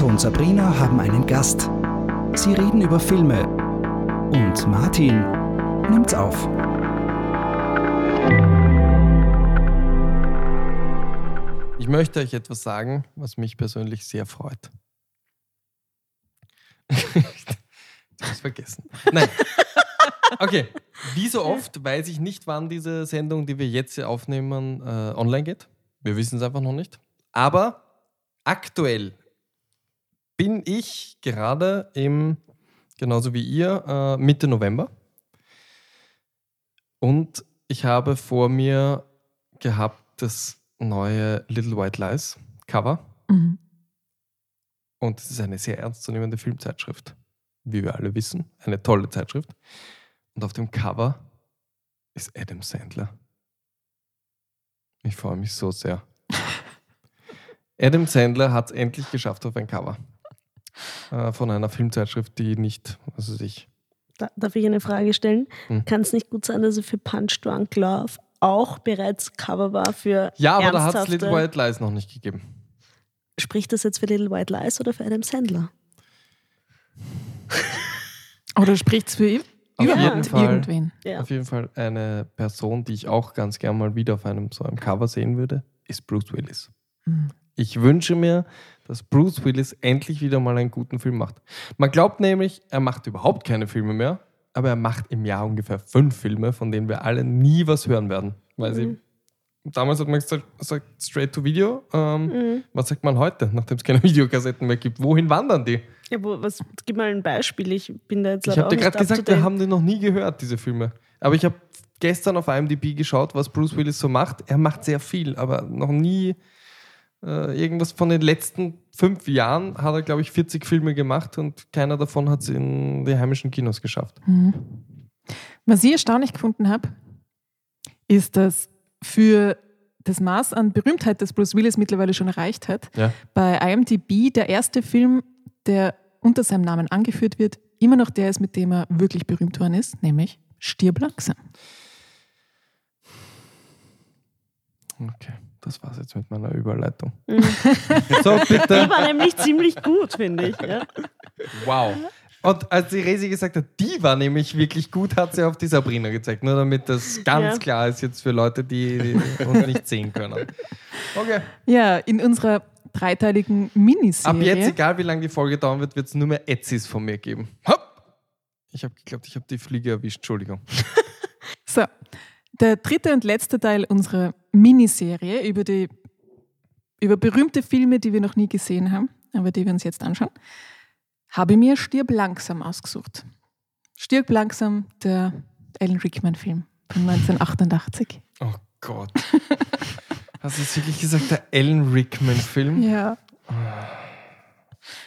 Otto und Sabrina haben einen Gast. Sie reden über Filme. Und Martin nimmt's auf. Ich möchte euch etwas sagen, was mich persönlich sehr freut. ich hab's vergessen. Nein. Okay. Wie so oft weiß ich nicht, wann diese Sendung, die wir jetzt hier aufnehmen, äh, online geht. Wir wissen es einfach noch nicht. Aber aktuell bin ich gerade im, genauso wie ihr, äh, Mitte November. Und ich habe vor mir gehabt das neue Little White Lies Cover. Mhm. Und es ist eine sehr ernstzunehmende Filmzeitschrift, wie wir alle wissen. Eine tolle Zeitschrift. Und auf dem Cover ist Adam Sandler. Ich freue mich so sehr. Adam Sandler hat es endlich geschafft auf ein Cover. Äh, von einer Filmzeitschrift, die nicht, was weiß ich. Da, darf ich eine Frage stellen? Hm. Kann es nicht gut sein, dass er für Punch Drunk Love auch bereits Cover war für Ja, aber da hat es Little White Lies noch nicht gegeben. Spricht das jetzt für Little White Lies oder für Adam Sandler? Oder spricht es für i- Auf überhaupt jeden Fall. irgendwen? Ja. Auf jeden Fall eine Person, die ich auch ganz gern mal wieder auf einem so einem Cover sehen würde, ist Bruce Willis. Mhm. Ich wünsche mir, dass Bruce Willis endlich wieder mal einen guten Film macht. Man glaubt nämlich, er macht überhaupt keine Filme mehr, aber er macht im Jahr ungefähr fünf Filme, von denen wir alle nie was hören werden. Weil sie, damals hat man gesagt, gesagt straight to Video. Ähm, Mhm. Was sagt man heute, nachdem es keine Videokassetten mehr gibt? Wohin wandern die? Ja, wo, was, gib mal ein Beispiel. Ich bin da jetzt Ich habe dir gerade gesagt, wir haben die noch nie gehört, diese Filme. Aber ich habe gestern auf IMDb geschaut, was Bruce Willis so macht. Er macht sehr viel, aber noch nie äh, irgendwas von den letzten fünf Jahren hat er, glaube ich, 40 Filme gemacht und keiner davon hat es in die heimischen Kinos geschafft. Mhm. Was ich erstaunlich gefunden habe, ist, dass für das Maß an Berühmtheit, das Bruce Willis mittlerweile schon erreicht hat, Ja. bei IMDb der erste Film, der unter seinem Namen angeführt wird, immer noch der ist, mit dem er wirklich berühmt worden ist, nämlich Stirb langsam. Okay, das war's jetzt mit meiner Überleitung. Mhm. so, Die bitte. war nämlich ziemlich gut, finde ich. Ja. Wow. Und als die Resi gesagt hat, die war nämlich wirklich gut, hat sie auf die Sabrina gezeigt. Nur damit das ganz Ja. klar ist jetzt für Leute, die, die uns nicht sehen können. Okay. Ja, in unserer dreiteiligen Miniserie. Ab jetzt, egal wie lange die Folge dauern wird, wird es nur mehr Etzis von mir geben. Hopp! Ich habe geglaubt, ich habe die Fliege erwischt. Entschuldigung. Der dritte und letzte Teil unserer Miniserie über, die, über berühmte Filme, die wir noch nie gesehen haben, aber die wir uns jetzt anschauen, habe ich mir Stirb langsam ausgesucht. Stirb langsam, der Alan Rickman-Film von 1988. Oh Gott. Hast du jetzt wirklich gesagt, der Alan Rickman-Film? Ja.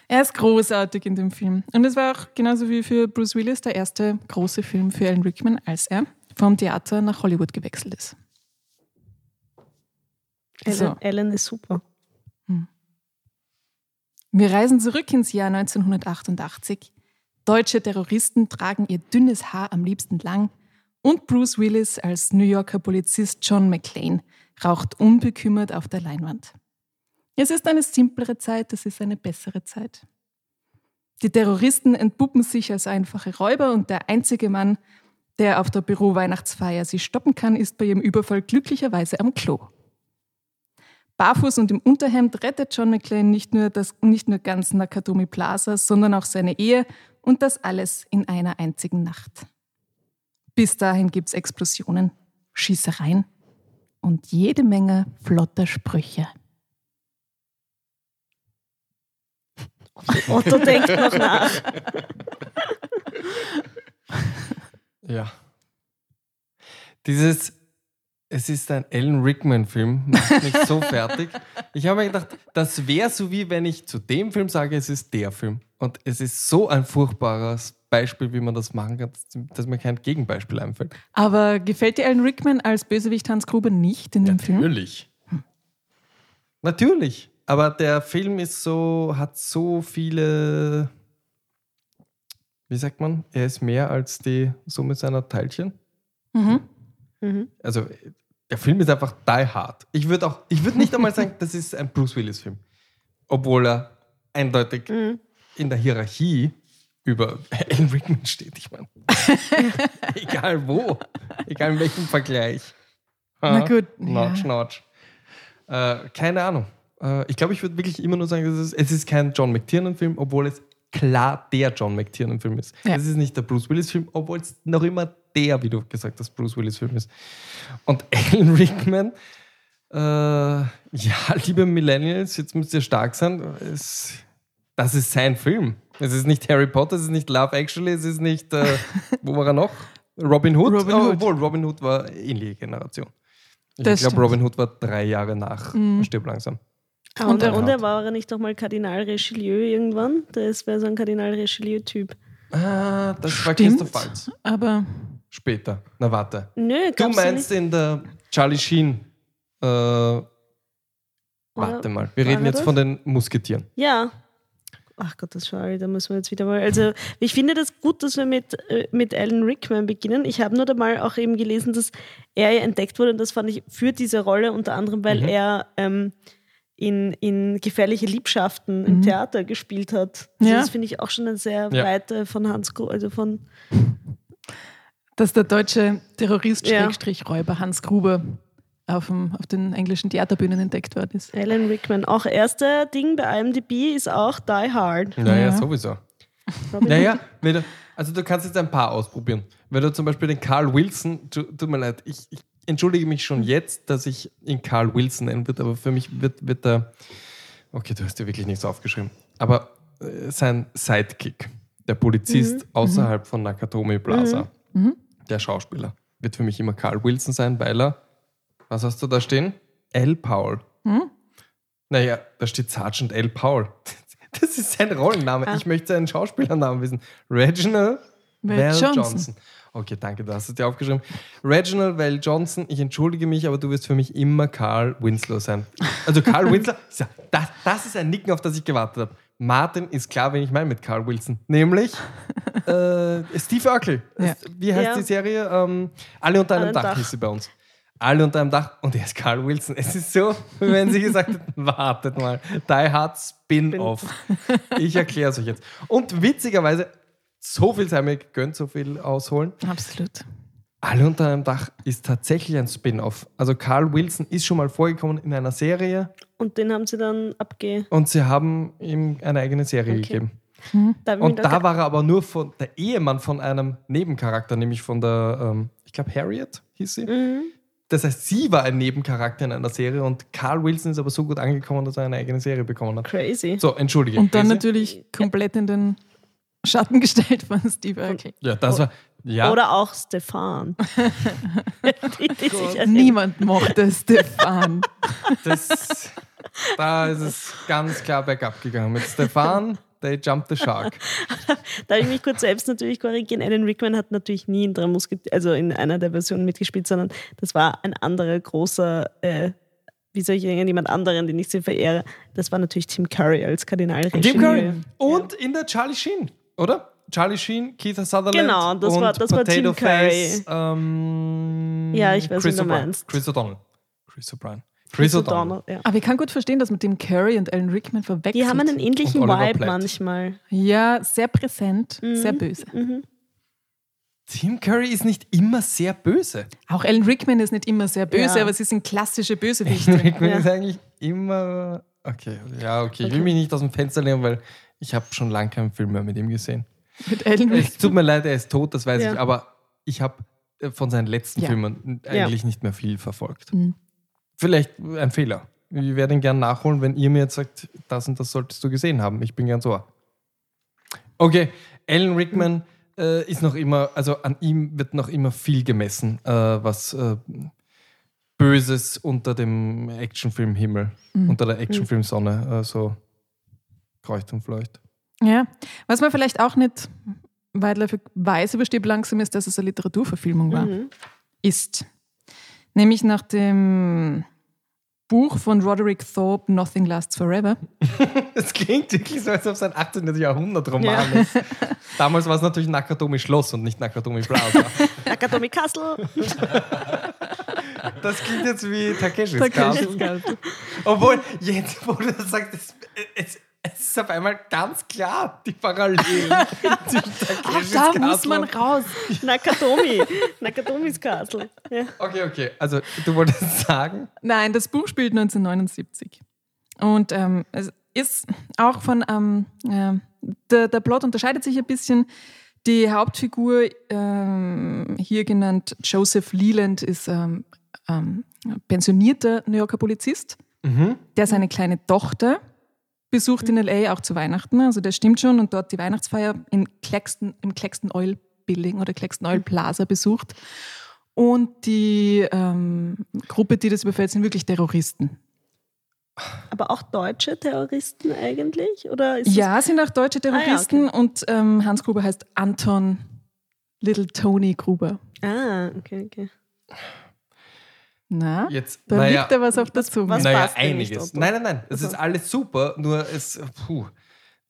Er ist großartig in dem Film. Und es war auch genauso wie für Bruce Willis der erste große Film für Alan Rickman, als er vom Theater nach Hollywood gewechselt ist. So. Ellen, Ellen ist super. Wir reisen zurück ins Jahr 1988. Deutsche Terroristen tragen ihr dünnes Haar am liebsten lang und Bruce Willis als New Yorker Polizist John McClane raucht unbekümmert auf der Leinwand. Es ist eine simplere Zeit, es ist eine bessere Zeit. Die Terroristen entpuppen sich als einfache Räuber und der einzige Mann, der auf der Büro-Weihnachtsfeier sie stoppen kann, ist bei ihrem Überfall glücklicherweise am Klo. Barfuß und im Unterhemd rettet John McClane nicht nur, das, nicht nur ganz Nakatomi Plaza, sondern auch seine Ehe und das alles in einer einzigen Nacht. Bis dahin gibt es Explosionen, Schießereien und jede Menge flotter Sprüche. Otto denkt noch nach. Ja. Dieses, es ist ein Alan Rickman-Film, macht mich so fertig. Ich habe mir gedacht, das wäre so wie wenn ich zu dem Film sage, es ist der Film. Und es ist so ein furchtbares Beispiel, wie man das machen kann, dass- mir kein Gegenbeispiel einfällt. Aber gefällt dir Alan Rickman als Bösewicht Hans Gruber nicht in dem Film? Natürlich. Natürlich. Aber der Film ist so, hat so viele, wie sagt man, er ist mehr als die Summe seiner Teilchen. Mhm. Mhm. Also der Film ist einfach die hard. Ich würde auch, ich würde nicht einmal sagen, das ist ein Bruce Willis Film. Obwohl er eindeutig Mhm. in der Hierarchie über Alan Rickman steht. Ich meine, egal wo, egal in welchem Vergleich. Na gut, Notch, ja. notch. Äh, keine Ahnung. Äh, ich glaube, ich würde wirklich immer nur sagen, es ist, es ist kein John McTiernan-Film, obwohl es klar der John McTiernan-Film ist. Ja. Es ist nicht der Bruce Willis-Film, obwohl es noch immer der, wie du gesagt hast, Bruce Willis-Film ist. Und Alan Rickman, äh, ja, liebe Millennials, jetzt müsst ihr stark sein. Es, das ist sein Film. Es ist nicht Harry Potter, es ist nicht Love Actually, es ist nicht, äh, wo war er noch? Robin Hood? Robin Hood. Obwohl, Robin Hood war ähnliche Generation. Ich glaube. Robin Hood war drei Jahre nach Mhm. Stirb langsam. Ah, Und und, er war er nicht doch mal Kardinal Richelieu irgendwann? Das wäre so ein Kardinal Richelieu-Typ. Ah, das war Stimmt. Christoph Waltz. Aber Später. Na, warte. Nö, Du meinst nicht? in der Charlie Sheen. Äh, warte mal. Wir war reden jetzt das? von den Musketieren. Ja. Ach Gott, das sorry, da müssen wir jetzt wieder mal. Also, ich finde das gut, dass wir mit, äh, mit Alan Rickman beginnen. Ich habe nur da mal auch eben gelesen, dass er ja entdeckt wurde und das fand ich für diese Rolle unter anderem, weil Mhm. er ähm, in, in gefährliche Liebschaften im Mhm. Theater gespielt hat. Also Ja. Das finde ich auch schon eine sehr Ja. weite von Hans Gru also von dass der deutsche Terrorist Ja. Schrägstrich Räuber Hans Gruber auf, dem, auf den englischen Theaterbühnen entdeckt worden ist. Alan Rickman. Auch erster Ding bei IMDb ist auch Die Hard. Naja, Ja. sowieso. Robin Naja, also du kannst jetzt ein paar ausprobieren. Wenn du zum Beispiel den Carl Wilson, tu- tut mir leid, ich, ich entschuldige mich schon jetzt, dass ich ihn Carl Wilson nennen würde, aber für mich wird, wird er, okay, du hast dir wirklich nichts aufgeschrieben, aber äh, sein Sidekick, der Polizist außerhalb von Nakatomi Plaza, Mhm. der Schauspieler, wird für mich immer Carl Wilson sein, weil er, was hast du da stehen? L. Paul. Hm? Naja, da steht Sergeant L. Paul. Das ist sein Rollenname. Ah. Ich möchte seinen Schauspielernamen wissen. Reginald Val Johnson. Johnson. Okay, danke, du hast es dir aufgeschrieben. Reginald Val Johnson, ich entschuldige mich, aber du wirst für mich immer Carl Winslow sein. Also Carl Winslow, das, das ist ein Nicken, auf das ich gewartet habe. Martin ist klar, wen ich meine mit Carl Wilson. Nämlich äh, Steve Urkel. Ja. Wie heißt Ja. die Serie? Ähm, Alle unter einem Alle Dach, Dach. hieß sie bei uns. Alle unter einem Dach und er ist Carl Wilson. Es ist so, wie wenn sie gesagt hätten, wartet mal, Die Hard Spin-Off. Ich erkläre es euch jetzt. Und witzigerweise, so viel sei mir gegönnt, so viel ausholen. Absolut. Alle unter einem Dach ist tatsächlich ein Spin-off. Also Carl Wilson ist schon mal vorgekommen in einer Serie Und den haben sie dann abge. und sie haben ihm eine eigene Serie Okay. gegeben. Da ich Und da war er aber nur von der Ehemann von einem Nebencharakter, nämlich von der, ähm, ich glaube Harriet hieß sie. mhm. Das heißt, sie war ein Nebencharakter in einer Serie und Carl Wilson ist aber so gut angekommen, dass er eine eigene Serie bekommen hat. crazy. So, entschuldige. Und dann Crazy? natürlich komplett in den Schatten gestellt von Steve Urkel. Ja, das war. Ja, Oder auch Stefan. die, die sich Niemand mochte Stefan. das, da ist es ganz klar bergab gegangen. Mit Stefan, they jumped the shark. Darf ich mich kurz selbst natürlich korrigieren? Alan Rickman hat natürlich nie in drei Musketiere, also in einer der Versionen mitgespielt, sondern das war ein anderer großer, äh, wie soll ich sagen, jemand anderen, den ich sehr verehre. Das war natürlich Tim Curry als Kardinal Tim Curry. Und in der Charlie Sheen, oder? Charlie Sheen, Keith Sutherland. Genau, das und war- das war Potato Tim Curry. Face, ähm, Ja, ich weiß, Chris wen du O'Brien. meinst. Chris O'Donnell. Chris O'Brien. Chris O'Donnell. O'Donnell, ja. Aber ich kann gut verstehen, dass man Tim Curry und Alan Rickman verwechselt. Die haben einen ähnlichen Vibe Platt. manchmal. Ja, sehr präsent, Mhm. sehr böse. Mhm. Tim Curry ist nicht immer sehr böse. Auch Alan Rickman ist nicht immer sehr böse, Ja. aber sie sind klassische Bösewichte. Rickman Ja. ist eigentlich immer. Okay, ja, okay. Ich will Okay. mich nicht aus dem Fenster lehnen, weil ich habe schon lange keinen Film mehr mit ihm gesehen. Mit Alan Es tut mir leid, er ist tot, das weiß Ja. ich, aber ich habe von seinen letzten Ja. Filmen eigentlich nicht mehr viel verfolgt. Mhm. Vielleicht ein Fehler. Ich werde ihn gern nachholen, wenn ihr mir jetzt sagt, das und das solltest du gesehen haben. Ich bin ganz ohr. Okay, Alan Rickman äh, ist noch immer, also an ihm wird noch immer viel gemessen, äh, was äh, Böses unter dem Actionfilmhimmel, Mhm. unter der Actionfilmsonne äh, so kreucht und fleucht. Ja, was man vielleicht auch nicht weitläufig weiß über Stieb langsam ist, dass es eine Literaturverfilmung war. Mhm. Ist. Nämlich nach dem Buch von Roderick Thorpe, Nothing Lasts Forever. Das klingt wirklich so, als ob es ein 18. Jahrhundert-Roman ist. Damals war es natürlich Nakatomi Schloss und nicht Nakatomi Plaza. Nakatomi Castle. Das klingt jetzt wie Takeshis. Castle. Obwohl, jetzt, wo du das sagst, es, es, Es ist auf einmal ganz klar, die Parallelen. zwischen Ach, da Castle muss man raus. Nakatomi. Nakatomis Castle. Ja. Okay, okay. Also, du wolltest sagen, Nein, das Buch spielt 1979. Und ähm, es ist auch von, ähm, äh, der, der Plot unterscheidet sich ein bisschen. Die Hauptfigur, ähm, hier genannt Joseph Leland, ist ähm, ähm, pensionierter New Yorker Polizist, der seine kleine Tochter besucht in L.A. auch zu Weihnachten. Also das stimmt schon. Und dort die Weihnachtsfeier in Claxton, im Claxton Oil Building oder Claxton Oil Plaza besucht. Und die ähm, Gruppe, die das überfällt, sind wirklich Terroristen. Aber auch deutsche Terroristen eigentlich? Oder Ja, sind auch deutsche ja, Terroristen und ähm, Hans Gruber heißt Anton Little Tony Gruber. Ah, okay, okay. Na, jetzt, da naja, liegt da was auf der Zunge. was naja, passt dir nicht, einiges. Nein, nein, nein. Es Also- ist alles super, nur es, puh,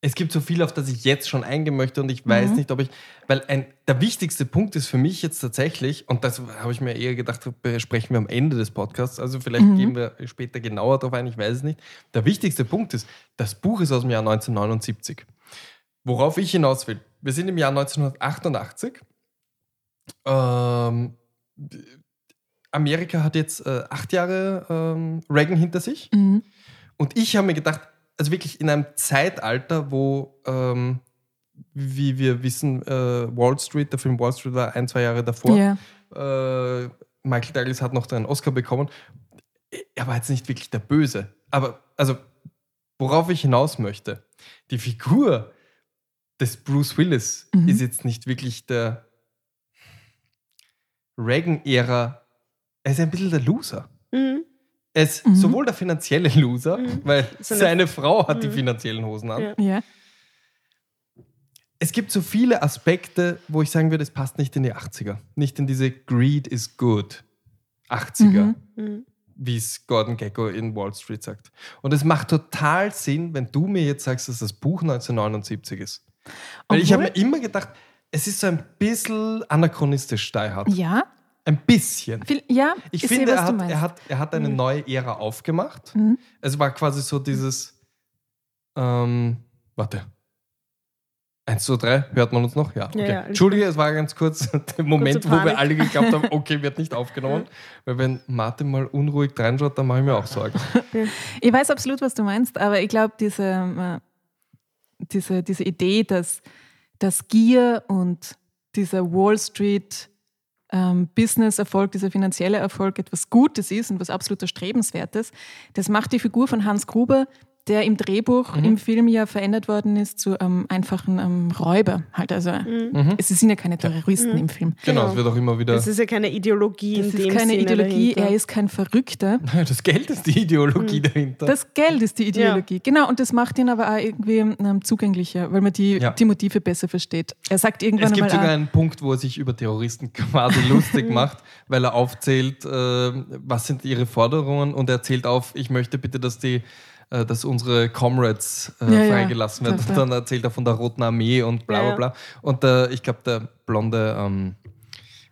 es gibt so viel, auf das ich jetzt schon eingehen möchte und ich weiß nicht, ob ich, weil ein, der wichtigste Punkt ist für mich jetzt tatsächlich, und das habe ich mir eher gedacht, besprechen wir am Ende des Podcasts, also vielleicht gehen wir später genauer darauf ein, ich weiß es nicht. Der wichtigste Punkt ist, das Buch ist aus dem Jahr 1979. Worauf ich hinaus will, wir sind im Jahr 1988. Ähm, Amerika hat jetzt äh, acht Jahre ähm, Reagan hinter sich. Mhm. Und ich habe mir gedacht, also wirklich in einem Zeitalter, wo, ähm, wie wir wissen, äh, Wall Street, der Film Wall Street war ein, zwei Jahre davor. Ja. Äh, Michael Douglas hat noch einen Oscar bekommen. Er war jetzt nicht wirklich der Böse. Aber, also, worauf ich hinaus möchte, die Figur des Bruce Willis Mhm. ist jetzt nicht wirklich der Reagan-Ära. Er ist ein bisschen der Loser. Mhm. Er ist Mhm. sowohl der finanzielle Loser, weil Seine- seine Frau hat die Mhm. finanziellen Hosen an. Ja. Ja. Es gibt so viele Aspekte, wo ich sagen würde, es passt nicht in die 80er. Nicht in diese Greed is good 80er, Mhm. Mhm. wie es Gordon Gecko in Wall Street sagt. Und es macht total Sinn, wenn du mir jetzt sagst, dass das Buch 1979 ist. Weil ich habe Obwohl- mir immer gedacht, es ist so ein bisschen anachronistisch, Steinhardt. Ja, Ein bisschen. viel, ja Ich sehe, finde, was er hat, er, hat, er hat eine neue Ära aufgemacht. Mhm. Es war quasi so dieses, ähm, warte. Eins, zwei, drei, hört man uns noch? Ja, okay. Ja, ja, Entschuldige, es war ganz kurz der Moment, wo wir alle geglaubt haben, okay, wird nicht aufgenommen. Weil wenn Martin mal unruhig reinschaut, dann mache ich mir auch Sorgen. Ich weiß absolut, was du meinst, aber ich glaube, diese, äh, diese, diese Idee, dass, dass Gier und dieser Wall Street ähm, Business-Erfolg, dieser finanzielle Erfolg etwas Gutes ist und was absolut Erstrebenswertes, das macht die Figur von Hans Gruber, der im Drehbuch Mhm. im Film ja verändert worden ist zu einem einfachen ähm, Räuber. Halt, also Mhm. es sind ja keine Terroristen im Film. Genau, Genau. es wird auch immer wieder. Das ist ja keine Ideologie in ist keine Sinne Ideologie, dahinter. er ist kein Verrückter. das Geld ist die Ideologie dahinter. Das Geld ist die Ideologie. Genau, und das macht ihn aber auch irgendwie ähm, zugänglicher, weil man die, Ja. die Motive besser versteht. Er sagt irgendwann es gibt sogar auch, einen Punkt, wo er sich über Terroristen quasi lustig macht, weil er aufzählt, äh, was sind ihre Forderungen und er zählt auf, ich möchte bitte, dass die äh, dass unsere Comrades äh, Ja, ja. freigelassen werden. Da- Und da. dann erzählt er von der Roten Armee und bla Ja, bla ja. bla. Und der, ich glaube, der blonde, ähm,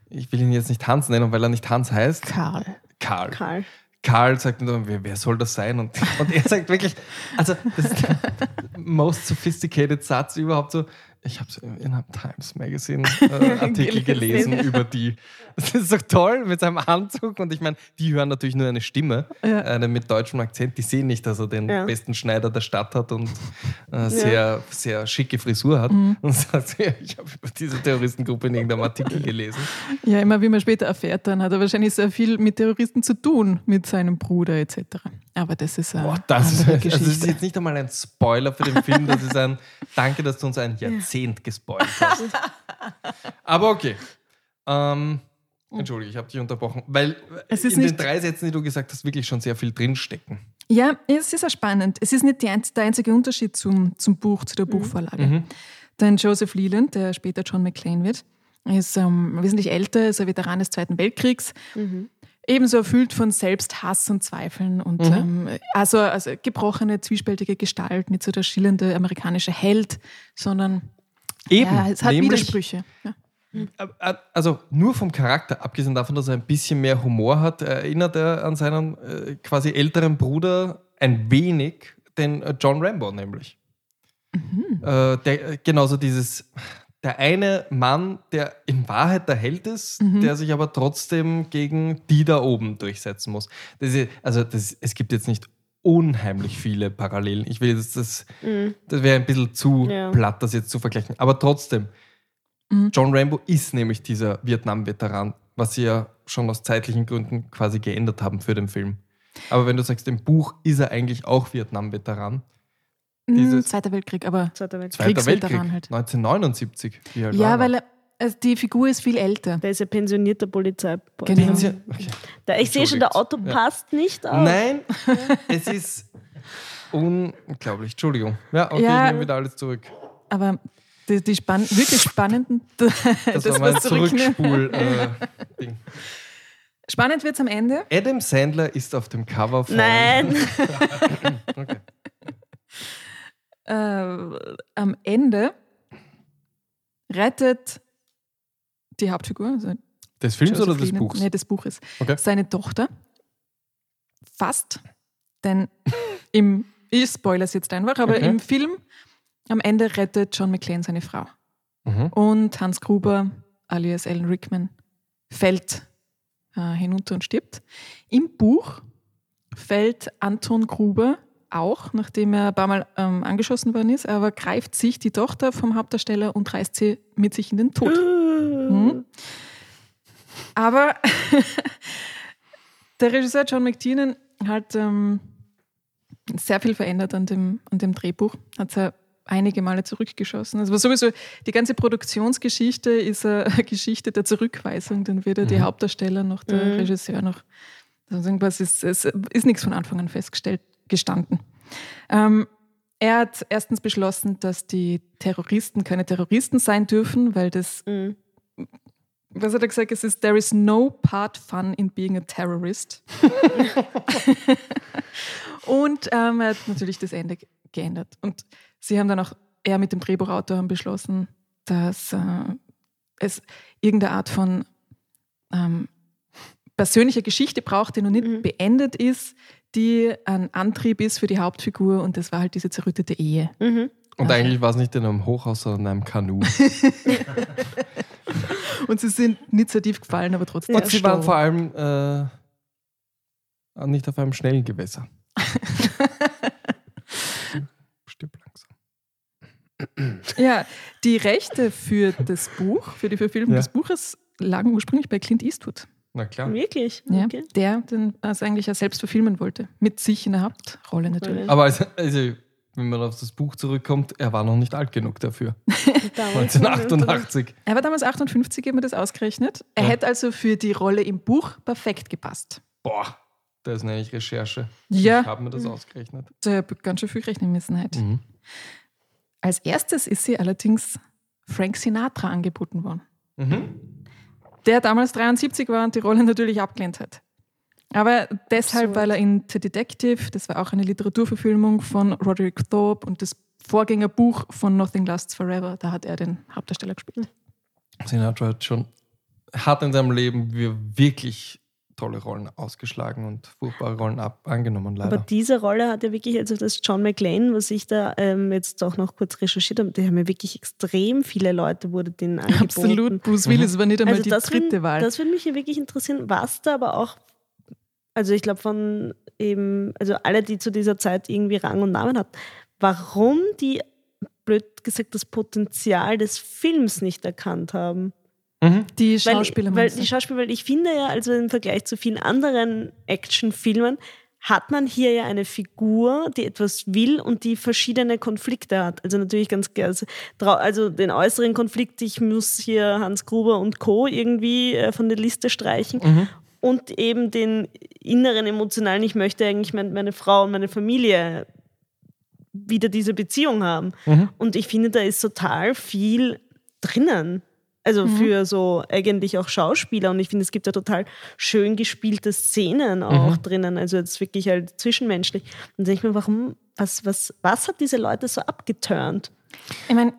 ich will ihn jetzt nicht Hans nennen, weil er nicht Hans heißt. Karl. Karl. Karl. Karl sagt nur, wer, wer soll das sein? Und, und er sagt wirklich, also das ist der most sophisticated Satz überhaupt so. Ich habe in einem Times Magazine äh, Artikel gelesen über die. Das ist doch toll mit seinem Anzug. Und ich meine, die hören natürlich nur eine Stimme, Ja. eine mit deutschem Akzent. Die sehen nicht, dass er den Ja. besten Schneider der Stadt hat und äh, sehr, sehr schicke Frisur hat. Mhm. Und sagt, ja, ich habe über diese Terroristengruppe in irgendeinem Artikel gelesen. Ja, immer wie man später erfährt, dann hat er wahrscheinlich sehr viel mit Terroristen zu tun, mit seinem Bruder etc. Aber das ist eine Boah, das ist, andere also das ist Geschichte. jetzt nicht einmal ein Spoiler für den Film, das ist ein Danke, dass du uns ein Jahrzehnt gespoilt hast. Aber okay. Ähm, Entschuldige, ich habe dich unterbrochen, weil Es ist in den drei Sätzen, die du gesagt hast, wirklich schon sehr viel drinstecken. Ja, es ist auch spannend. Es ist nicht der einzige Unterschied zum, zum Buch, zu der Buchvorlage. Mhm. Denn Joseph Leland, der später John McClane wird, ist ähm, wesentlich älter, ist ein Veteran des Zweiten Weltkriegs. Ebenso erfüllt von Selbsthass und Zweifeln und ähm, also, also gebrochene, zwiespältige Gestalt, nicht so der schillernde amerikanische Held, sondern Eben, ja, es hat nämlich, Widersprüche. Ja. äh, Also nur vom Charakter, abgesehen davon, dass er ein bisschen mehr Humor hat, erinnert er an seinen äh, quasi älteren Bruder ein wenig, den äh, John Rambo nämlich. Äh, der, genauso dieses, der eine Mann, der in Wahrheit der Held ist, der sich aber trotzdem gegen die da oben durchsetzen muss. Das ist, also das, es gibt jetzt nicht unheimlich viele Parallelen. Ich will jetzt das, das wäre ein bisschen zu Ja. platt, das jetzt zu vergleichen. Aber trotzdem, John Rambo ist nämlich dieser Vietnam-Veteran, was sie ja schon aus zeitlichen Gründen quasi geändert haben für den Film. Aber wenn du sagst, im Buch ist er eigentlich auch Vietnam-Veteran. Dieses- Zweiter Weltkrieg, aber Zweiter Weltkrieg. Zweiter Weltkrieg, halt. 1979. Wie alt ja, weil er? Also die Figur ist viel älter. Der ist ja pensionierter Polizeibeamter. Genau. Pension- Okay. Da, ich sehe schon, der Auto Entschuldigt. passt nicht auf. Nein, es ist unglaublich. Entschuldigung. Ja, okay, Ja. ich nehme wieder alles zurück. Aber die, die spann wirklich spannenden. Das, Das, war mein zurücknehmen. Zurückspul-Ding. Spannend wird es am Ende. Adam Sandler ist auf dem Cover von. Nein. Okay. Äh, am Ende rettet die Hauptfigur, also Des Films oder des Buchs? Nee, des Buches. Okay. Seine Tochter. Fast. Denn im, ich spoilere es jetzt einfach, aber Okay. im Film am Ende rettet John McClane seine Frau. Mhm. Und Hans Gruber, alias Alan Rickman, fällt äh, hinunter und stirbt. Im Buch fällt Anton Gruber auch, nachdem er ein paar Mal ähm, angeschossen worden ist, aber greift sich die Tochter vom Hauptdarsteller und reißt sie mit sich in den Tod. Mhm. Aber der Regisseur John McTiernan hat ähm, sehr viel verändert an dem, an dem Drehbuch. Hat er einige Male zurückgeschossen. Also sowieso die ganze Produktionsgeschichte ist eine Geschichte der Zurückweisung. Dann weder die Hauptdarsteller noch der Mhm. Regisseur noch. Also irgendwas ist, es ist nichts von Anfang an festgestellt gestanden. Ähm, er hat erstens beschlossen, dass die Terroristen keine Terroristen sein dürfen, weil das Mhm. Was hat er gesagt? Es ist, there is no part fun in being a terrorist. und ähm, er hat natürlich das Ende ge- geändert. Und sie haben dann auch, er mit dem Drehbuchautor haben beschlossen, dass äh, es irgendeine Art von ähm, persönlicher Geschichte braucht, die noch nicht Mhm. beendet ist, die ein Antrieb ist für die Hauptfigur. Und das war halt diese zerrüttete Ehe. Mhm. Und Okay. eigentlich war es nicht in einem Hochhaus, sondern in einem Kanu. Und sie sind nicht tief gefallen, aber trotzdem. Und sie waren vor allem äh, nicht auf einem schnellen Gewässer. Stirb langsam. Ja, die Rechte für das Buch, für die Verfilmung Ja. des Buches, lagen ursprünglich bei Clint Eastwood. Na klar. Wirklich? Ja, Okay. Der den also eigentlich ja selbst verfilmen wollte. Mit sich in der Hauptrolle natürlich. Aber also, also, wenn man auf das Buch zurückkommt, er war noch nicht alt genug dafür. Damals 1988. Er war damals 58, haben wir das ausgerechnet. Er Ja. hätte also für die Rolle im Buch perfekt gepasst. Boah, das nenne ich Recherche. Ja. Ich habe mir das ausgerechnet. Da ganz schön viel rechnen müssen halt. Mhm. Als erstes ist sie allerdings Frank Sinatra angeboten worden. Mhm. der damals 73 war und die Rolle natürlich abgelehnt hat. Aber deshalb, Absurd. weil er in The Detective, das war auch eine Literaturverfilmung von Roderick Thorpe und das Vorgängerbuch von Nothing Lasts Forever, da hat er den Hauptdarsteller gespielt. Sinatra hat schon hat in seinem Leben wir- wirklich tolle Rollen ausgeschlagen und furchtbare Rollen ab, angenommen, leider. Aber diese Rolle hat ja wirklich, also das John McClane, was ich da ähm, jetzt auch noch kurz recherchiert habe, die haben ja wirklich extrem viele Leute wurde denen angeboten. Absolut, Bruce Willis war nicht einmal Also die das dritte würd, Wahl. Das würde mich ja wirklich interessieren, was da aber auch, also ich glaube von eben, also alle, die zu dieser Zeit irgendwie Rang und Namen hatten, warum die, blöd gesagt, das Potenzial des Films nicht erkannt haben. Mhm. die Weil, Schauspieler weil du? die Schauspieler, weil ich finde ja, also im Vergleich zu vielen anderen Actionfilmen, hat man hier ja eine Figur, die etwas will und die verschiedene Konflikte hat. Also natürlich ganz klar, also, also den äußeren Konflikt, ich muss hier Hans Gruber und Co. irgendwie äh, von der Liste streichen. Mhm. Und eben den inneren emotionalen, ich möchte eigentlich mein, meine Frau und meine Familie wieder diese Beziehung haben. Mhm. Und ich finde, da ist total viel drinnen. Also Mhm. für so eigentlich auch Schauspieler. Und ich finde, es gibt da total schön gespielte Szenen auch Mhm. drinnen. Also jetzt wirklich halt zwischenmenschlich. Und denke ich mir, warum, was, was, was hat diese Leute so abgeturnt? Ich meine,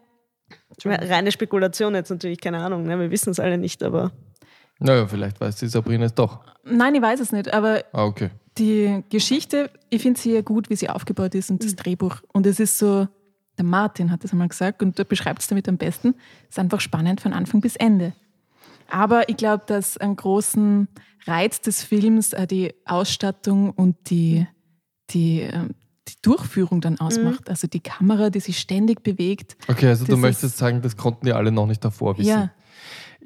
Reine Spekulation jetzt natürlich, keine Ahnung, ne? wir wissen es alle nicht, aber Naja, vielleicht weiß die Sabrina es doch. nein, ich weiß es nicht, aber Ah, okay. die Geschichte, ich finde sie ja gut, wie sie aufgebaut ist und das Drehbuch. Und es ist so der Martin hat das einmal gesagt und der beschreibt es damit am besten, ist einfach spannend von Anfang bis Ende. Aber ich glaube, dass einen großen Reiz des Films äh, die Ausstattung und die, die, äh, die Durchführung dann ausmacht. Also die Kamera, die sich ständig bewegt. Okay, also du möchtest sagen, das konnten die alle noch nicht davor wissen. Ja,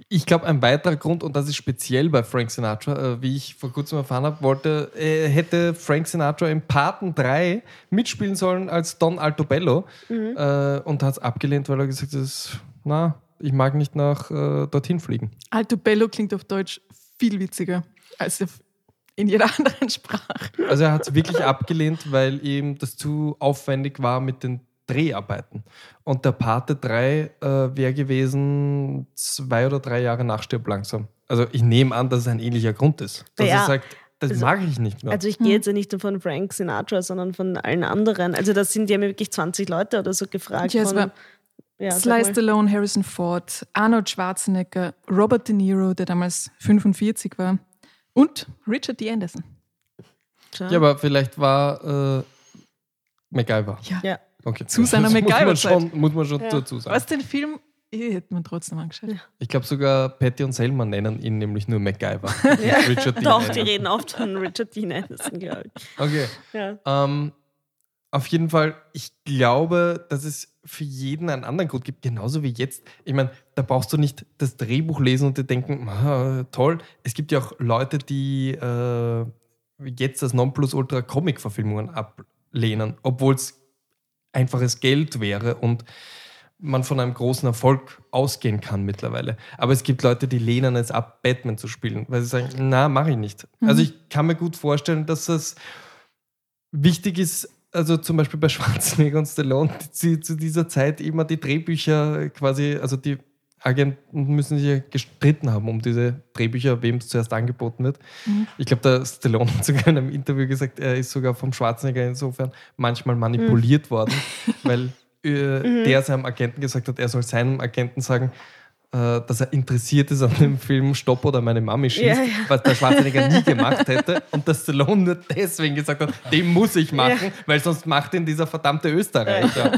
Ich glaube, ein weiterer Grund, und das ist speziell bei Frank Sinatra, äh, wie ich vor kurzem erfahren habe, wollte, äh, hätte Frank Sinatra im Paten 3 mitspielen sollen als Don Altobello äh, und hat es abgelehnt, weil er gesagt hat, na, ich mag nicht nach äh, dorthin fliegen. Alto Bello klingt auf Deutsch viel witziger als in jeder anderen Sprache. Also er hat es wirklich abgelehnt, weil ihm das zu aufwendig war mit den Dreharbeiten. Und der Pate 3 äh, wäre gewesen zwei oder drei Jahre nach Stirb langsam. Also ich nehme an, dass es ein ähnlicher Grund ist. Dass Ja, er sagt, das also- mag ich nicht mehr. Also ich gehe jetzt ja nicht nur von Frank Sinatra, sondern von allen anderen. Also das sind ja wirklich 20 Leute oder so gefragt. Ja, es von, war ja, Sly. Stallone, Harrison Ford, Arnold Schwarzenegger, Robert De Niro, der damals 45 war, und Richard D. Anderson. Ja, aber vielleicht war äh, MacGyver. Ja. Ja. Okay. Zu seiner Das muss man MacGyver-Zeit. schon, muss man schon Ja. dazu sagen. Was den Film, ich hätte man trotzdem angeschaut. Ich glaube sogar Patty und Selma nennen ihn nämlich nur MacGyver. Ja. Richard Dean Doch, die Anderson. reden oft von Richard Dean Anderson, glaube ich. Okay. Ja. Ähm, auf jeden Fall, ich glaube, dass es für jeden einen anderen Grund gibt, genauso wie jetzt. Ich meine, da brauchst du nicht das Drehbuch lesen und dir denken, toll. Es gibt ja auch Leute, die äh, jetzt das Nonplusultra Comic-Verfilmungen ablehnen, obwohl es einfaches Geld wäre und man von einem großen Erfolg ausgehen kann mittlerweile. Aber es gibt Leute, die lehnen es ab, Batman zu spielen, weil sie sagen, na, mache ich nicht. Also ich kann mir gut vorstellen, dass das wichtig ist, also zum Beispiel bei Schwarzenegger und Stallone, die zu dieser Zeit immer die Drehbücher quasi, also die Agenten müssen sich gestritten haben um diese Drehbücher, wem es zuerst angeboten wird. Ich glaube, der Stallone hat sogar in einem Interview gesagt, er ist sogar vom Schwarzenegger insofern manchmal manipuliert worden, weil äh, der seinem Agenten gesagt hat, er soll seinem Agenten sagen, äh, dass er interessiert ist an dem Film Stopp oder meine Mami schießt, Ja, ja. was der Schwarzenegger nie gemacht hätte und der Stallone nur deswegen gesagt hat, den muss ich machen, Ja. weil sonst macht ihn dieser verdammte Österreicher.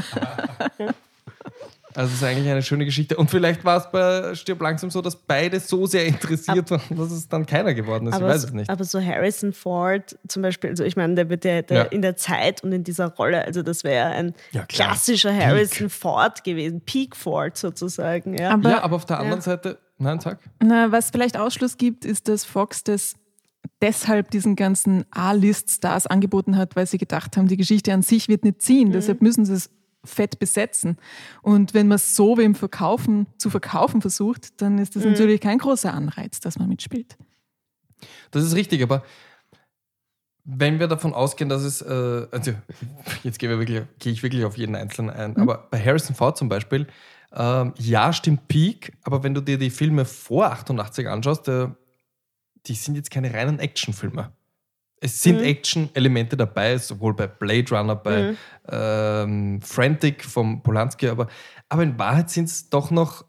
Also es ist eigentlich eine schöne Geschichte. Und vielleicht war es bei Stirb langsam so, dass beide so sehr interessiert waren, dass es dann keiner geworden ist. Aber, ich weiß es nicht. aber so Harrison Ford zum Beispiel, also ich meine, der wird ja, der Ja. in der Zeit und in dieser Rolle, also das wäre ein Ja, klassischer Harrison Ford gewesen, Peak Ford sozusagen. Ja. Aber- ja, aber auf der anderen Seite, nein, sag. Na, was vielleicht Ausschluss gibt, ist, dass Fox das deshalb diesen ganzen A-List-Stars angeboten hat, weil sie gedacht haben, die Geschichte an sich wird nicht ziehen. Deshalb müssen sie es fett besetzen. Und wenn man es so wem verkaufen, zu verkaufen versucht, dann ist das natürlich kein großer Anreiz, dass man mitspielt. Das ist richtig, aber wenn wir davon ausgehen, dass es, äh, also jetzt gehe gehe ich wirklich auf jeden Einzelnen ein, aber bei Harrison Ford zum Beispiel, ähm, ja, stimmt Peak, aber wenn du dir die Filme vor 88 anschaust, äh, die sind jetzt keine reinen Actionfilme. Es sind Action-Elemente dabei, sowohl bei Blade Runner, bei ähm, Frantic vom Polanski, aber, aber in Wahrheit sind es doch noch,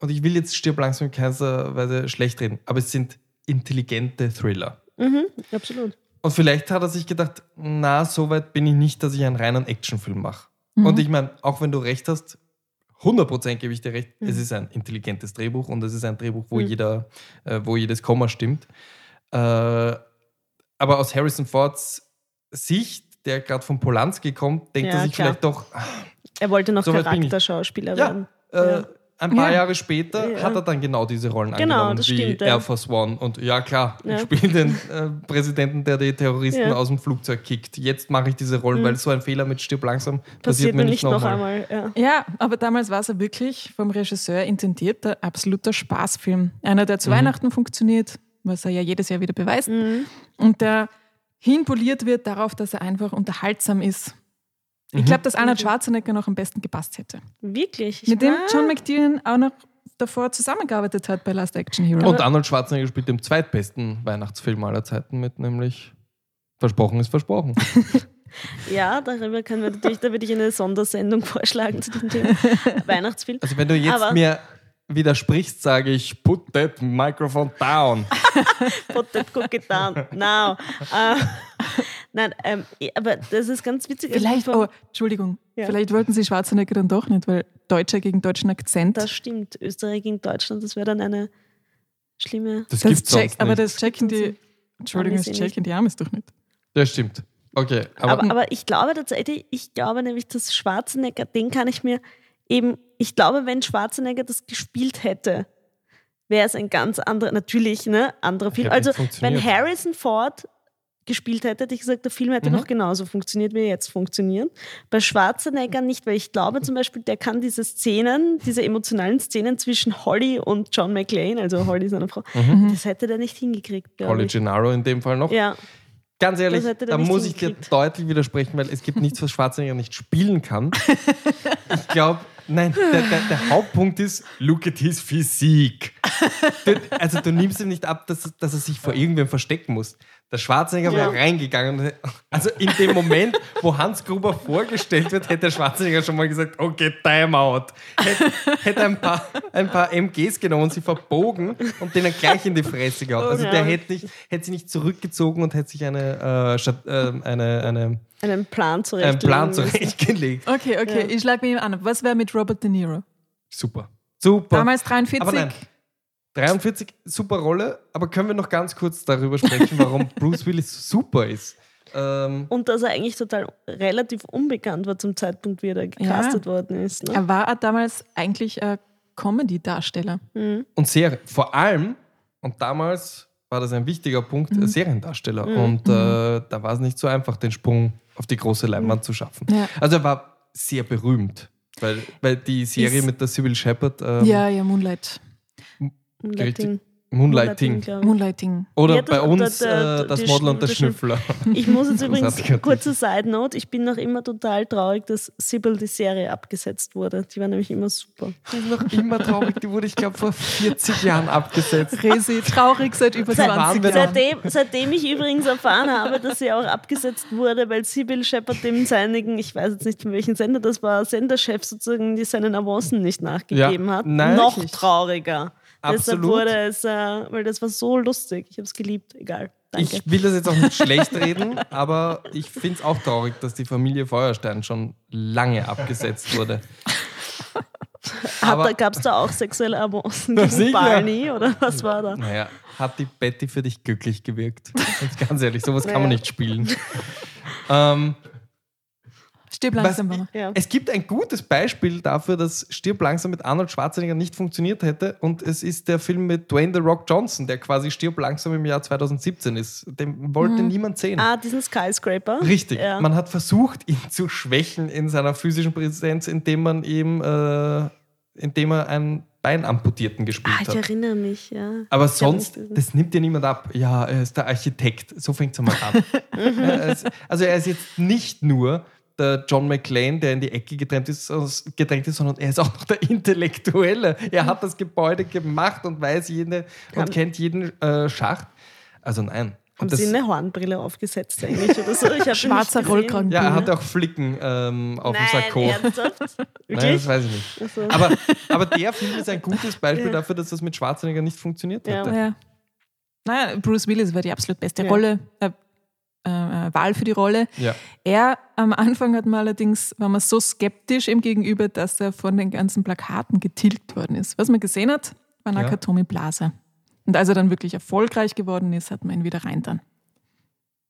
und ich will jetzt Stirb langsam in keiner Weise schlecht reden, aber es sind intelligente Thriller. Mhm, absolut. Und vielleicht hat er sich gedacht, na, so weit bin ich nicht, dass ich einen reinen Actionfilm mache. Und ich meine, auch wenn du recht hast, 100% gebe ich dir recht, es ist ein intelligentes Drehbuch und es ist ein Drehbuch, wo, jeder, äh, wo jedes Komma stimmt. Äh, aber aus Harrison Fords Sicht, der gerade von Polanski kommt, denkt Ja, er sich klar. vielleicht doch, Er wollte noch So. Charakterschauspieler ja, werden. äh, ein paar Ja. Jahre später Ja. hat er dann genau diese Rollen Genau, angenommen, das wie stimmt, ja. Air Force One. Und ja, klar, Ja. ich spiele den äh, Präsidenten, der die Terroristen Ja. Mhm. aus dem Flugzeug kickt. Jetzt mache ich diese Rollen, weil so ein Fehler mit Stirb langsam passiert, Passiert mir nicht nicht noch nochmal. einmal. Ja. Ja, aber damals war es ja wirklich vom Regisseur intendierter absoluter Spaßfilm. Einer, der zu Weihnachten funktioniert, was er ja jedes Jahr wieder beweist. Und der hinpoliert wird darauf, dass er einfach unterhaltsam ist. Ich glaube, dass Arnold Schwarzenegger noch am besten gepasst hätte. Wirklich? Ich Mit dem John McTiernan auch noch davor zusammengearbeitet hat bei Last Action Hero. Und Arnold Schwarzenegger spielt den zweitbesten Weihnachtsfilm aller Zeiten mit, nämlich Versprochen ist versprochen. Ja, darüber können wir natürlich, da würde ich eine Sondersendung vorschlagen zu diesem Thema. Weihnachtsfilm. Also wenn du jetzt Aber- mir widersprichst, sage ich, put that microphone down. Put that cookie down now. Äh, Nein, ähm, aber das ist ganz witzig. Also Vielleicht, oh, Entschuldigung, Ja. vielleicht wollten sie Schwarzenegger dann doch nicht, weil Deutscher gegen deutschen Akzent. Das stimmt. Österreich gegen Deutschland, das wäre dann eine schlimme. Das, das gibt's check, sonst aber nicht. das checken die. Entschuldigung, das checken die Amis doch nicht. Das stimmt. Okay, aber, Aber, aber ich glaube tatsächlich, ich glaube nämlich, dass Schwarzenegger, den kann ich mir eben, ich glaube, wenn Schwarzenegger das gespielt hätte, wäre es ein ganz anderer, natürlich, ne, anderer Film. Also, wenn. Harrison Ford gespielt hätte, hätte ich gesagt, der Film hätte Mhm. noch genauso funktioniert, wie er jetzt funktioniert. Bei Schwarzenegger nicht, weil ich glaube zum Beispiel, der kann diese Szenen, diese emotionalen Szenen zwischen Holly und John McClane, also Holly seine Frau, das hätte der nicht hingekriegt, Holly ich. Gennaro in dem Fall noch. Ja, Ganz ehrlich, da muss ich dir deutlich widersprechen, weil es gibt nichts, was Schwarzenegger nicht spielen kann. Ich glaube, nein, der, der, der Hauptpunkt ist, look at his Physik. Also du nimmst ihm nicht ab, dass, dass er sich vor irgendwem verstecken muss. Der Schwarzenegger Ja. wäre reingegangen. Also in dem Moment, wo Hans Gruber vorgestellt wird, hätte der Schwarzenegger schon mal gesagt, okay, time out. Hätte, hätte ein, paar, ein paar MGs genommen, sie verbogen und denen gleich in die Fresse gehauen. Also Oh, der hätte, nicht, hätte sich nicht zurückgezogen und hätte sich eine, äh, äh, eine, eine, einen Plan einen zurechtlegen Plan zurechtgelegt. Okay, okay, Ja. ich schlage mir an. Was wäre mit Robert De Niro? Super. Super. Damals 43. Aber nein. 43, super Rolle, aber können wir noch ganz kurz darüber sprechen, warum Bruce Willis super ist? Ähm, Und dass er eigentlich total relativ unbekannt war zum Zeitpunkt, wie er da gecastet worden ist. Ne? Er war damals eigentlich ein Comedy-Darsteller. und Serie. Vor allem, und damals war das ein wichtiger Punkt, Mhm. Seriendarsteller. Und äh, da war es nicht so einfach, den Sprung auf die große Leinwand zu schaffen. Ja. Also er war sehr berühmt, weil, weil die Serie Ist- mit der Sybil Shepard, ähm, Ja, ja, Moonlight. Moonlighting. Moonlighting. ich. Moonlighting. Oder Ja, das- bei uns der- der- äh, das Model und der Schnü- Schnüffler. Ich muss jetzt übrigens, kurze Side Note, ich bin noch immer total traurig, dass Sybil die Serie abgesetzt wurde. Die war nämlich immer super. Die ist noch immer traurig. Die wurde, ich glaube, vor 40 Jahren abgesetzt. Resi, traurig seit über Seit 20 wann wir Jahren. Seitdem, seitdem ich übrigens erfahren habe, dass sie auch abgesetzt wurde, weil Sybil Shepard dem seinigen, ich weiß jetzt nicht von welchem Sender, das war Senderchef sozusagen, die seinen Avancen nicht nachgegeben Ja, hat, nein, noch wirklich. trauriger. Deshalb Absolut. wurde es, äh, weil das war so lustig. Ich habe es geliebt. Egal. Danke. Ich will das jetzt auch nicht schlecht reden, aber ich finde es auch traurig, dass die Familie Feuerstein schon lange abgesetzt wurde. Gab es da auch sexuelle Avancen gegen. Barney oder was war da? Naja, hat die Betty für dich glücklich gewirkt? Ganz, ehrlich, sowas kann man Naja. nicht spielen. ähm, Stirb langsam, Mama. Ja. es gibt ein gutes Beispiel dafür, dass Stirb langsam mit Arnold Schwarzenegger nicht funktioniert hätte und es ist der Film mit Dwayne The Rock Johnson, der quasi Stirb langsam im Jahr 2017 ist. Den wollte niemand sehen. Ah, diesen Skyscraper. Richtig. Ja. Man hat versucht, ihn zu schwächen in seiner physischen Präsenz, indem man ihm, äh, indem er einen Beinamputierten gespielt Ah, ich hat. erinnere mich, ja. Aber Ich sonst, das nimmt dir niemand ab. Ja, er ist der Architekt. So fängt es einmal an. Mhm. Also er ist jetzt nicht nur der John McClane, der in die Ecke gedrängt ist, gedrängt ist, sondern er ist auch noch der Intellektuelle. Er hat das Gebäude gemacht und weiß jede und Haben- kennt jeden äh, Schacht. Also nein. Haben Und das, Sie eine Hornbrille aufgesetzt eigentlich oder so? Ich Schwarzer nicht gesehen. Rollkragen. ja, er hatte auch Flicken ähm, auf Nein, dem Sakko. ernsthaft? Nein, das weiß ich nicht. So. Aber, aber der Film ist ein gutes Beispiel Ja. dafür, dass das mit Schwarzenegger nicht funktioniert Ja. hätte. Ja. Naja, Bruce Willis war die absolut beste Ja. Rolle, äh, äh, Wahl für die Rolle. Ja. Er am Anfang hat man allerdings, war man so skeptisch ihm gegenüber, dass er von den ganzen Plakaten getilgt worden ist. Was man gesehen hat, war Ja. Nakatomi Plaza. Und als er dann wirklich erfolgreich geworden ist, hat man ihn wieder rein dann.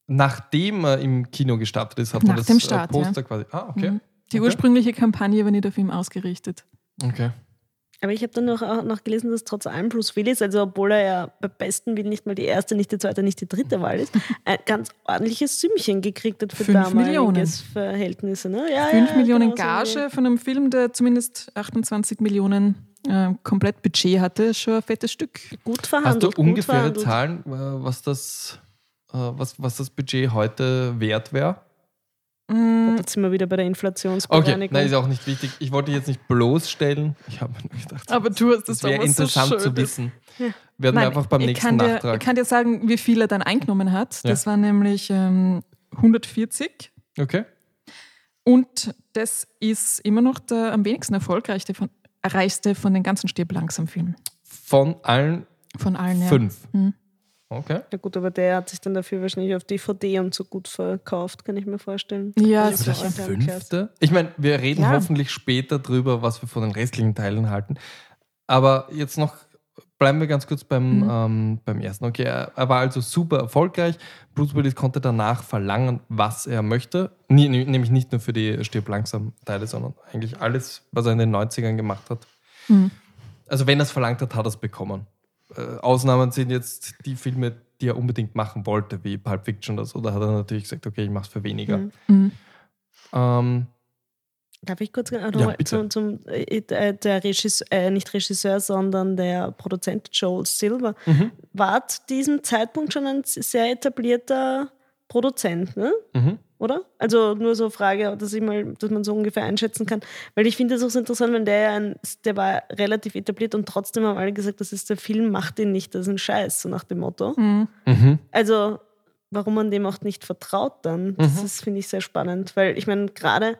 Nachdem er im Kino gestartet ist, hat Nach er das dem äh, Start, Poster quasi. Ah, okay. Mhm. Die Okay. ursprüngliche Kampagne war nicht auf ihn ausgerichtet. Okay. Aber ich habe dann noch, auch noch gelesen, dass trotz allem Bruce Willis, also obwohl er ja bei besten Willen nicht mal die erste, nicht die zweite, nicht die dritte Wahl ist, ein ganz ordentliches Sümmchen gekriegt hat für Fünf Millionen. Verhältnisse. Ne? Ja, 5 ja, Millionen genau so Gage von einem Film, der zumindest 28 Millionen äh, komplett Budget hatte, schon ein fettes Stück. Gut Hast du verhandelt. ungefähre verhandelt. Zahlen, äh, was das, äh, was, was das Budget heute wert wäre? Mm, Jetzt sind wir wieder bei der Okay, Inflationsbereinigung. nein, ist auch nicht wichtig. Ich wollte jetzt nicht bloßstellen. Ich habe mir nur gedacht, Aber du hast das wäre so interessant schön zu wissen. Werden wir einfach beim nächsten kann dir, Nachtrag. Ich kann dir sagen, wie viel er dann eingenommen hat. Ja. Das war nämlich ähm, 140. Okay. Und das ist immer noch der am wenigsten erfolgreichste von, reichste von den ganzen Stirb langsam Filmen. Von allen Von allen, ja. fünf. Okay. Ja gut, aber der hat sich dann dafür wahrscheinlich auf DVD und so gut verkauft, kann ich mir vorstellen. Ja, Also Das alte Umkehr. fünfte. Ich meine, wir reden Ja. hoffentlich später drüber, was wir von den restlichen Teilen halten. Aber jetzt noch bleiben wir ganz kurz beim, Mhm. ähm, beim ersten. Okay, er, er war also super erfolgreich. Bruce Willis konnte danach verlangen, was er möchte. Nie, nie- nämlich nicht nur für die Stirb langsam Teile, sondern eigentlich alles, was er in den 90ern gemacht hat. Mhm. Also wenn er es verlangt hat, hat er es bekommen. Äh, Ausnahmen sind jetzt die Filme, die er unbedingt machen wollte, wie Pulp Fiction oder so. Da hat er natürlich gesagt, okay, ich mache es für weniger. Mhm. Mhm. Ähm, Darf ich kurz Ja, noch mal bitte. zum, zum äh, äh, der Regisseur, äh, nicht Regisseur, sondern der Produzent Joel Silver Mhm. war zu diesem Zeitpunkt schon ein sehr etablierter Produzent, ne? mhm. Oder? Also nur so Frage, dass ich mal, dass man so ungefähr einschätzen kann. Weil ich finde es auch so interessant, wenn der ja ein, der war relativ etabliert und trotzdem haben alle gesagt, das ist der Film, macht ihn nicht, das ist ein Scheiß, so nach dem Motto. Mhm. Mhm. Also, warum man dem auch nicht vertraut dann, das Mhm. ist, finde ich, sehr spannend. Weil ich meine, gerade,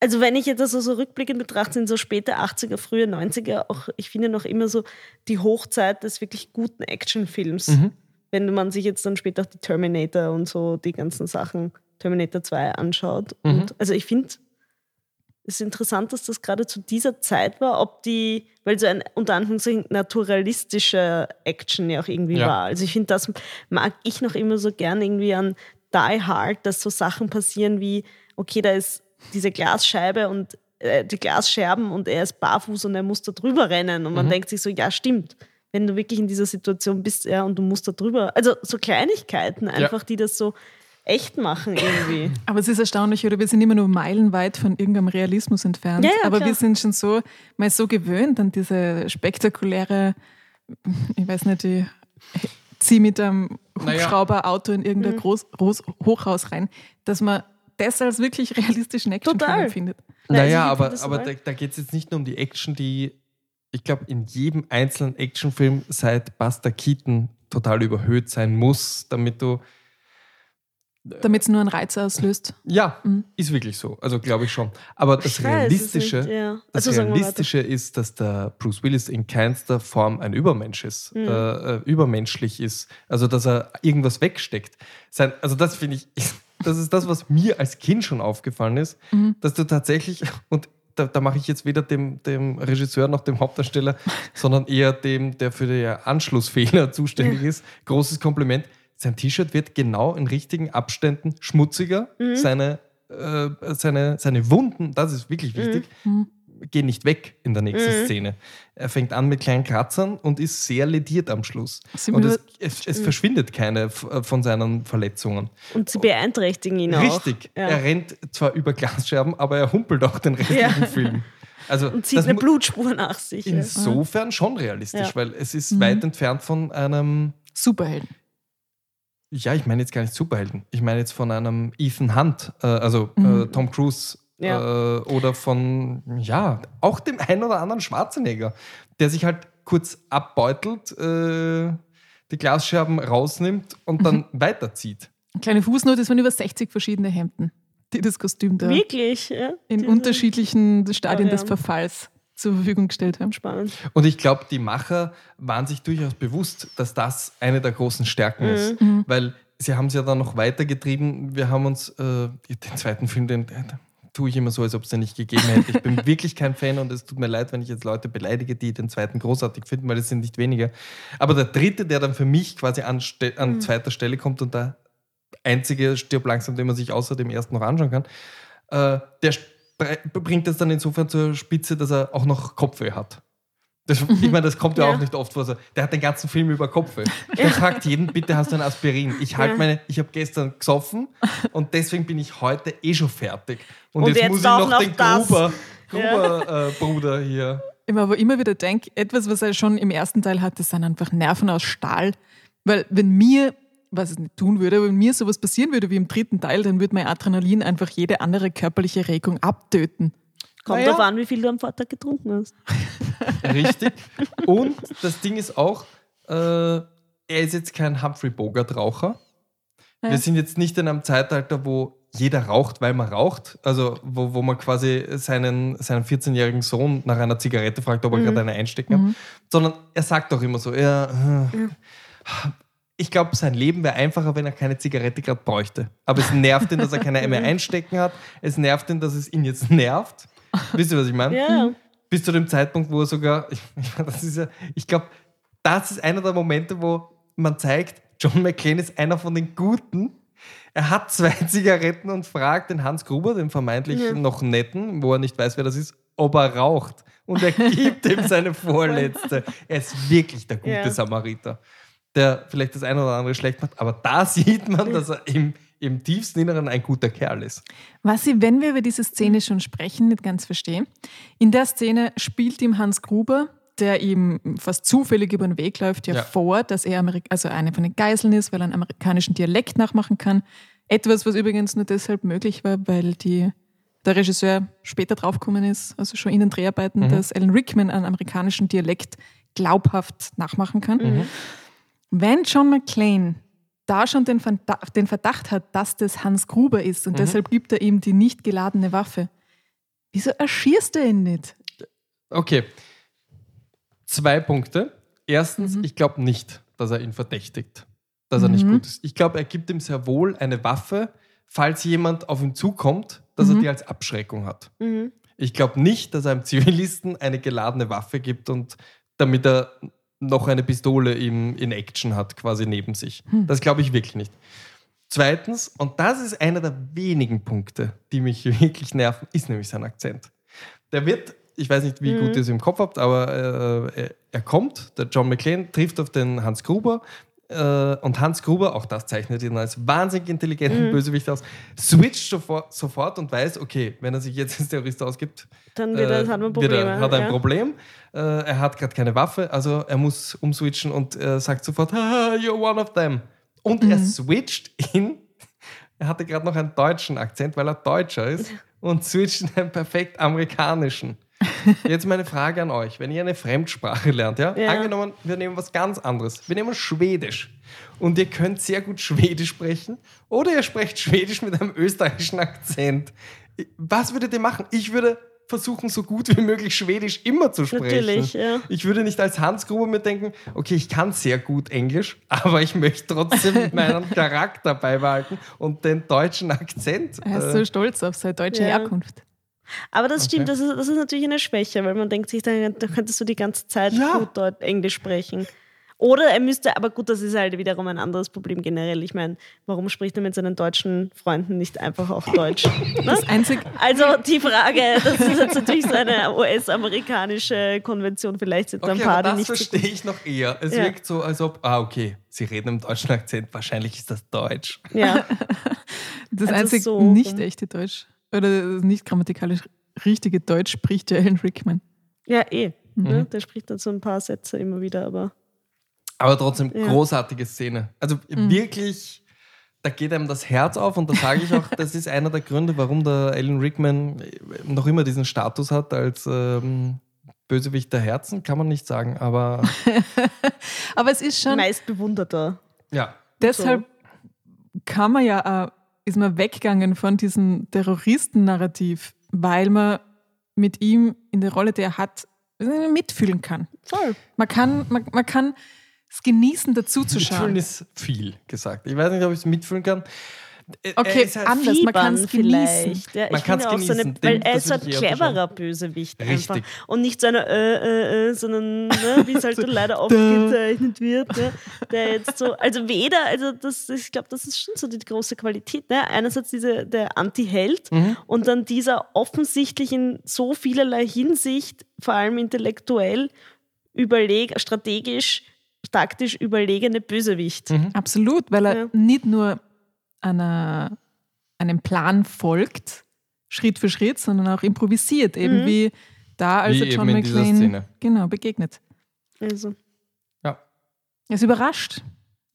also wenn ich jetzt also so rückblickend betrachte, sind so späte 80er, frühe 90er auch, ich finde noch immer so die Hochzeit des wirklich guten Actionfilms. Mhm. Wenn man sich jetzt dann später auch die Terminator und so die ganzen Sachen, Terminator 2 anschaut. Mhm. Und also ich finde, es ist interessant, dass das gerade zu dieser Zeit war, ob die, weil so ein unter Anführungszeichen naturalistische Action ja auch irgendwie Ja. war. Also ich finde, das mag ich noch immer so gern irgendwie an Die Hard, dass so Sachen passieren wie, okay, da ist diese Glasscheibe und äh, die Glasscherben und er ist barfuß und er muss da drüber rennen und man Mhm. denkt sich so, ja stimmt, wenn du wirklich in dieser Situation bist, ja, und du musst da drüber, also so Kleinigkeiten einfach, die das so echt machen irgendwie. Aber es ist erstaunlich, oder wir sind immer nur meilenweit von irgendeinem Realismus entfernt. Ja, ja, Aber klar. wir sind schon so mal so gewöhnt an diese spektakuläre, ich weiß nicht, die zieh mit einem. Hubschrauberauto in Mhm. irgendein Groß, Groß, Hochhaus rein, dass man das als wirklich realistischen Actionfilm also Naja, ich aber, aber da, da geht es jetzt nicht nur um die Action, die ich glaube, in jedem einzelnen Actionfilm seit Buster Keaton total überhöht sein muss, damit du. Damit es nur einen Reiz auslöst. Ja, Mhm. ist wirklich so. Also glaube ich schon. Aber das Ich Realistische, nicht, ja. das Also. Realistische ist, dass der Bruce Willis in keinster Form ein Übermensch ist, Mhm. äh, äh, übermenschlich ist. Also dass er irgendwas wegsteckt. Sein, also das finde ich, das ist das, was mir als Kind schon aufgefallen ist, Mhm. dass du tatsächlich und da, da mache ich jetzt weder dem, dem Regisseur noch dem Hauptdarsteller, sondern eher dem, der für die Anschlussfehler zuständig ist. Großes Kompliment. Sein T-Shirt wird genau in richtigen Abständen schmutziger. Mhm. Seine, äh, seine, seine Wunden, das ist wirklich wichtig, Mhm. Gehen nicht weg in der nächsten Mhm. Szene. Er fängt an mit kleinen Kratzern und ist sehr lediert am Schluss. Sind Und es, es, es verschwindet keine äh, von seinen Verletzungen. Und sie beeinträchtigen ihn auch. Richtig. Ja. Er rennt zwar über Glasscherben, aber er humpelt auch den restlichen Ja. Film. Also Und zieht eine Blutspur nach sich. ja. insofern schon realistisch, Ja. weil es ist Mhm. weit entfernt von einem, Superhelden. ja, ich meine jetzt gar nicht Superhelden. Ich meine jetzt von einem Ethan Hunt, äh, also Mhm. äh, Tom Cruise Ja. äh, oder von, ja, auch dem einen oder anderen Schwarzenegger, der sich halt kurz abbeutelt, äh, die Glasscherben rausnimmt und dann weiterzieht. Kleine Fußnote, es waren über 60 verschiedene Hemden, die das Kostüm da Wirklich, ja. in Diese- unterschiedlichen Stadien des Varianten. Verfalls zur Verfügung gestellt haben. Spannend. Und ich glaube, die Macher waren sich durchaus bewusst, dass das eine der großen Stärken ist. Mhm. Weil sie haben es ja dann noch weitergetrieben. Wir haben uns äh, den zweiten Film, den tue ich immer so, als ob es den nicht gegeben hätte. Ich bin wirklich kein Fan und es tut mir leid, wenn ich jetzt Leute beleidige, die den zweiten großartig finden, weil es sind nicht wenige. Aber der dritte, der dann für mich quasi an, an zweiter Stelle kommt und der einzige stirbt langsam, den man sich außer dem ersten noch anschauen kann, äh, der bringt es dann insofern zur Spitze, dass er auch noch Kopfweh hat. Das, ich meine, das kommt ja, Ja. auch nicht oft vor. Der hat den ganzen Film über Kopfweh. Der fragt jeden, bitte hast du ein Aspirin? Ich halte Ja. meine, ich habe gestern gesoffen und deswegen bin ich heute eh schon fertig. Und, Und jetzt, jetzt muss ich auch noch, noch den. Gruber, Gruber äh, Bruder hier. Ich mir aber immer wieder denke, etwas, was er schon im ersten Teil hat, das sind einfach Nerven aus Stahl. Weil wenn mir, was ich nicht tun würde, aber wenn mir sowas passieren würde wie im dritten Teil, dann würde mein Adrenalin einfach jede andere körperliche Regung abtöten. Kommt Naja. drauf an, wie viel du am Vortag getrunken hast. Richtig. Und das Ding ist auch, äh, er ist jetzt kein Humphrey Bogart-Raucher. Ja. Wir sind jetzt nicht in einem Zeitalter, wo jeder raucht, weil man raucht. Also wo, wo man quasi seinen, seinen 14-jährigen Sohn nach einer Zigarette fragt, ob er gerade eine einstecken kann. Sondern er sagt doch immer so, ja, äh, Ich glaube, sein Leben wäre einfacher, wenn er keine Zigarette gerade bräuchte. Aber es nervt ihn, dass er keine mehr einstecken hat. Es nervt ihn, dass es ihn jetzt nervt. Wisst ihr, was ich meine? Ja. Bis zu dem Zeitpunkt, wo er sogar, ich, das ist ja, ich glaube, das ist einer der Momente, wo man zeigt, John McClane ist einer von den Guten. Er hat zwei Zigaretten und fragt den Hans Gruber, den vermeintlich Ja. noch netten, wo er nicht weiß, wer das ist, ob er raucht. Und er gibt ihm seine vorletzte. Er ist wirklich der gute Ja. Samariter, der vielleicht das eine oder andere schlecht macht, aber da sieht man, dass er im, im tiefsten Inneren ein guter Kerl ist. Was ich, wenn wir über diese Szene schon sprechen, nicht ganz verstehe. In der Szene spielt ihm Hans Gruber, der ihm fast zufällig über den Weg läuft, ja, Ja. vor, dass er Amerik also eine von den Geiseln ist, weil er einen amerikanischen Dialekt nachmachen kann. Etwas, was übrigens nur deshalb möglich war, weil die, der Regisseur später draufgekommen ist, also schon in den Dreharbeiten, dass Alan Rickman einen amerikanischen Dialekt glaubhaft nachmachen kann. Wenn John McClane da schon den Verdacht, den Verdacht hat, dass das Hans Gruber ist und deshalb gibt er ihm die nicht geladene Waffe, wieso erschießt er ihn nicht? Okay. Zwei Punkte. Erstens, ich glaube nicht, dass er ihn verdächtigt, dass er nicht gut ist. Ich glaube, er gibt ihm sehr wohl eine Waffe, falls jemand auf ihn zukommt, dass er die als Abschreckung hat. Mhm. Ich glaube nicht, dass er einem Zivilisten eine geladene Waffe gibt und damit er noch eine Pistole in, in Action hat, quasi neben sich. Das glaube ich wirklich nicht. Zweitens, und das ist einer der wenigen Punkte, die mich wirklich nerven, ist nämlich sein Akzent. Der wird, ich weiß nicht, wie gut ihr es im Kopf habt, aber äh, er, er kommt, der John McClane trifft auf den Hans Gruber äh, und Hans Gruber, auch das zeichnet ihn als wahnsinnig intelligenten Bösewicht aus, switcht sofort, sofort und weiß, okay, wenn er sich jetzt als Terrorist ausgibt, Dann wird er, hat man Probleme. er, hat er ein ja. Problem. Äh, er hat gerade keine Waffe, also er muss umswitchen und äh, sagt sofort, "Haha, you're one of them. Und er switcht in, er hatte gerade noch einen deutschen Akzent, weil er Deutscher ist, und switcht in einen perfekt amerikanischen. Jetzt meine Frage an euch. Wenn ihr eine Fremdsprache lernt, ja? Ja. Angenommen, wir nehmen was ganz anderes. Wir nehmen Schwedisch. Und ihr könnt sehr gut Schwedisch sprechen. Oder ihr sprecht Schwedisch mit einem österreichischen Akzent. Was würdet ihr machen? Ich würde versuchen, so gut wie möglich Schwedisch immer zu sprechen. Natürlich, ja. Ich würde nicht als Hans Gruber mir denken, okay, ich kann sehr gut Englisch, aber ich möchte trotzdem meinen Charakter beibehalten und den deutschen Akzent. Er ist äh, so stolz auf seine deutsche Ja. Herkunft. Aber das stimmt, Okay. das ist, das ist natürlich eine Schwäche, weil man denkt sich, dann, dann könntest du die ganze Zeit Ja. gut dort Englisch sprechen. Oder er müsste, aber gut, das ist halt wiederum ein anderes Problem generell. Ich meine, warum spricht er mit seinen deutschen Freunden nicht einfach auch Deutsch? ne? Das einzig, Also die Frage, das ist jetzt natürlich so eine US-amerikanische Konvention, vielleicht sind da ein Okay, paar, das nicht so verstehe ich noch eher. Es Ja. wirkt so, als ob, ah, okay, sie reden im deutschen Akzent, wahrscheinlich ist das Deutsch. Ja, das Also einzig so nicht echte Deutsch oder das nicht grammatikalisch richtige Deutsch spricht ja Alan Rickman. ja eh. Mhm. Ne? Der spricht dann so ein paar Sätze immer wieder, aber Aber trotzdem, Ja. großartige Szene. Also wirklich, da geht einem das Herz auf und da sage ich auch, das ist einer der Gründe, warum der Alan Rickman noch immer diesen Status hat als ähm, Bösewicht der Herzen, kann man nicht sagen, aber Aber es ist schon, meist bewunderter. ja. deshalb kann man ja auch, ist man weggegangen von diesem Terroristen-Narrativ, weil man mit ihm in der Rolle, die er hat, mitfühlen kann. Voll. Man kann, man, man kann es genießen, dazu zu Mitfühlen ist viel gesagt. Ich weiß nicht, ob ich es mitfühlen kann. Er- er Okay, ist halt anders. man kann's Fiebern genießen. vielleicht. Ja, Man ich kann's finde auch so eine, genießen. weil er ist so ein cleverer Bösewicht Richtig. einfach. Und nicht so einer äh, äh, äh, sondern ne, wie es halt so leider oft gezeichnet wird. Ne? Der jetzt so, also weder, also das, ich glaube, das ist schon so die große Qualität. Ne? Einerseits diese, der Anti-Held Mhm. und dann dieser offensichtlich in so vielerlei Hinsicht, vor allem intellektuell, überleg, strategisch, taktisch überlegene Bösewicht. Mhm. Absolut, weil er Ja. nicht nur einer, einem Plan folgt, Schritt für Schritt, sondern auch improvisiert, eben Mhm. wie da, als Wie er John McClane genau, begegnet. Also. Ja. Er ist überrascht.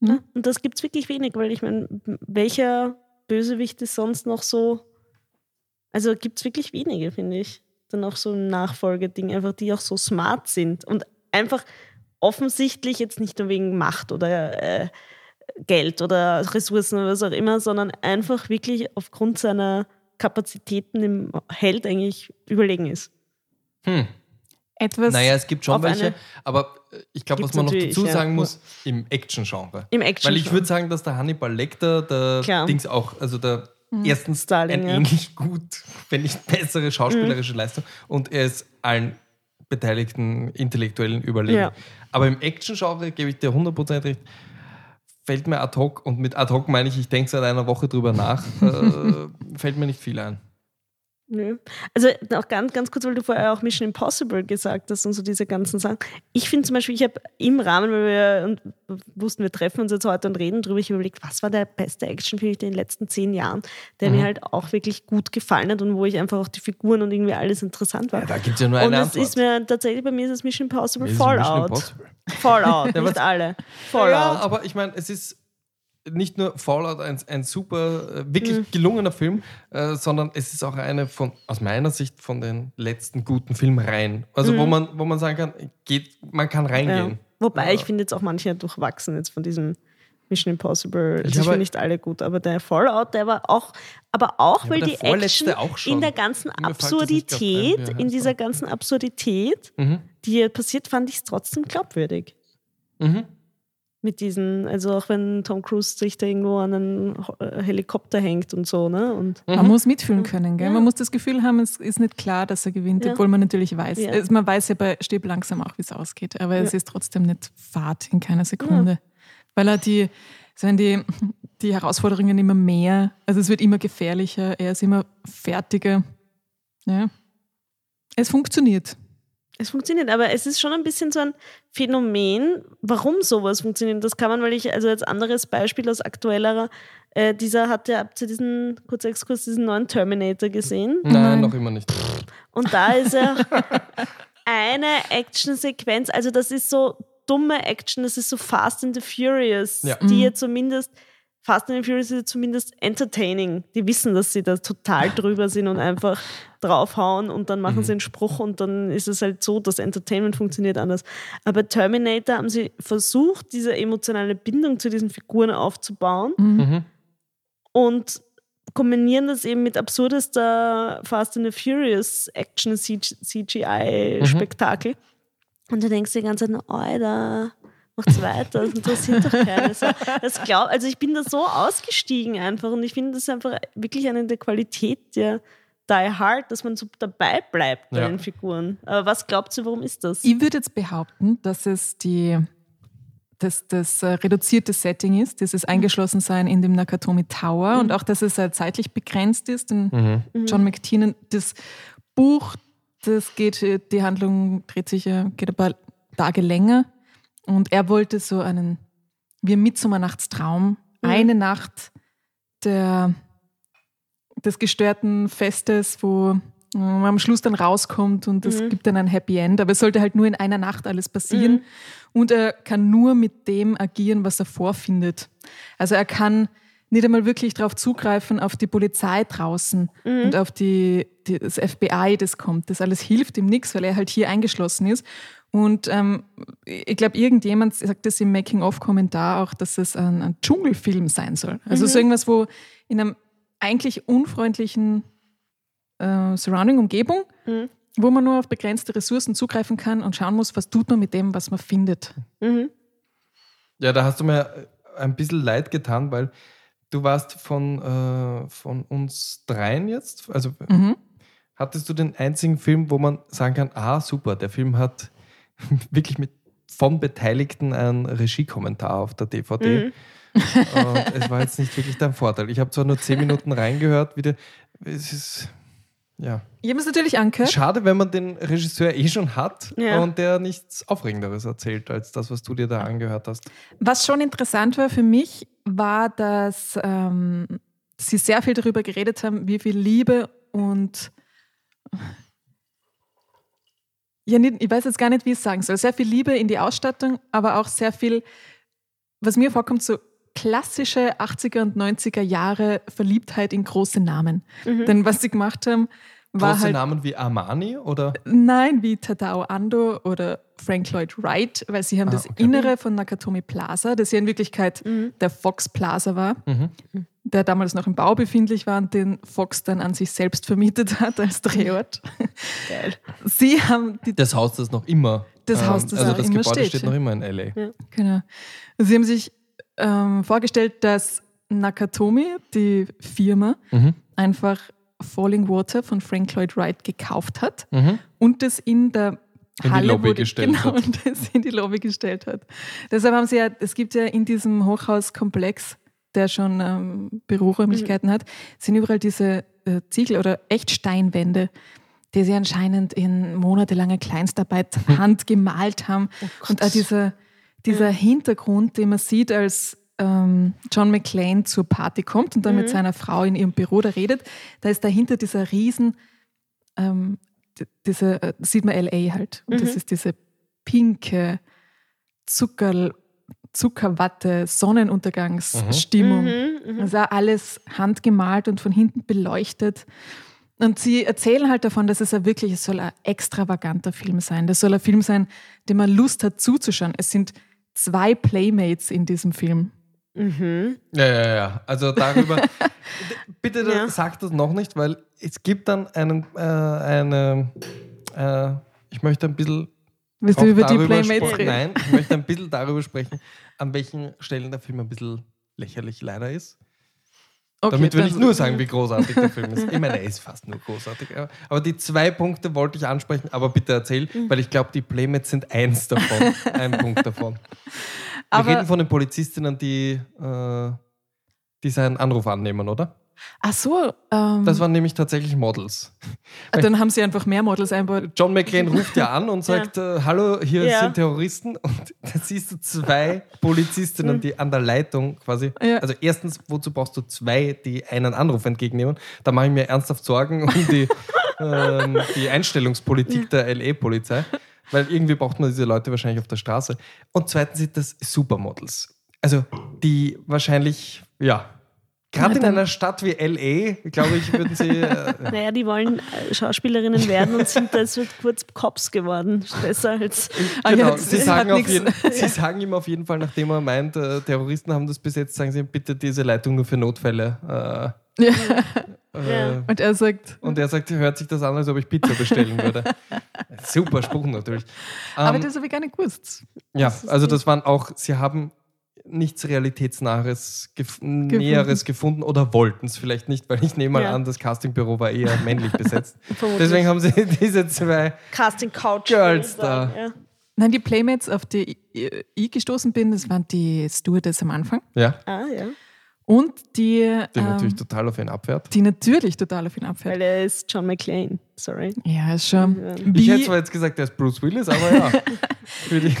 Ja, und das gibt es wirklich wenig, weil ich meine, welcher Bösewicht ist sonst noch so. Also gibt es wirklich wenige, finde ich. Dann auch so ein Nachfolgeding, einfach die auch so smart sind und einfach offensichtlich jetzt nicht nur wegen Macht oder äh, Geld oder Ressourcen oder was auch immer, sondern einfach wirklich aufgrund seiner Kapazitäten im Held eigentlich überlegen ist. Hm. etwas. Naja, es gibt schon welche, aber äh, ich glaube, was man noch dazu ja. sagen muss, im Action-Genre. Im Action. Weil ich würde sagen, dass der Hannibal Lecter, der Klar. Dings auch, also der erstens Starling, ein ja. ähnlich gut, wenn nicht bessere schauspielerische Leistung und er ist allen beteiligten Intellektuellen überlegen. Ja. Aber im Action-Genre gebe ich dir 100% recht. Fällt mir ad hoc, und mit ad hoc meine ich, ich denke seit einer Woche drüber nach, äh, fällt mir nicht viel ein. Nö. Also noch ganz, ganz kurz, weil du vorher auch Mission Impossible gesagt hast und so diese ganzen Sachen. Ich finde zum Beispiel, ich habe im Rahmen, weil wir und wussten, wir treffen uns jetzt heute und reden drüber, ich habe überlegt, was war der beste Actionfilm in den letzten zehn Jahren, der Mhm. mir halt auch wirklich gut gefallen hat und wo ich einfach auch die Figuren und irgendwie alles interessant war. Ja, da gibt es ja nur und eine es Antwort. ist mir tatsächlich bei mir ist es Mission Impossible Mission Fallout. Impossible. Fallout, nicht alle. Fallout. Ja, aber ich meine, es ist nicht nur Fallout ein, ein super, äh, wirklich Mhm. gelungener Film, äh, sondern es ist auch eine von, aus meiner Sicht, von den letzten guten Filmreihen. Also wo, man, wo man sagen kann, geht, man kann Mhm. Ja. reingehen. Wobei Ja. ich finde jetzt auch manche durchwachsen jetzt von diesem Mission Impossible. Also Ich finde nicht alle gut, aber der Fallout, der war auch, aber auch, Ja, weil aber die Action in der ganzen Mir ein, Absurdität, er in dieser ganzen Absurdität, Mhm. die hier passiert, fand ich es trotzdem glaubwürdig. Mhm. Mit diesen, also auch wenn Tom Cruise sich da irgendwo an einen äh, Helikopter hängt und so, ne? Und Man muss mitfühlen können. Gell? Ja. Man muss das Gefühl haben, es ist nicht klar, dass er gewinnt, Ja. obwohl man natürlich weiß. Ja. Also man weiß ja bei Stirb langsam auch, wie es ausgeht, aber es ist trotzdem nicht Fahrt in keiner Sekunde. Weil er die, so die, die Herausforderungen immer mehr, also es wird immer gefährlicher, er ist immer fertiger. Ja. Es funktioniert. Es funktioniert, aber es ist schon ein bisschen so ein Phänomen, warum sowas funktioniert. Das kann man, weil ich, also als anderes Beispiel aus aktuellerer, äh, dieser hat ja, habt ihr diesen, kurzer Exkurs, diesen neuen Terminator gesehen? Nein, Nein. noch immer nicht. Und da ist ja eine Actionsequenz, also das ist so dumme Action, das ist so Fast and the Furious, Ja. die Mhm. ja zumindest, Fast and the Furious ist zumindest entertaining. Die wissen, dass sie da total drüber sind und einfach draufhauen und dann machen sie einen Spruch und dann ist es halt so, das Entertainment funktioniert anders. Aber Terminator haben sie versucht, diese emotionale Bindung zu diesen Figuren aufzubauen Mhm. und kombinieren das eben mit absurdester Fast and the Furious Action CGI-Spektakel. Und du denkst die ganze Zeit, Alter, macht's weiter, das interessiert doch keine Sau. Das glaub, also ich bin da so ausgestiegen einfach und ich finde das einfach wirklich eine der Qualität der Die Hard, dass man so dabei bleibt bei Ja. den Figuren. Aber was glaubt ihr, warum ist das? Ich würde jetzt behaupten, dass es die, dass das äh, reduzierte Setting ist, dieses Eingeschlossensein in dem Nakatomi Tower und auch, dass es äh, zeitlich begrenzt ist. Denn Mhm. John McTiernan, das Buch, das geht, äh, die Handlung dreht sich, ja- geht ein paar Tage länger. Und er wollte so einen, wie ein Mittsommernachtstraum, eine Nacht der, des gestörten Festes, wo man am Schluss dann rauskommt und es gibt dann ein Happy End. Aber es sollte halt nur in einer Nacht alles passieren. Und er kann nur mit dem agieren, was er vorfindet. Also er kann nicht einmal wirklich darauf zugreifen, auf die Polizei draußen und auf die, die, das FBI, das kommt. Das alles hilft ihm nichts, weil er halt hier eingeschlossen ist. Und ähm, ich glaube, irgendjemand sagt das im Making-of-Kommentar auch, dass es ein, ein Dschungelfilm sein soll. Also so irgendwas, wo in einem eigentlich unfreundlichen äh, Surrounding, Umgebung, Mhm. wo man nur auf begrenzte Ressourcen zugreifen kann und schauen muss, was tut man mit dem, was man findet. Mhm. Ja, da hast du mir ein bisschen leid getan, weil du warst von, äh, von uns dreien jetzt, also Mhm. hattest du den einzigen Film, wo man sagen kann, ah super, der Film hat wirklich mit von Beteiligten einen Regiekommentar auf der DVD. Mhm. Und es war jetzt nicht wirklich dein Vorteil. Ich habe zwar nur zehn Minuten reingehört, wieder. Es ist ja es natürlich angehört. schade, wenn man den Regisseur eh schon hat Ja. und der nichts Aufregenderes erzählt als das, was du dir da angehört hast. Was schon interessant war für mich, war, dass ähm, sie sehr viel darüber geredet haben, wie viel Liebe und ja, ich weiß jetzt gar nicht, wie ich es sagen soll. Sehr viel Liebe in die Ausstattung, aber auch sehr viel, was mir vorkommt, so klassische 80er und 90er Jahre Verliebtheit in große Namen. Denn was sie gemacht haben, war Große halt Namen wie Armani oder Nein, wie Tadao Ando oder Frank Lloyd Wright, weil sie haben Ah, das okay. Innere von Nakatomi Plaza, das ja in Wirklichkeit der Fox Plaza war, der damals noch im Bau befindlich war und den Fox dann an sich selbst vermietet hat als Drehort. Geil. Sie haben die, Das Haus, das noch immer. Das Haus, das also auch das immer Gebäude steht, steht ja. noch immer in LA. genau. Sie haben sich ähm, vorgestellt, dass Nakatomi, die Firma, Mhm. einfach Falling Water von Frank Lloyd Wright gekauft hat Mhm. und das in der In die Halle Lobby wurde, gestellt genau, hat. und das in die Lobby gestellt hat. Deshalb haben sie ja, es gibt ja in diesem Hochhauskomplex, der schon ähm, Büroräumlichkeiten hat, sind überall diese äh, Ziegel- oder Echtsteinwände, die sie anscheinend in monatelanger Kleinstarbeit handgemalt haben. und auch dieser, dieser Hintergrund, den man sieht, als ähm, John McClane zur Party kommt und dann mit seiner Frau in ihrem Büro da redet, da ist dahinter dieser riesen, ähm, diese, äh, sieht man LA halt. Und das ist diese pinke Zuckerl, Zuckerwatte, Sonnenuntergangsstimmung. Mhm, Das ist auch alles handgemalt und von hinten beleuchtet. Und sie erzählen halt davon, dass es ja wirklich, es soll ein extravaganter Film sein. Das soll ein Film sein, den man Lust hat zuzuschauen. Es sind zwei Playmates in diesem Film. Mhm. Ja, ja, ja. Also darüber. Bitte Ja. sag das noch nicht, weil es gibt dann einen, äh, eine. Äh, ich möchte ein bisschen. Willst du über die darüber Playmates reden? Nein, ich möchte ein bisschen darüber sprechen, an welchen Stellen der Film ein bisschen lächerlich leider ist. Okay, Damit will dann- ich nur sagen, wie großartig der Film ist. Ich meine, er ist fast nur großartig. aber- die zwei Punkte wollte ich ansprechen, aber bitte erzähl, Mhm. weil ich glaube, die Playmates sind eins davon. ein Punkt davon. Wir Aber- reden von den Polizistinnen, die, äh, die seinen Anruf annehmen, oder? Ach so, ähm, Das waren nämlich tatsächlich Models. dann haben sie einfach mehr Models einbaut. John McClane ruft ja an und sagt, äh, hallo, hier Ja. sind Terroristen. Und da siehst du zwei Polizistinnen, die an der Leitung quasi. Ja. Also erstens, wozu brauchst du zwei, die einen Anruf entgegennehmen? Da mache ich mir ernsthaft Sorgen um die, ähm, die Einstellungspolitik der LE-Polizei. Weil irgendwie braucht man diese Leute wahrscheinlich auf der Straße. Und zweitens sind das Supermodels. Also die wahrscheinlich, ja, gerade in einer Stadt wie LE, glaube ich, würden sie... Äh, Naja, die wollen äh, Schauspielerinnen werden und sind deshalb kurz Cops geworden. Besser als. Ah, Genau, sie, sagen jeden, sie sagen ihm auf jeden Fall, nachdem er meint, äh, Terroristen haben das bis jetzt, sagen sie ihm bitte diese Leitung nur für Notfälle. Äh, Ja. äh, Ja. Und er sagt, Und er sagt, hört sich das an, als ob ich Pizza bestellen würde. Super Spruch natürlich. aber Ähm, das habe ich gar nicht gewusst. ja, also das waren auch, sie haben nichts Realitätsnahes, gef Näheres gefunden oder wollten es vielleicht nicht, weil ich nehme mal Ja. an, das Castingbüro war eher männlich besetzt. Deswegen haben sie diese zwei Casting Couch. Girls da. Ja. Nein, die Playmates, auf die ich- ich gestoßen bin, das waren die Stewardess am Anfang. Ja, Ah, ja. Und die, die ähm, natürlich total auf ihn abfährt. die natürlich total auf ihn abfällt. Weil er ist John McClane. Sorry. Ja, ist schon. Ja. Ich hätte zwar jetzt gesagt, er ist Bruce Willis, aber ja. für die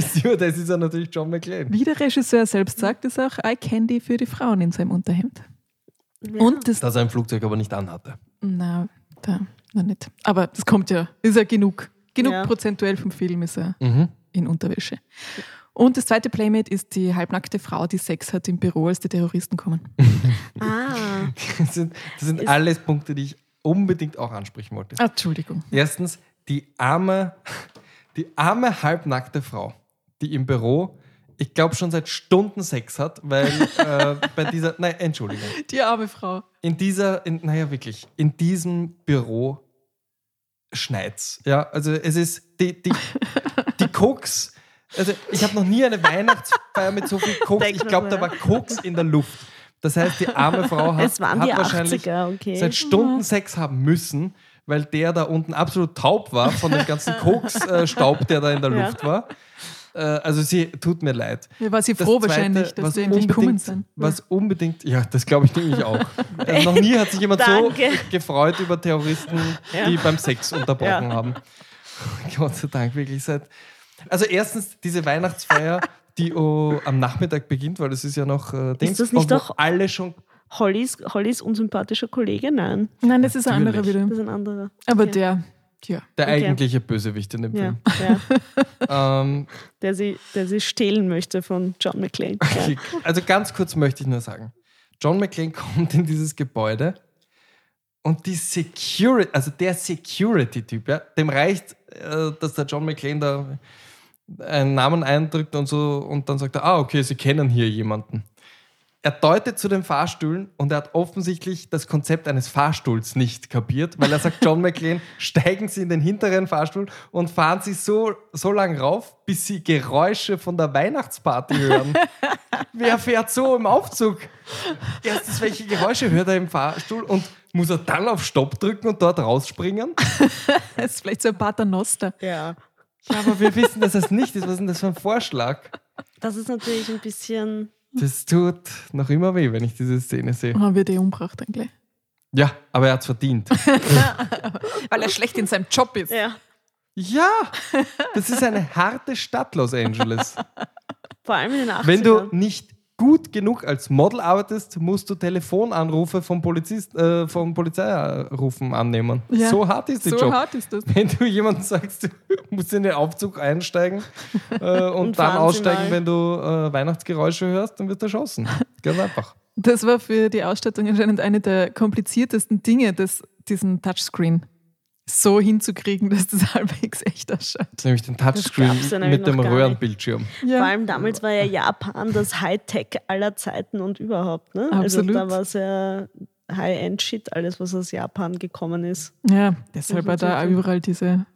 Stewardess ist er natürlich John McClane. wie der Regisseur selbst sagt, ist auch Eye Candy für die Frauen in seinem Unterhemd. Und das. Dass er ein Flugzeug aber nicht anhatte. Na, da, noch nicht. Aber das kommt ja, ist ja genug. Genug Ja. prozentuell vom Film ist er Mhm. in Unterwäsche. Und das zweite Playmate ist die halbnackte Frau, die Sex hat im Büro, als die Terroristen kommen. Ah, Das sind, das sind alles Punkte, die ich unbedingt auch ansprechen wollte. Entschuldigung. Erstens, die arme, die arme halbnackte Frau, die im Büro, ich glaube, schon seit Stunden Sex hat, weil äh, bei dieser, nein, Entschuldigung, Die arme Frau. in dieser, in, naja, wirklich, in diesem Büro schneit's. Ja, also es ist die, die, die Koks. Also ich habe noch nie eine Weihnachtsfeier mit so viel Koks. Denk Ich glaube, da war Koks in der Luft. Das heißt, die arme Frau hat, es waren hat die wahrscheinlich 80er, okay. seit Stunden Sex haben müssen, weil der da unten absolut taub war von dem ganzen Koksstaub, der da in der Ja. Luft war. Äh, Also sie tut mir leid. Ja, war sie Das froh Zweite, wahrscheinlich, dass was die endlich gekommen sind. Was unbedingt, ja, das glaube ich nämlich auch. Also noch nie hat sich jemand so gefreut über Terroristen, Ja. die beim Sex unterbrochen Ja. haben. Gott sei Dank, wirklich seit. Also erstens diese Weihnachtsfeier, die oh, am Nachmittag beginnt, weil das ist ja noch äh, Dings, das nicht doch- alle schon. Hollys, Hollys unsympathischer Kollege? Nein, Nein, das ist ein anderer wieder. das ist ein anderer. Aber Okay. der, ja. Der Okay. eigentliche Bösewicht in dem Ja, Film. ja. Ähm, Der, sie, der sie stehlen möchte von John McClane. Ja. Okay, Also ganz kurz möchte ich nur sagen, John McClane kommt in dieses Gebäude und die Security, also der Security-Typ, ja, dem reicht, äh, dass der John McClane da einen Namen eindrückt und so und dann sagt er, ah, okay, sie kennen hier jemanden. er deutet zu den Fahrstühlen und er hat offensichtlich das Konzept eines Fahrstuhls nicht kapiert, weil er sagt, John McClane, steigen Sie in den hinteren Fahrstuhl und fahren Sie so, so lang rauf, bis Sie Geräusche von der Weihnachtsparty hören. Wer fährt so im Aufzug? Erstens, welche Geräusche hört er im Fahrstuhl und muss er dann auf Stopp drücken und dort rausspringen? Das ist vielleicht so ein Paternoster. Ja. Ja, aber wir wissen, dass das nicht ist. Was ist denn das für ein Vorschlag? Das ist natürlich ein bisschen. Das tut noch immer weh, wenn ich diese Szene sehe. Oh, wird eh umgebracht gleich. Ja, aber er hat es verdient. Weil er schlecht in seinem Job ist. Ja. Ja, das ist eine harte Stadt, Los Angeles. Vor allem in den 80ern. Wenn du nicht gut genug als Model arbeitest, musst du Telefonanrufe vom, Polizist, äh, vom Polizeirufen annehmen. Ja. So hart ist der So Job. hart ist das. Wenn du jemandem sagst, du musst in den Aufzug einsteigen äh, und, Und dann aussteigen, wenn du äh, Weihnachtsgeräusche hörst, dann wird erschossen. Ganz einfach. Das war für die Ausstattung anscheinend eine der kompliziertesten Dinge, das, diesen Touchscreen so hinzukriegen, dass das halbwegs echt ausschaut. Nämlich den Touchscreen ja mit dem. Röhrenbildschirm. Vor allem damals war ja Japan das Hightech aller Zeiten und überhaupt. Ne? Absolut. Also da war es ja High-End-Shit, alles, was aus Japan gekommen ist. Ja, deshalb war da überall diese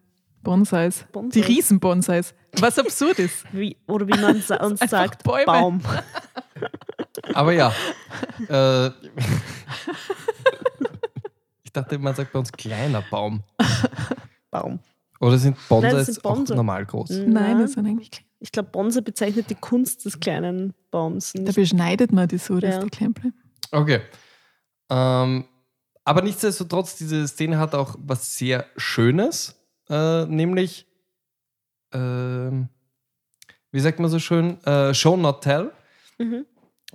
Bonsais. Bonsais. Die Riesen-Bonsais. Was absurd ist. Wie, oder wie man sa uns sagt, Bäume. Baum. Aber ja. äh, ich dachte, man sagt bei uns kleiner Baum. Baum. Oder sind Bonsais Nein, sind Bonsai. auch normal groß? Nein, das sind eigentlich klein. Ich glaube, Bonse bezeichnet die Kunst des kleinen Baums. Da Nicht beschneidet man die so, dass Ja. die klein bleiben. Okay. Ähm, aber nichtsdestotrotz, diese Szene hat auch was sehr Schönes, äh, nämlich, ähm, wie sagt man so schön, äh, show not tell, Mhm.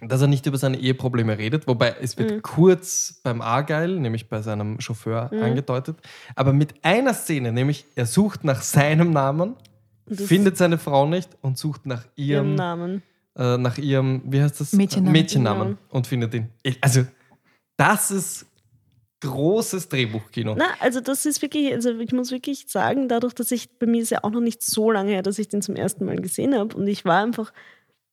Dass er nicht über seine Eheprobleme redet, wobei es wird Mhm. kurz beim Argyle, nämlich bei seinem Chauffeur, Mhm. angedeutet, aber mit einer Szene, nämlich er sucht nach seinem Namen, das findet seine Frau nicht und sucht nach ihrem ihrem Namen. äh, nach ihrem, wie heißt das? Mädchennamen. Mädchennamen Genau. und findet ihn. Also, das ist großes Drehbuchkino. Na, also das ist wirklich, also ich muss wirklich sagen, dadurch, dass ich, bei mir ist ja auch noch nicht so lange her, dass ich den zum ersten Mal gesehen habe und ich war einfach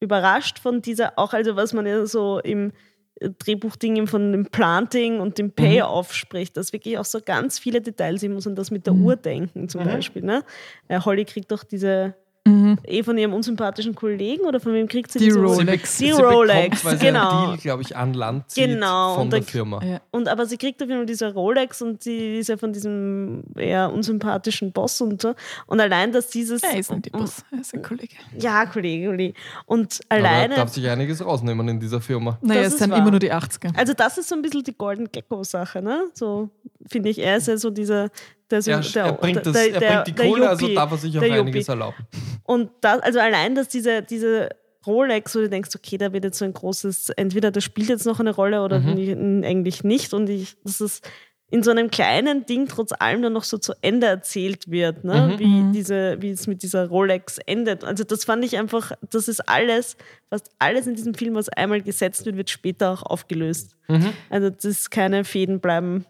überrascht von dieser, auch also was man ja so im äh, Drehbuchding von dem Planting und dem Payoff spricht, dass wirklich auch so ganz viele Details, ich muss an das mit der Uhr denken zum Beispiel. Ne? Äh, Holly kriegt doch diese, Mhm. eh von ihrem unsympathischen Kollegen oder von wem kriegt sie Die Rolex. Die sie Rolex, bekommt, genau. einen Deal, glaube ich, an Land zieht Genau, von und der Firma. Ja. Und aber sie kriegt auf jeden Fall diese Rolex und sie ist ja von diesem eher unsympathischen Boss und so. Und allein, dass dieses. Er ist nicht die Boss, er ist ein Kollege. Ja, Kollege, Kollege. Und Aber er alleine. darf sich einiges rausnehmen in dieser Firma. Naja, Das es sind wahr. immer nur die 80er. Also, das ist so ein bisschen die Golden Gecko-Sache, ne? So finde ich. Er ist ja so dieser. Der, so, Er, der, er bringt, das, der, er bringt die Kohle, also darf er sich auch einiges erlauben. Und das, also allein, dass diese, diese Rolex, wo du denkst, okay, da wird jetzt so ein großes, entweder das spielt jetzt noch eine Rolle oder Mhm. eigentlich nicht. Und ich, das ist in so einem kleinen Ding trotz allem dann noch so zu Ende erzählt wird, ne? Mhm. wie, Mhm. diese, wie es mit dieser Rolex endet. Also das fand ich einfach, das ist alles, fast alles in diesem Film, was einmal gesetzt wird, wird später auch aufgelöst. Mhm. Also das ist keine Fäden bleiben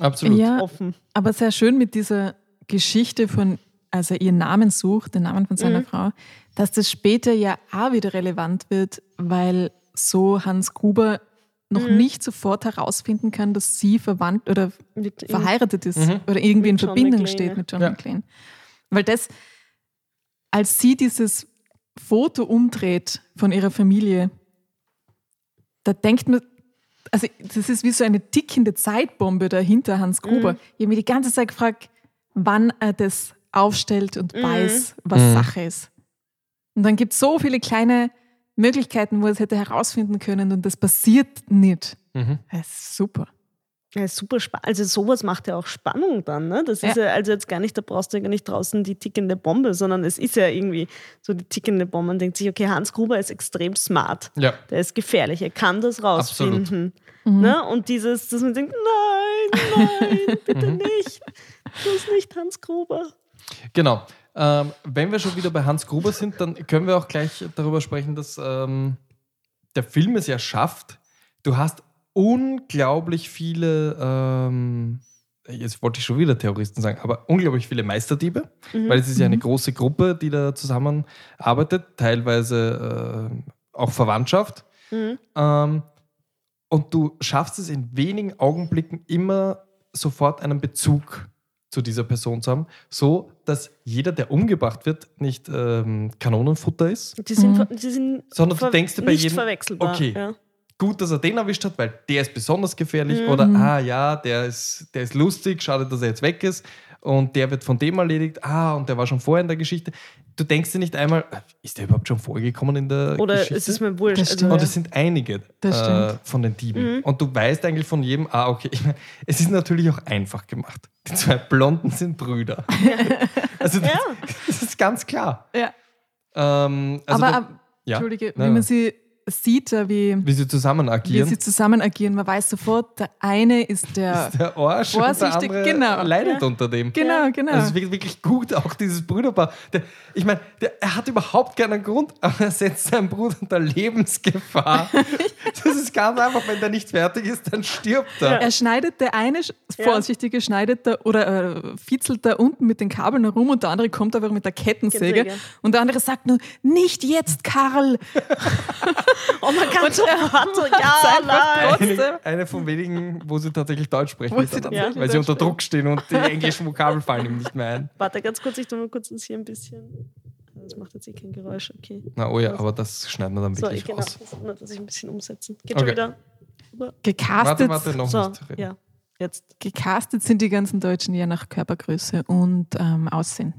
Absolut. Ja, offen. aber sehr schön mit dieser Geschichte von, als er ihren Namen sucht, den Namen von seiner Mhm. Frau, dass das später ja auch wieder relevant wird, weil so Hans Gruber noch Mhm. nicht sofort herausfinden kann, dass sie verwandt oder Mit verheiratet ist Mhm. oder irgendwie in Mit John Verbindung McClane, steht mit John Ja. McClane. Weil das, als sie dieses Foto umdreht von ihrer Familie, da denkt man, also das ist wie so eine tickende Zeitbombe dahinter Hans Gruber. Mhm. Ich habe mich die ganze Zeit gefragt, wann er das aufstellt und Mhm. weiß, was Mhm. Sache ist. Und dann gibt es so viele kleine Möglichkeiten, wo er es hätte herausfinden können und das passiert nicht. Mhm. Das ist super. Ja, super spannend. Also sowas macht ja auch Spannung dann. Ne? Das ist Ja. ja also jetzt gar nicht, da brauchst du ja gar nicht draußen die tickende Bombe, sondern es ist ja irgendwie so die tickende Bombe. Man denkt sich, okay, Hans Gruber ist extrem smart. Ja. Der ist gefährlich, er kann das rausfinden. Mhm. Ne? Und dieses, dass man denkt, nein, nein, bitte Mhm. nicht. Du bist nicht Hans Gruber. Genau. Ähm, wenn wir schon wieder bei Hans Gruber sind, dann können wir auch gleich darüber sprechen, dass ähm, der Film es ja schafft. Du hast unglaublich viele, ähm, jetzt wollte ich schon wieder Terroristen sagen, aber unglaublich viele Meisterdiebe, Mhm. weil es ist ja eine große Gruppe, die da zusammenarbeitet, teilweise äh, auch Verwandtschaft. Mhm. Ähm, und du schaffst es in wenigen Augenblicken immer sofort einen Bezug zu dieser Person zu haben, so dass jeder, der umgebracht wird, nicht ähm, Kanonenfutter ist, Die sind, Mhm. die sind sondern du denkst dir bei jedem, okay, Ja. Gut, dass er den erwischt hat, weil der ist besonders gefährlich Mhm. oder ah ja, der ist, der ist lustig, schade, dass er jetzt weg ist und der wird von dem erledigt, ah, und der war schon vorher in der Geschichte. Du denkst dir nicht einmal, äh, ist der überhaupt schon vorgekommen in der Oder Geschichte? es ist mir wurscht. Das Also, stimmt. Und es sind einige Das äh, von den Dieben. Mhm. Und du weißt eigentlich von jedem, ah, okay. Es ist natürlich auch einfach gemacht. Die zwei Blonden sind Brüder. also das, Ja. das ist ganz klar. Ja. Ähm, also Aber, du, ähm, ja, Entschuldige, Nein, wie man nein. sie sieht, wie, wie sie zusammen wie agieren. sie zusammen agieren, man weiß sofort, der eine ist der. ist der Arsch und der Vorsichtig, andere genau. leidet unter dem. genau, genau. Also es ist wirklich, gut, auch dieses Brüderpaar. Der, ich meine, er hat überhaupt keinen Grund, aber er setzt seinen Bruder unter Lebensgefahr. das ist ganz einfach, wenn der nicht fertig ist, dann stirbt er. Er schneidet der eine, sch- Ja. vorsichtige, schneidet da oder äh, fitzelt da unten mit den Kabeln herum und der andere kommt einfach mit der Kettensäge. Kettensäge. Und der andere sagt nur, nicht jetzt, Karl! Oh, man kann so hart, ja. Eine, eine von wenigen, wo sie tatsächlich Deutsch sprechen, sie tatsächlich weil sie unter Druck stehen und die englischen Vokabeln fallen ihm nicht mehr ein. Warte ganz kurz, ich tue mal kurz das hier ein bisschen. Das macht jetzt eh kein Geräusch, okay. Na oh ja, aber das schneiden wir dann So, wirklich ich genau, raus. das, nur, dass ich ein bisschen umsetzen. Geht Okay. schon wieder. Gecastet, Warte, warte, noch So, nicht reden. ja, jetzt. gecastet sind die ganzen Deutschen ja nach Körpergröße und ähm, Aussehen.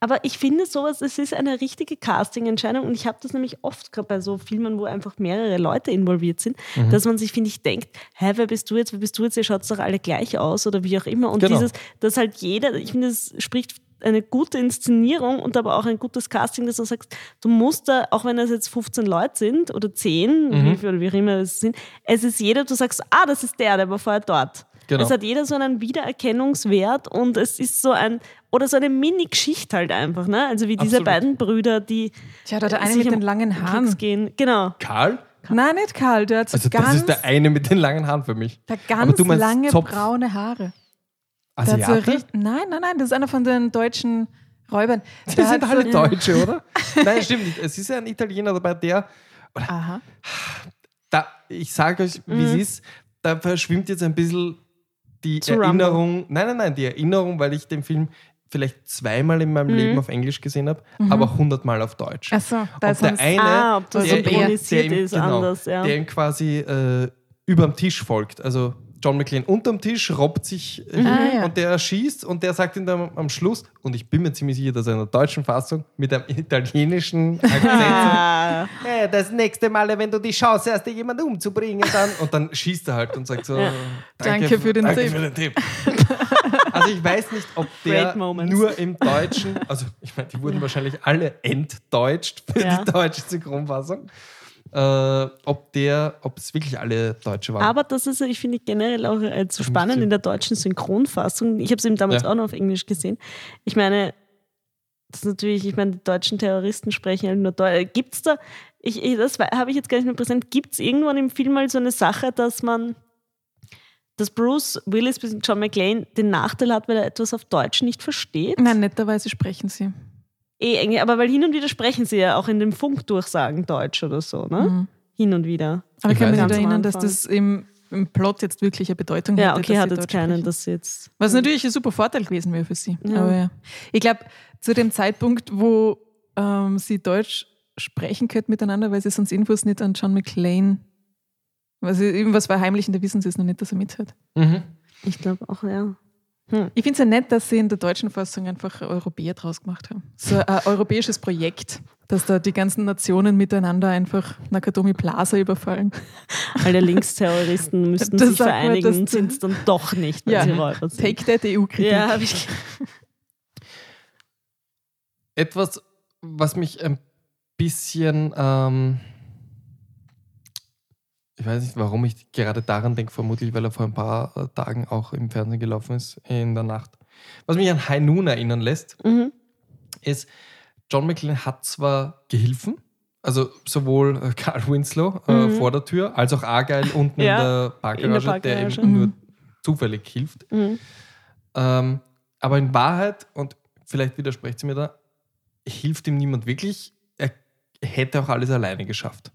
Aber ich finde sowas, es ist eine richtige Casting-Entscheidung und ich habe das nämlich oft gerade bei so Filmen, wo einfach mehrere Leute involviert sind, Mhm. dass man sich, finde ich, denkt, hä, wer bist du jetzt, wer bist du jetzt, ihr schaut doch alle gleich aus oder wie auch immer. Und Genau. dieses, dass halt jeder, ich finde, es spricht eine gute Inszenierung und aber auch ein gutes Casting, dass du sagst, du musst da, auch wenn es jetzt 15 Leute sind oder 10 Mhm. wie viel oder wie auch immer es sind, es ist jeder, du sagst, ah, das ist der, der war vorher dort. Genau. Es hat jeder so einen Wiedererkennungswert und es ist so ein, oder so eine Mini-Geschichte halt einfach, ne? Also wie diese Absolut. beiden Brüder, die Tja, da der eine sich mit den langen Haaren. Gehen. Genau. Karl? Nein, nicht Karl, der hat so Also ganz, das ist der eine mit den langen Haaren für mich. der Aber ganz du meinst lange Zopf. braune Haare. So Asiate? richt- nein, nein, nein, das ist einer von den deutschen Räubern. Die sind alle so, Deutsche, oder? Nein, stimmt nicht. Es ist ja ein Italiener dabei, der, Aha. da, ich sage euch, wie Mhm. es ist, da verschwimmt jetzt ein bisschen die Zu Erinnerung. Nein, nein, nein, die Erinnerung, weil ich den Film vielleicht zweimal in meinem Mhm. Leben auf Englisch gesehen habe, aber hundertmal auf Deutsch. Achso, da ist der eine, ah, ob das der- synchronisiert der ihm- ist, genau, anders, ja. der ihm quasi äh, überm Tisch folgt. Also John McClane unterm Tisch robbt sich äh, Mhm. hin Ah, ja. und der schießt und der sagt ihm dann am Schluss, und ich bin mir ziemlich sicher, dass er in der deutschen Fassung mit einem italienischen Akzent Ah, hey, das nächste Mal, wenn du die Chance hast, dir jemanden umzubringen, dann. Und dann schießt er halt und sagt so: Ja. Danke für den danke Tipp." Für den Tipp. also, ich weiß nicht, ob der nur im Deutschen, also ich meine, die wurden wahrscheinlich alle entdeutscht für Ja. die deutsche Synchronfassung. Äh, ob der, ob es wirklich alle Deutsche waren. Aber das ist, ich finde generell auch äh, mich spannend in der deutschen Synchronfassung. Ich habe es eben damals Ja. auch noch auf Englisch gesehen. Ich meine, das ist natürlich, ich meine, die deutschen Terroristen sprechen halt nur Deutsch. Gibt es da, ich, ich, das habe ich jetzt gar nicht mehr präsent, gibt es irgendwann im Film mal so eine Sache, dass man, dass Bruce Willis bis John McClane den Nachteil hat, weil er etwas auf Deutsch nicht versteht? Nein, netterweise sprechen sie. Eh, Englisch, aber weil hin und wieder sprechen sie ja auch in dem Funkdurchsagen Deutsch oder so, ne? Mhm. Hin und wieder. Aber ich kann mich erinnern, dass das im, im Plot jetzt wirklich eine Bedeutung Ja, hätte. okay, dass hat sie jetzt Deutsch keinen, sprechen. dass jetzt. Was natürlich ein super Vorteil gewesen wäre für sie. Ja. Aber ja. Ich glaube, zu dem Zeitpunkt, wo ähm, sie Deutsch sprechen könnten miteinander, weil sie sonst Infos nicht an John McClane, weil sie irgendwas verheimlichen, da wissen sie es noch nicht, dass er mithört. Mhm. Ich glaube auch, ja. Ich finde es ja nett, dass sie in der deutschen Fassung einfach Europäer draus gemacht haben. So ein europäisches Projekt, dass da die ganzen Nationen miteinander einfach Nakatomi Plaza überfallen. Alle Linksterroristen müssten Das sich vereinigen, sind es dann doch nicht, Ja. sie Räuber sind. Take that EU-Kritik. ja, hab ich. Etwas, was mich ein bisschen, ähm, ich weiß nicht, warum ich gerade daran denke, vermutlich, weil er vor ein paar äh, Tagen auch im Fernsehen gelaufen ist, in der Nacht. Was mich an High Noon erinnern lässt, Mhm. ist, John McClane hat zwar Gehilfen, also sowohl äh, Carl Winslow äh, Mhm. vor der Tür, als auch Argyle unten Ja, in der Parkgarage, der der Parkgarage. ihm nur Mhm. zufällig hilft. Mhm. Ähm, aber in Wahrheit, und vielleicht widersprecht sie mir da, hilft ihm niemand wirklich. Er hätte auch alles alleine geschafft.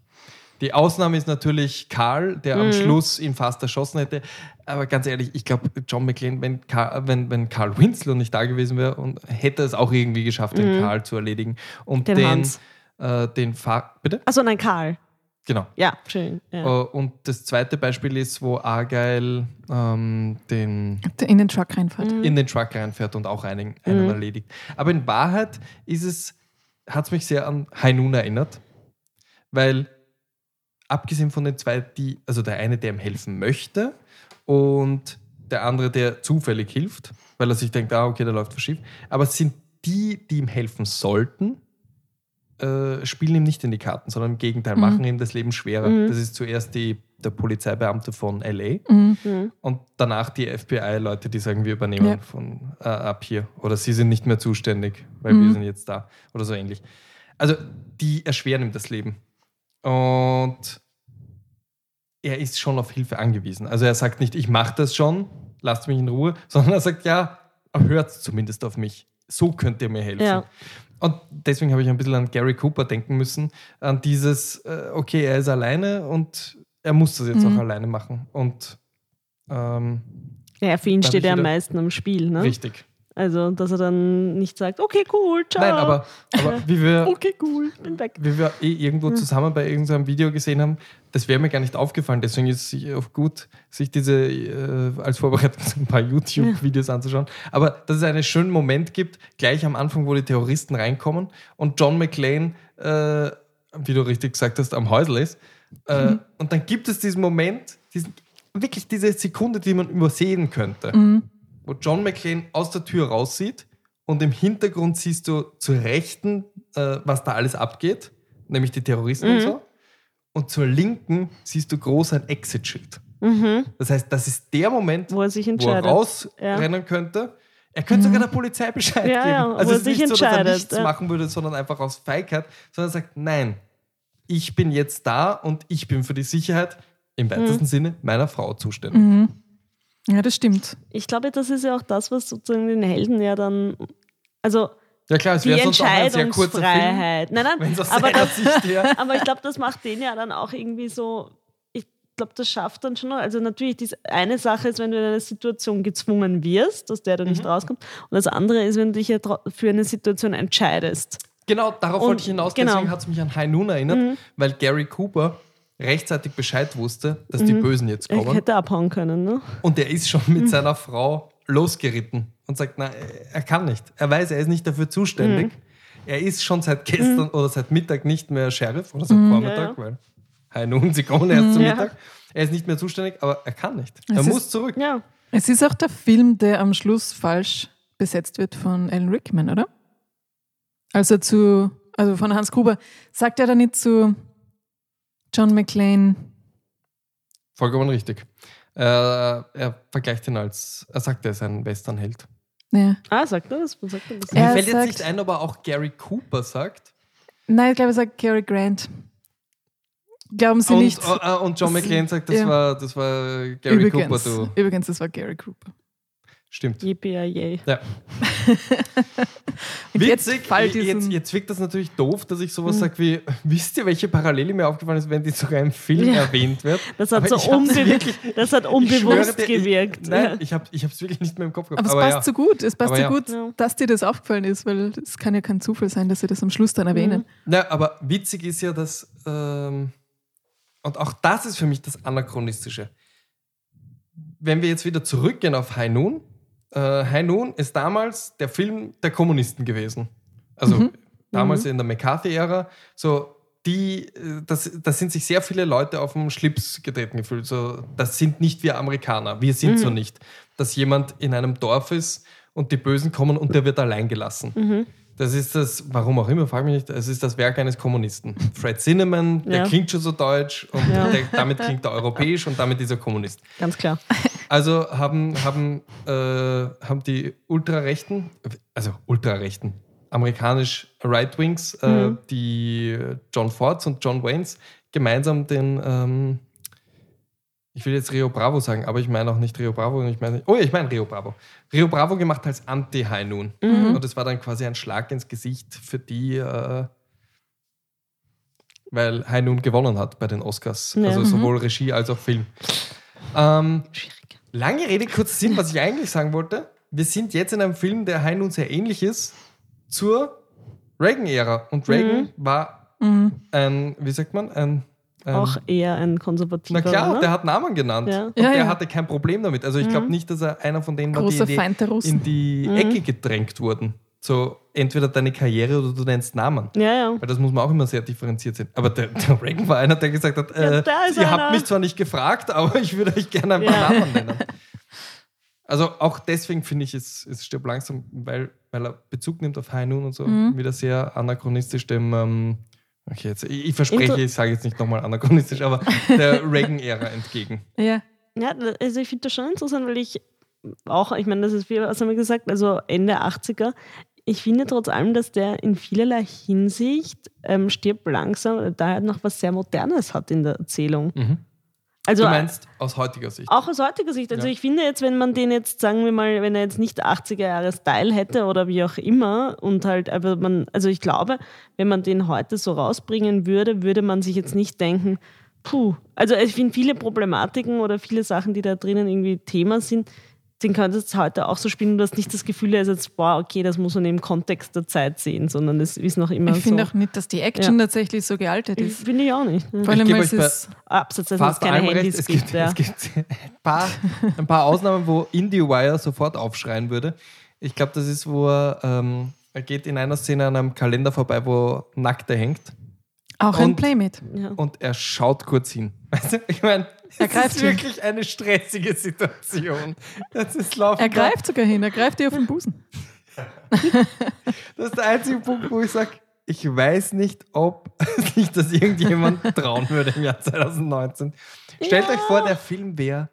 Die Ausnahme ist natürlich Karl, der Mhm. am Schluss ihn fast erschossen hätte. Aber ganz ehrlich, ich glaube, John McClane, wenn Karl, wenn, wenn Karl Winslow nicht da gewesen wäre, und hätte es auch irgendwie geschafft, den Karl zu erledigen. Und Mhm. Den den, äh, den Fahr bitte? Achso, nein, Karl. Genau. Ja, schön. Ja. Äh, Und das zweite Beispiel ist, wo Argyle ähm, den in den Truck reinfährt. Mhm. in den Truck reinfährt und auch einen, einen erledigt. Aber in Wahrheit ist es, hat es mich sehr an High Noon erinnert, weil abgesehen von den zwei, die, also der eine, der ihm helfen möchte und der andere, der zufällig hilft, weil er sich denkt, ah, okay, da läuft was schief. Aber es sind die, die ihm helfen sollten, äh, spielen ihm nicht in die Karten, sondern im Gegenteil, machen ihm das Leben schwerer. Das ist zuerst die, der Polizeibeamte von LA Mhm. und danach die FBI-Leute, die sagen, wir übernehmen Ja. von äh, ab hier. Oder sie sind nicht mehr zuständig, weil Mhm. wir sind jetzt da. Oder so ähnlich. Also die erschweren ihm das Leben. Und er ist schon auf Hilfe angewiesen. Also er sagt nicht, ich mache das schon, lasst mich in Ruhe, sondern er sagt, ja, hört zumindest auf mich. So könnt ihr mir helfen. Ja. Und deswegen habe ich ein bisschen an Gary Cooper denken müssen, an dieses, äh, okay, er ist alleine und er muss das jetzt Mhm. auch alleine machen. Und ähm, ja, für ihn steht er am meisten am Spiel. Ne? richtig. Also, dass er dann nicht sagt, okay, cool, ciao. Nein, aber, aber wie, wir, Okay, cool, bin weg. wie wir eh irgendwo zusammen bei irgendeinem Video gesehen haben, das wäre mir gar nicht aufgefallen. Deswegen ist es auch gut, sich diese äh, als Vorbereitung ein paar YouTube-Videos anzuschauen. Aber dass es einen schönen Moment gibt, gleich am Anfang, wo die Terroristen reinkommen und John McClane, äh, wie du richtig gesagt hast, am Häusl ist. Äh, Und dann gibt es diesen Moment, diesen, wirklich diese Sekunde, die man übersehen könnte, wo John McClane aus der Tür raussieht und im Hintergrund siehst du zur Rechten, äh, was da alles abgeht, nämlich die Terroristen und so. Und zur Linken siehst du groß ein Exit-Schild. Das heißt, das ist der Moment, Wo er sich wo er entscheidet. rausrennen könnte. Er könnte sogar der Polizei Bescheid Ja, geben. ja, also er es ist sich nicht so, dass er entscheidet, nichts ja. machen würde, sondern einfach aus Feigheit, sondern er sagt, nein, ich bin jetzt da und ich bin für die Sicherheit im weitesten Sinne meiner Frau zuständig. Mhm. Ja, das stimmt. Ich glaube, das ist ja auch das, was sozusagen den Helden ja dann, also Ja klar, es die wäre sonst auch ein sehr kurzer Film, Entscheidungsfreiheit. Nein, nein, aber, das, aber ich glaube, das macht den ja dann auch irgendwie so, ich glaube, das schafft dann schon, noch- also natürlich, diese eine Sache ist, wenn du in eine Situation gezwungen wirst, aus der du Mhm. nicht rauskommst, und das andere ist, wenn du dich ja für eine Situation entscheidest. Genau, darauf Und- wollte ich hinaus. genau. Deswegen hat es mich an High Noon erinnert, weil Gary Cooper rechtzeitig Bescheid wusste, dass die Bösen jetzt Ich kommen. hätte abhauen können, ne? Und er ist schon mit seiner Frau losgeritten und sagt, nein, er kann nicht. Er weiß, er ist nicht dafür zuständig. Er ist schon seit gestern oder seit Mittag nicht mehr Sheriff oder seit Vormittag, Ja, weil High Noon, sie kommen erst zum Ja. Mittag. Er ist nicht mehr zuständig, aber er kann nicht. Es er ist- muss zurück. Ja. Es ist auch der Film, der am Schluss falsch besetzt wird von Alan Rickman, oder? Also zu, also von Hans Gruber. Sagt er da nicht zu John McClane? Vollkommen richtig. Äh, er vergleicht ihn als, er sagt, er ist ein Westernheld. Ja. Ah, sagt er das? Sagt er das? Er Mir fällt jetzt sagt- nicht ein, ob er auch Gary Cooper sagt. Nein, ich glaube, er sagt Cary Grant. Glauben Sie Und, nicht? äh, und John McClane sagt, das, ja. war, das war Gary übrigens, Cooper, du. übrigens, das war Gary Cooper. Stimmt. Yippie, yay. Ja. Jetzt Witzig, jetzt, diesen- jetzt wirkt das natürlich doof, dass ich sowas sage wie, wisst ihr, welche Parallele mir aufgefallen ist, wenn die sogar im Film Ja. erwähnt wird? Das hat, Aber so unbe wirklich- das hat unbewusst schwöre dir, gewirkt. Ich, nein, ich habe es wirklich nicht mehr im Kopf gehabt. Aber es passt ja. so gut. Es passt Aber so ja. gut, Ja. dass dir das aufgefallen ist, weil es kann ja kein Zufall sein, dass sie das am Schluss dann erwähnen. Na, aber witzig ist ja, dass, ähm, und auch das ist für mich das Anachronistische. Wenn wir jetzt wieder zurückgehen auf High Noon, äh, High Noon ist damals der Film der Kommunisten gewesen. Also damals in der McCarthy-Ära, so die, äh, das, das sind sich sehr viele Leute auf den Schlips getreten gefühlt. So, das sind nicht wir Amerikaner, wir sind so nicht. Dass jemand in einem Dorf ist und die Bösen kommen und der wird allein gelassen. Das ist das, warum auch immer, frage mich nicht, es ist das Werk eines Kommunisten. Fred Zinnemann, der Ja. klingt schon so deutsch und Ja. der, damit klingt er europäisch und damit ist er Kommunist. Ganz klar. Also haben, haben, äh, haben die Ultrarechten, also Ultrarechten, amerikanisch Right Wings, äh, die John Fords und John Waynes gemeinsam den, ähm, ich will jetzt Rio Bravo sagen, aber ich meine auch nicht Rio Bravo. Ich meine, oh ja, ich meine Rio Bravo. Rio Bravo gemacht als Anti-High Noon. Und das war dann quasi ein Schlag ins Gesicht für die, äh, weil High Noon gewonnen hat bei den Oscars. Ja. Also Mhm. sowohl Regie als auch Film. Ähm, Schwierig. lange Rede, kurzer Sinn, was ich eigentlich sagen wollte. Wir sind jetzt in einem Film, der High Noon sehr ähnlich ist zur Reagan-Ära. Und Reagan Mhm. war Mhm. ein, wie sagt man, ein. Auch eher ein konservativer. na klar, oder? der hat Namen genannt. Ja. Und Ja, der ja. hatte kein Problem damit. Also ich glaube Mhm. nicht, dass er einer von denen war, die die, Feind der Russen. in die Mhm. Ecke gedrängt wurden. So entweder deine Karriere oder du nennst Namen. ja, ja. Weil das muss man auch immer sehr differenziert sehen. Aber der, der Reagan war einer, der gesagt hat, Ja, äh, ihr habt einer. mich zwar nicht gefragt, aber ich würde euch gerne ein paar Ja. Namen nennen. Also auch deswegen finde ich, es, es stirbt langsam, weil, weil er Bezug nimmt auf High Noon und so, Mhm. wieder sehr anachronistisch dem, ähm, okay, jetzt, ich, ich verspreche, Inter- ich sage jetzt nicht nochmal anachronistisch, aber der Reagan-Ära entgegen. Ja. Ja, also ich finde das schon interessant, weil ich auch, ich meine, das ist wie was haben wir gesagt, also Ende 80er. Ich finde trotz allem, dass der in vielerlei Hinsicht ähm, stirbt langsam, da er noch was sehr Modernes hat in der Erzählung. Mhm. Also du meinst aus heutiger Sicht? auch aus heutiger Sicht. Also Ja. ich finde jetzt, wenn man den jetzt, sagen wir mal, wenn er jetzt nicht 80er Jahre Style hätte oder wie auch immer und halt, aber man, also ich glaube, wenn man den heute so rausbringen würde, würde man sich jetzt nicht denken, puh, also ich finde viele Problematiken oder viele Sachen, die da drinnen irgendwie Thema sind, den könntest du heute auch so spielen. Du hast nicht das Gefühl, er ist jetzt, boah, okay, das muss man im Kontext der Zeit sehen, sondern es ist noch immer Ich finde so. auch nicht, dass die Action Ja. tatsächlich so gealtert Ich ist. finde ich auch nicht. Vor allem, weil es ist. Abseits, dass es Fast keine allem recht. Handys Es gibt. gibt, ja. es gibt ein, paar, ein paar Ausnahmen, wo IndieWire sofort aufschreien würde. Ich glaube, das ist, wo er, ähm, er geht in einer Szene an einem Kalender vorbei, wo Nackte hängt Auch ein Und- Playmate. ja. und er schaut kurz hin. Weißt du, ich meine, Er greift ist hin. wirklich eine stressige Situation. Das ist laufen Er greift sogar hin, er greift dir auf den Busen. Das ist der einzige Punkt, wo ich sage, ich weiß nicht, ob sich das irgendjemand trauen würde im Jahr 2019. Stellt Ja. euch vor, der Film wäre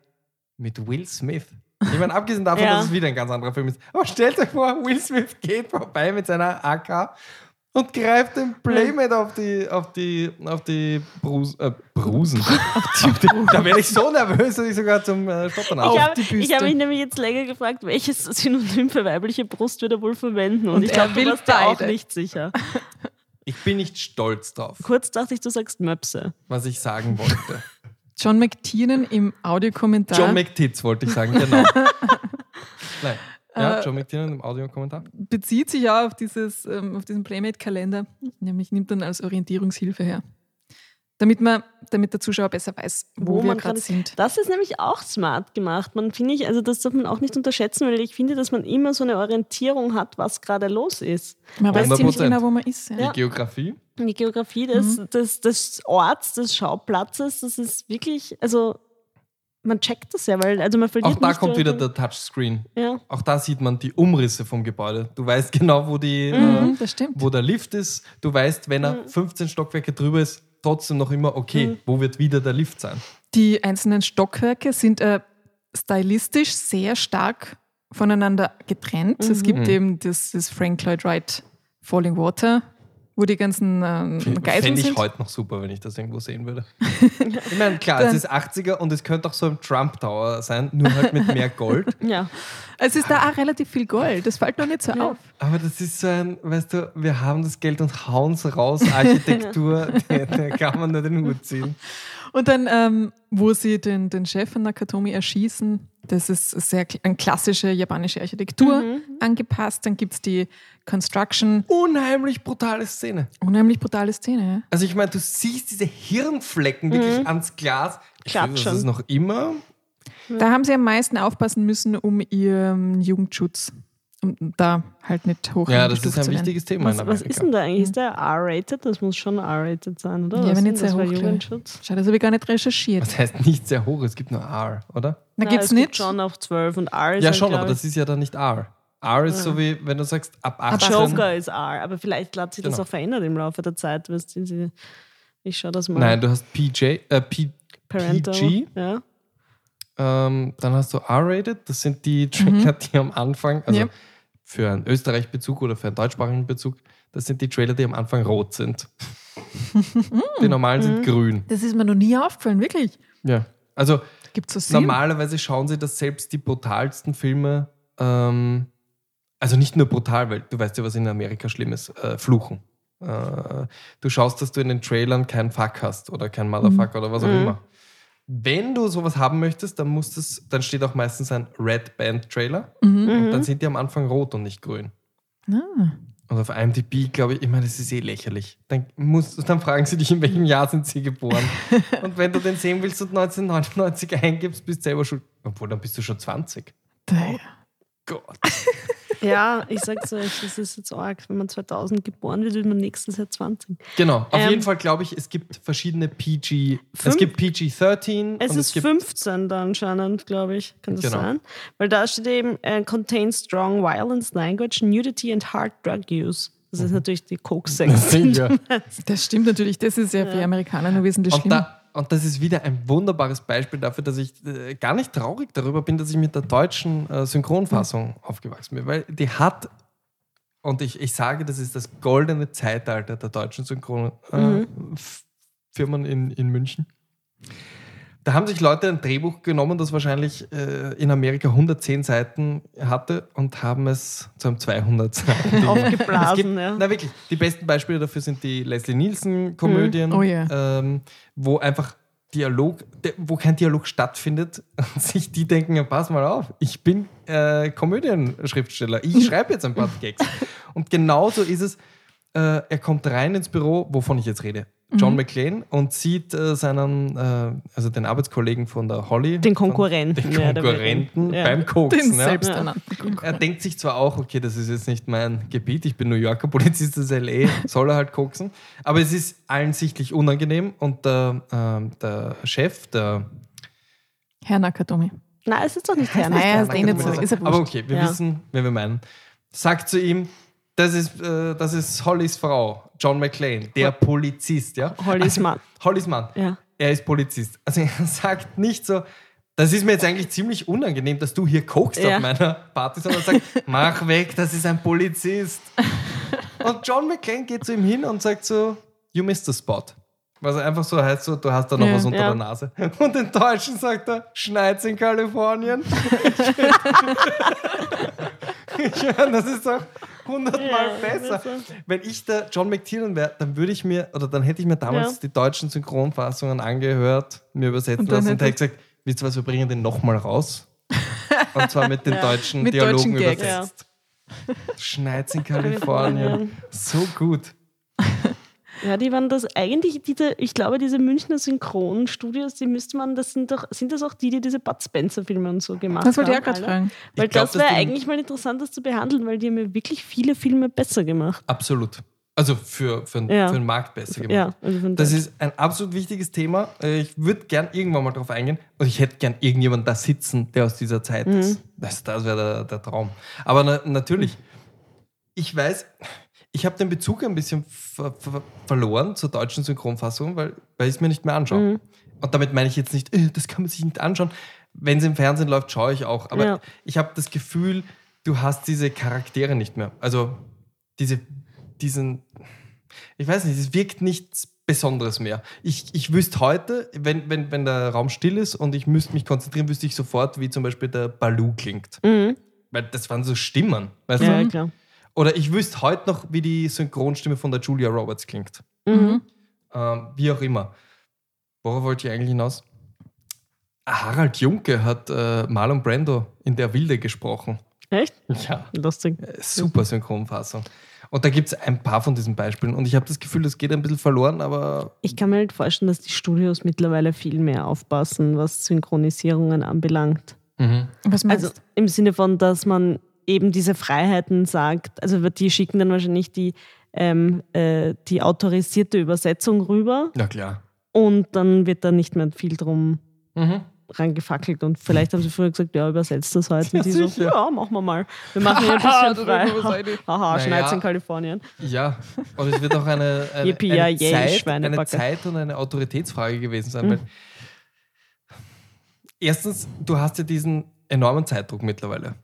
mit Will Smith. Ich meine, abgesehen davon, Ja. dass es wieder ein ganz anderer Film ist. Aber stellt euch vor, Will Smith geht vorbei mit seiner AK und greift den Playmate auf die, auf die, auf die Brus, äh, Brusen. da werde ich so nervös, dass ich sogar zum äh, Stottern Ich auf. habe die ich Büste. hab mich nämlich jetzt länger gefragt, welches Synonym für weibliche Brust wird er wohl verwenden. Und, Und ich glaube, du warst da auch nicht sicher. Ich bin nicht stolz drauf, Kurz dachte ich, du sagst Möpse. was ich sagen wollte. John McTiernan im Audiokommentar John McTits wollte ich sagen, genau. Nein. Ja, Äh, John McTiernan im Audiokommentar. bezieht sich ja auf, dieses, ähm, auf diesen Playmate-Kalender, nämlich nimmt dann als Orientierungshilfe her. Damit, man, damit der Zuschauer besser weiß, wo, wir man gerade sind. Das ist nämlich auch smart gemacht. Man finde ich, also das darf man auch nicht unterschätzen, weil ich finde, dass man immer so eine Orientierung hat, was gerade los ist. Man weiß 100%. ziemlich genau, wo man ist. Ja. Ja. Die Geografie. Die Geografie des, Mhm. des, des Orts, des Schauplatzes, das ist wirklich, also man checkt das ja, weil also man verliert Auch da nicht kommt die wieder der Touchscreen. Ja. Auch da sieht man die Umrisse vom Gebäude. Du weißt genau, wo, die, äh, Mhm, das stimmt. wo der Lift ist. Du weißt, wenn er Mhm. 15 Stockwerke drüber ist, trotzdem noch immer, okay, Mhm. wo wird wieder der Lift sein? Die einzelnen Stockwerke sind äh, stylistisch sehr stark voneinander getrennt. Es Mhm. gibt eben das, das Frank Lloyd Wright Falling Water, wo die ganzen ähm, Geiseln Fände ich sind. heute noch super, wenn ich das irgendwo sehen würde. ich meine, klar, es Dann- ist 80er und es könnte auch so ein Trump Tower sein, nur halt mit mehr Gold. ja. Es ist da auch relativ viel Gold. Das fällt noch nicht so Ja. auf. Aber das ist so ein, weißt du, wir haben das Geld und hauen es raus. Architektur, da da kann man nur den Hut ziehen. Und dann, ähm, wo sie den, den Chef von Nakatomi erschießen, das ist sehr an klassische japanische Architektur Mhm. angepasst. Dann gibt es die Construction. Unheimlich brutale Szene. Unheimlich brutale Szene. Ja? Also ich meine, du siehst diese Hirnflecken wirklich ans Glas. Ich finde, das Klatschen. ist noch immer. Da haben sie am meisten aufpassen müssen, um ihren Jugendschutz, um da halt nicht hoch Ja, das ist ein wichtiges Thema in Was, was ist denn da eigentlich? Ist der R-rated? Das muss schon R-rated sein, oder? Ja, Was wenn ist nicht das sehr hoch. Jugendschutz? Schau, das habe ich gar nicht recherchiert. Das heißt nicht sehr hoch, es gibt nur R, oder? Da Na, gibt's es gibt nicht. schon auf 12 und R ist Ja, halt, schon, aber das ist ja dann nicht R. R ist so wie, wenn du sagst, ab 18. Joker ist R, aber vielleicht hat sich das Genau. auch verändert im Laufe der Zeit. Weißt du, sie- ich schaue das mal. Nein, du hast PJ, äh, P, Parental. PG. Ja. ähm, dann hast du R-rated. Das sind die Trailer, die am Anfang, also Ja. Für einen Österreich-Bezug oder für einen deutschsprachigen Bezug, das sind die Trailer, die am Anfang rot sind. die normalen sind grün. Das ist mir noch nie aufgefallen, wirklich. Ja. Also normalerweise schauen sie, dass selbst die brutalsten Filme, ähm, also nicht nur brutal, weil du weißt ja, was in Amerika schlimm ist, äh, fluchen. Äh, du schaust, dass du in den Trailern keinen Fuck hast oder kein Motherfucker oder was auch Mhm. immer. Wenn du sowas haben möchtest, dann muss das, dann steht auch meistens ein Red Band Trailer Mhm. und dann sind die am Anfang rot und nicht grün. Ah. Und auf IMDb, glaube ich, ich meine, das ist eh lächerlich. Dann, muss, dann fragen sie dich, in welchem Jahr sind sie geboren. und wenn du den sehen willst und 1999 eingibst, bist du selber schon, obwohl dann bist du schon 20. Da- Gott. Ja, ich sag's euch, das ist jetzt arg. Wenn man 2000 geboren wird, wird man nächstes Jahr 20. Genau, auf Ähm, jeden Fall glaube ich, es gibt verschiedene PG. Es Fünf- gibt PG-13 Es und ist es gibt 15 da anscheinend, glaube ich. Kann das Genau. sein? Weil da steht eben, äh, contains strong violence, language, nudity and hard drug use. Das ist natürlich die Coke-Sex. Sicher. Das stimmt natürlich, das ist ja für Amerikaner nur wesentlich schlimmer. Und das ist wieder ein wunderbares Beispiel dafür, dass ich äh, gar nicht traurig darüber bin, dass ich mit der deutschen äh, Synchronfassung aufgewachsen bin. Weil die hat, und ich, ich sage, das ist das goldene Zeitalter der deutschen Synchronfirmen äh, in, in München. Da haben sich Leute ein Drehbuch genommen, das wahrscheinlich äh, in Amerika 110 Seiten hatte und haben es zu einem 200 Seiten. Aufgeblasen, gibt, ja. Na wirklich, die besten Beispiele dafür sind die Leslie Nielsen-Komödien, Oh ja. ähm, wo einfach Dialog, wo kein Dialog stattfindet und sich die denken, ja, pass mal auf, ich bin äh, Komödienschriftsteller, ich schreibe jetzt ein paar Gags. Und genauso ist es, äh, er kommt rein ins Büro, wovon ich jetzt rede, John McClane, und sieht äh, seinen, äh, also den Arbeitskollegen von der Holly, Den Konkurrenten, den mehr oder Konkurrenten. Ja. beim Koksen. Den ja. selbsternannten Er denkt sich zwar auch, okay, das ist jetzt nicht mein Gebiet, ich bin New Yorker Polizist, ist L.A., soll er halt koksen. Aber es ist allen sichtlich unangenehm und der, ähm, der Chef, der. Herr Nakatomi. Nein, es ist doch nicht Herr. Naja, ist Nakatomi. eh nicht so. Ist ja Aber okay, wir Ja. wissen, wen wir meinen. Sagt zu ihm, das ist, äh, das ist Hollys Frau, John McClane, der Polizist, ja? Hollys Mann. Hollys Mann. Ja. Er ist Polizist. Also er sagt nicht so, das ist mir jetzt eigentlich ziemlich unangenehm, dass du hier kokst Ja. auf meiner Party, sondern sagt, mach weg, das ist ein Polizist. Und John McClane geht zu ihm hin und sagt so, you missed the spot. Was einfach so heißt, so, du hast da noch Ja. was unter Ja. der Nase. Und in Deutschen sagt er, schneit's in Kalifornien. ich meine, das ist doch hundertmal Ja, besser. besser. Wenn ich der John McTiernan wäre, dann würde ich mir, oder dann hätte ich mir damals Ja. die deutschen Synchronfassungen angehört, mir übersetzen Und dann lassen und hätte- hätte gesagt, wisst ihr was, wir bringen den nochmal raus. Und zwar mit den deutschen Mit Dialogen deutschen Gags. übersetzt. Schneit's in Kalifornien. So gut. Ja, die waren das eigentlich, diese, ich glaube, diese Münchner Synchronstudios, die müsste man, das sind doch, sind das auch die, die diese Bud Spencer-Filme und so gemacht haben? Das wollte ich auch gerade fragen. Weil glaub, das wäre eigentlich mal interessant, das zu behandeln, weil die haben ja wirklich viele Filme besser gemacht. Absolut. Also für, für, Ja. für den Markt besser gemacht. Ja, also Das da- ist ein absolut wichtiges Thema. Äh, Ich würde gern irgendwann mal drauf eingehen. Und ich hätte gern irgendjemanden da sitzen, der aus dieser Zeit Mhm. ist. Das, das wäre der, der Traum. Aber na, natürlich, ich weiß, ich habe den Bezug ein bisschen ver ver verloren zur deutschen Synchronfassung, weil, weil ich es mir nicht mehr anschaue. Mhm. Und damit meine ich jetzt nicht, äh, das kann man sich nicht anschauen. Wenn es im Fernsehen läuft, schaue ich auch. Aber Ja. ich habe das Gefühl, du hast diese Charaktere nicht mehr. Also diese, diesen, ich weiß nicht, es wirkt nichts Besonderes mehr. Ich, ich wüsste heute, wenn, wenn, wenn der Raum still ist und ich müsste mich konzentrieren, wüsste ich sofort, wie zum Beispiel der Balu klingt. Mhm. Weil das waren so Stimmen. Weißt Ja, du? klar. Oder ich wüsste heute noch, wie die Synchronstimme von der Julia Roberts klingt. Mhm. Ähm, wie auch immer. Worauf wollte ich eigentlich hinaus? Ah, Harald Junke hat äh, Marlon Brando in Der Wilde gesprochen. Echt? Ja. Lustig. Super Synchronfassung. Und da gibt es ein paar von diesen Beispielen. Und ich habe das Gefühl, das geht ein bisschen verloren, aber Ich kann mir halt vorstellen, dass die Studios mittlerweile viel mehr aufpassen, was Synchronisierungen anbelangt. Was meinst Also im Sinne von, dass man eben diese Freiheiten sagt, also die schicken dann wahrscheinlich die, ähm, äh, die autorisierte Übersetzung rüber na klar. und dann wird da nicht mehr viel drum Mhm. rangefackelt und vielleicht haben sie früher gesagt, ja, übersetzt das heute. Ja, und die so, ja, machen wir mal. Wir machen hier ein bisschen darüber frei. Haha, schneit's in Kalifornien. Ja, und es wird auch eine, eine, Yippie, eine, ja, Zeit, eine. Zeit und eine Autoritätsfrage gewesen sein. Mhm. Weil erstens, du hast ja diesen enormen Zeitdruck mittlerweile.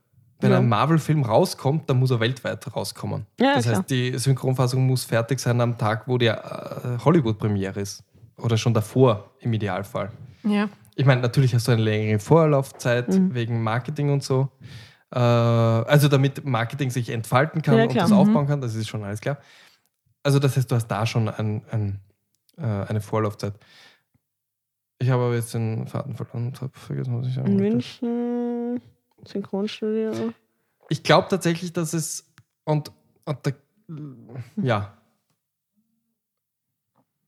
Wenn Ja. ein Marvel-Film rauskommt, dann muss er weltweit rauskommen. Ja, das klar. heißt, die Synchronfassung muss fertig sein am Tag, wo die äh, Hollywood-Premiere ist. Oder schon davor im Idealfall. Ja. Ich meine, natürlich hast du eine längere Vorlaufzeit Mhm. wegen Marketing und so. Äh, also damit Marketing sich entfalten kann Ja, und das Mhm. aufbauen kann, das ist schon alles klar. Also das heißt, du hast da schon ein, ein, äh, eine Vorlaufzeit. Ich habe aber jetzt den Faden verloren und habe vergessen, was ich sagen In. München, Synchronstudio. Ich glaube tatsächlich, dass es und, und da, ja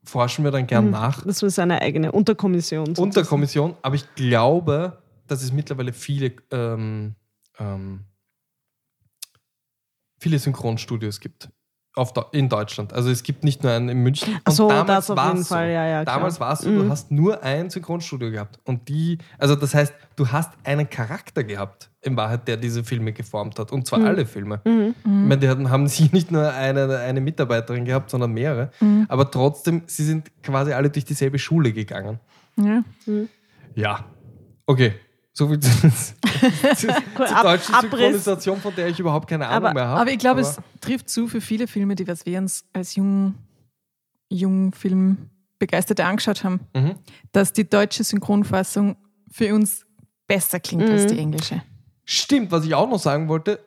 forschen wir dann gern Mhm. nach. Das ist eine eigene Unterkommission. sozusagen. Unterkommission, aber ich glaube, dass es mittlerweile viele, ähm, ähm, viele Synchronstudios gibt. Auf Deu- in Deutschland. Also es gibt nicht nur einen in München. Ach so, Und damals das auf war's jeden Fall, ja, ja. Damals war es so, Mhm. du hast nur ein Synchronstudio gehabt. Und die, also das heißt, du hast einen Charakter gehabt, in Wahrheit, der diese Filme geformt hat. Und zwar Mhm. alle Filme. Mhm. Ich meine, die hatten, haben sie nicht nur eine, eine Mitarbeiterin gehabt, sondern mehrere. Mhm. Aber trotzdem, sie sind quasi alle durch dieselbe Schule gegangen. Ja. Ja. Okay. So viel zur, zur, Cool, zur Ab- deutschen Abriss. Synchronisation, von der ich überhaupt keine Ahnung Aber- mehr habe. Aber ich glaube, es trifft zu für viele Filme, die wir uns als jung, jung Filmbegeisterte angeschaut haben, Mhm. dass die deutsche Synchronfassung für uns besser klingt als Mhm. die englische. Stimmt, was ich auch noch sagen wollte,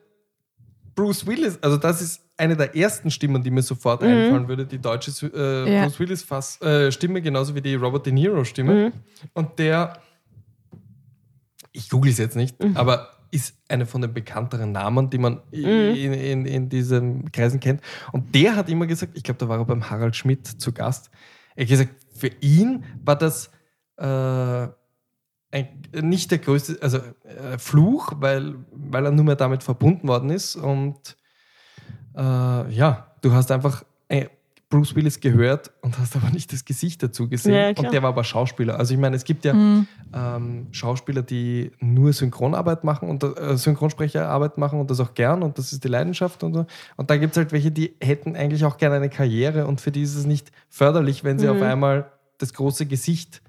Bruce Willis, also das ist eine der ersten Stimmen, die mir sofort einfallen würde, die deutsche äh, Ja. Bruce Willis Fass, äh, Stimme, genauso wie die Robert De Niro Stimme. Mhm. Und der, ich google es jetzt nicht, aber ist eine von den bekannteren Namen, die man i- in, in, in diesen Kreisen kennt. Und der hat immer gesagt, ich glaube, da war er beim Harald Schmidt zu Gast, er hat gesagt, für ihn war das äh, ein, nicht der größte, also äh, Fluch, weil, weil er nur mehr damit verbunden worden ist. Und äh, ja, du hast einfach äh, Bruce Willis gehört und hast aber nicht das Gesicht dazu gesehen. Ja, und der war aber Schauspieler. Also ich meine, es gibt ja Mhm. ähm, Schauspieler, die nur Synchronarbeit machen und äh, Synchronsprecherarbeit machen und das auch gern und das ist die Leidenschaft und so. Und dann gibt es halt welche, die hätten eigentlich auch gerne eine Karriere und für die ist es nicht förderlich, wenn sie Mhm. auf einmal das große Gesicht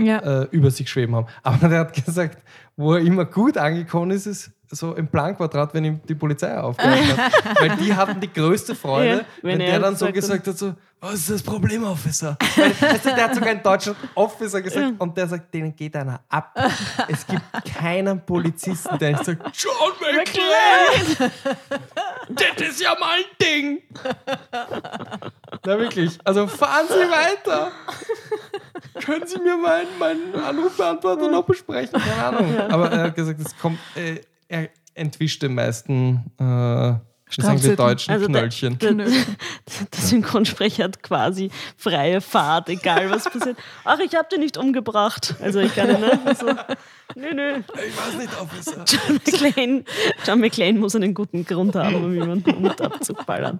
Ja. äh, über sich schweben haben. Aber der hat gesagt, wo er immer gut angekommen ist, ist so im Planquadrat, wenn ihm die Polizei aufgehört hat. Weil die hatten die größte Freude, Ja, wenn, wenn der er dann so gesagt hat, so, was ist das Problem, Officer? Weil, weißt du, der hat sogar in Deutschland Officer gesagt und der sagt, denen geht einer ab. Es gibt keinen Polizisten, der nicht sagt, John McClane, das ist ja mal ein Ding. Na wirklich, also fahren Sie weiter. Können Sie mir meinen, meinen Anrufbeantworter noch besprechen? Keine Ahnung. Aber er hat gesagt, es kommt, äh, er entwischt den meisten, äh, sagen wir, deutschen Also der- Knöllchen. Der, der, der Synchronsprecher hat quasi freie Fahrt, egal was passiert. Ach, ich habe den nicht umgebracht. Also ich kann ne? Also, nö, nö. ich weiß nicht, Officer. John McClane, John McClane muss einen guten Grund haben, um jemanden um und abzuballern.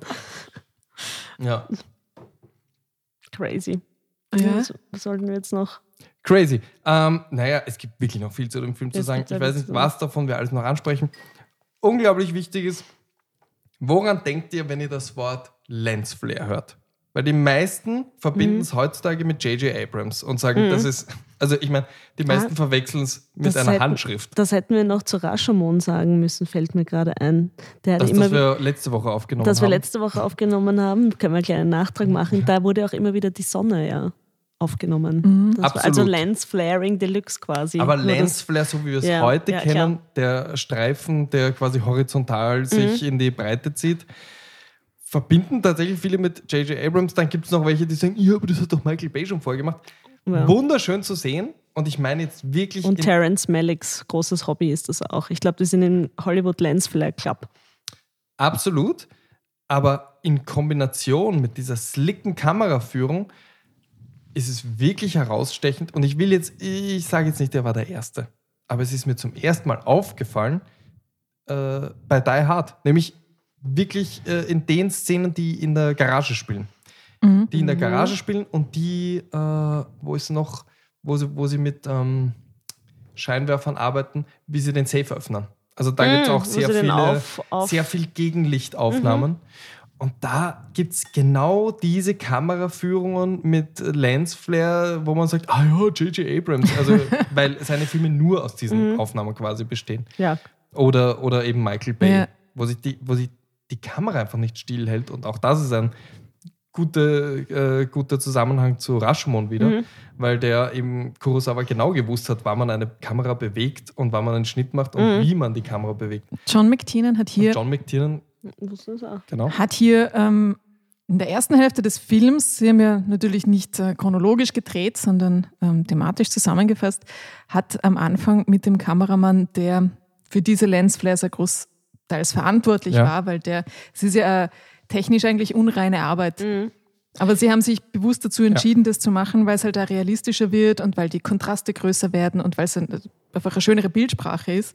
Ja. Crazy. Ja. Was, was sollten wir jetzt noch? Crazy. Ähm, naja, es gibt wirklich noch viel zu dem Film zu Es sagen. Ich weiß nicht, zu was davon wir alles noch ansprechen. Unglaublich wichtig ist, woran denkt ihr, wenn ihr das Wort Lensflare hört? Weil die meisten verbinden Mhm. es heutzutage mit J.J. Abrams und sagen, das ist, also ich meine, die meisten Ah, verwechseln es mit das einer hätten- Handschrift. Das hätten wir noch zu Rashomon sagen müssen, fällt mir gerade ein. Der hat Das, immer das wir letzte Woche aufgenommen das wir haben. letzte Woche aufgenommen haben, können wir einen kleinen Nachtrag machen. Da wurde auch immer wieder die Sonne ja aufgenommen. War also Absolut. Lens Flaring Deluxe quasi. Aber Nur das- Lensflare, so wie wir es Ja, heute ja, kennen, der Streifen, der quasi horizontal sich Mhm. in die Breite zieht, verbinden tatsächlich viele mit J.J. Abrams. Dann gibt es noch welche, die sagen, ja, aber das hat doch Michael Bay schon vorgemacht. Ja. Wunderschön zu sehen. Und ich meine jetzt wirklich, Und Terence Malicks großes Hobby ist das auch. Ich glaube, die sind im Hollywood Lens Flare Club. absolut, aber in Kombination mit dieser slicken Kameraführung ist es wirklich herausstechend. Und ich will jetzt, ich sage jetzt nicht, der war der Erste, aber es ist mir zum ersten Mal aufgefallen äh, bei Die Hard, nämlich wirklich äh, in den Szenen, die in der Garage spielen. Die in der Garage spielen und die, äh, wo ist noch, wo sie, wo sie mit ähm, Scheinwerfern arbeiten, wie sie den Safe öffnen. Also da gibt es auch sehr viele, auf- auf- sehr viel Gegenlichtaufnahmen. Und da gibt es genau diese Kameraführungen mit Lensflare, wo man sagt, ah ja, J.J. Abrams. Also, weil seine Filme nur aus diesen Aufnahmen quasi bestehen. Ja, Oder, oder eben Michael Bay, Ja. wo, sich die, wo sich die Kamera einfach nicht stillhält. Und auch das ist ein guter, äh, guter Zusammenhang zu Rashomon wieder, Mhm. weil der eben Kurosawa genau gewusst hat, wann man eine Kamera bewegt und wann man einen Schnitt macht Mhm. und wie man die Kamera bewegt. John McTiernan hat hier, John McTiernan, wusste das auch. genau. hat hier ähm, In der ersten Hälfte des Films, sie haben ja natürlich nicht äh, chronologisch gedreht, sondern ähm, thematisch zusammengefasst, hat am Anfang mit dem Kameramann, der für diese Lensflares ja großteils verantwortlich Ja. war, weil der, es ist ja äh, technisch eigentlich unreine Arbeit. Mhm. Aber sie haben sich bewusst dazu entschieden, das zu machen, weil es halt da realistischer wird und weil die Kontraste größer werden und weil es ein- einfach eine schönere Bildsprache ist.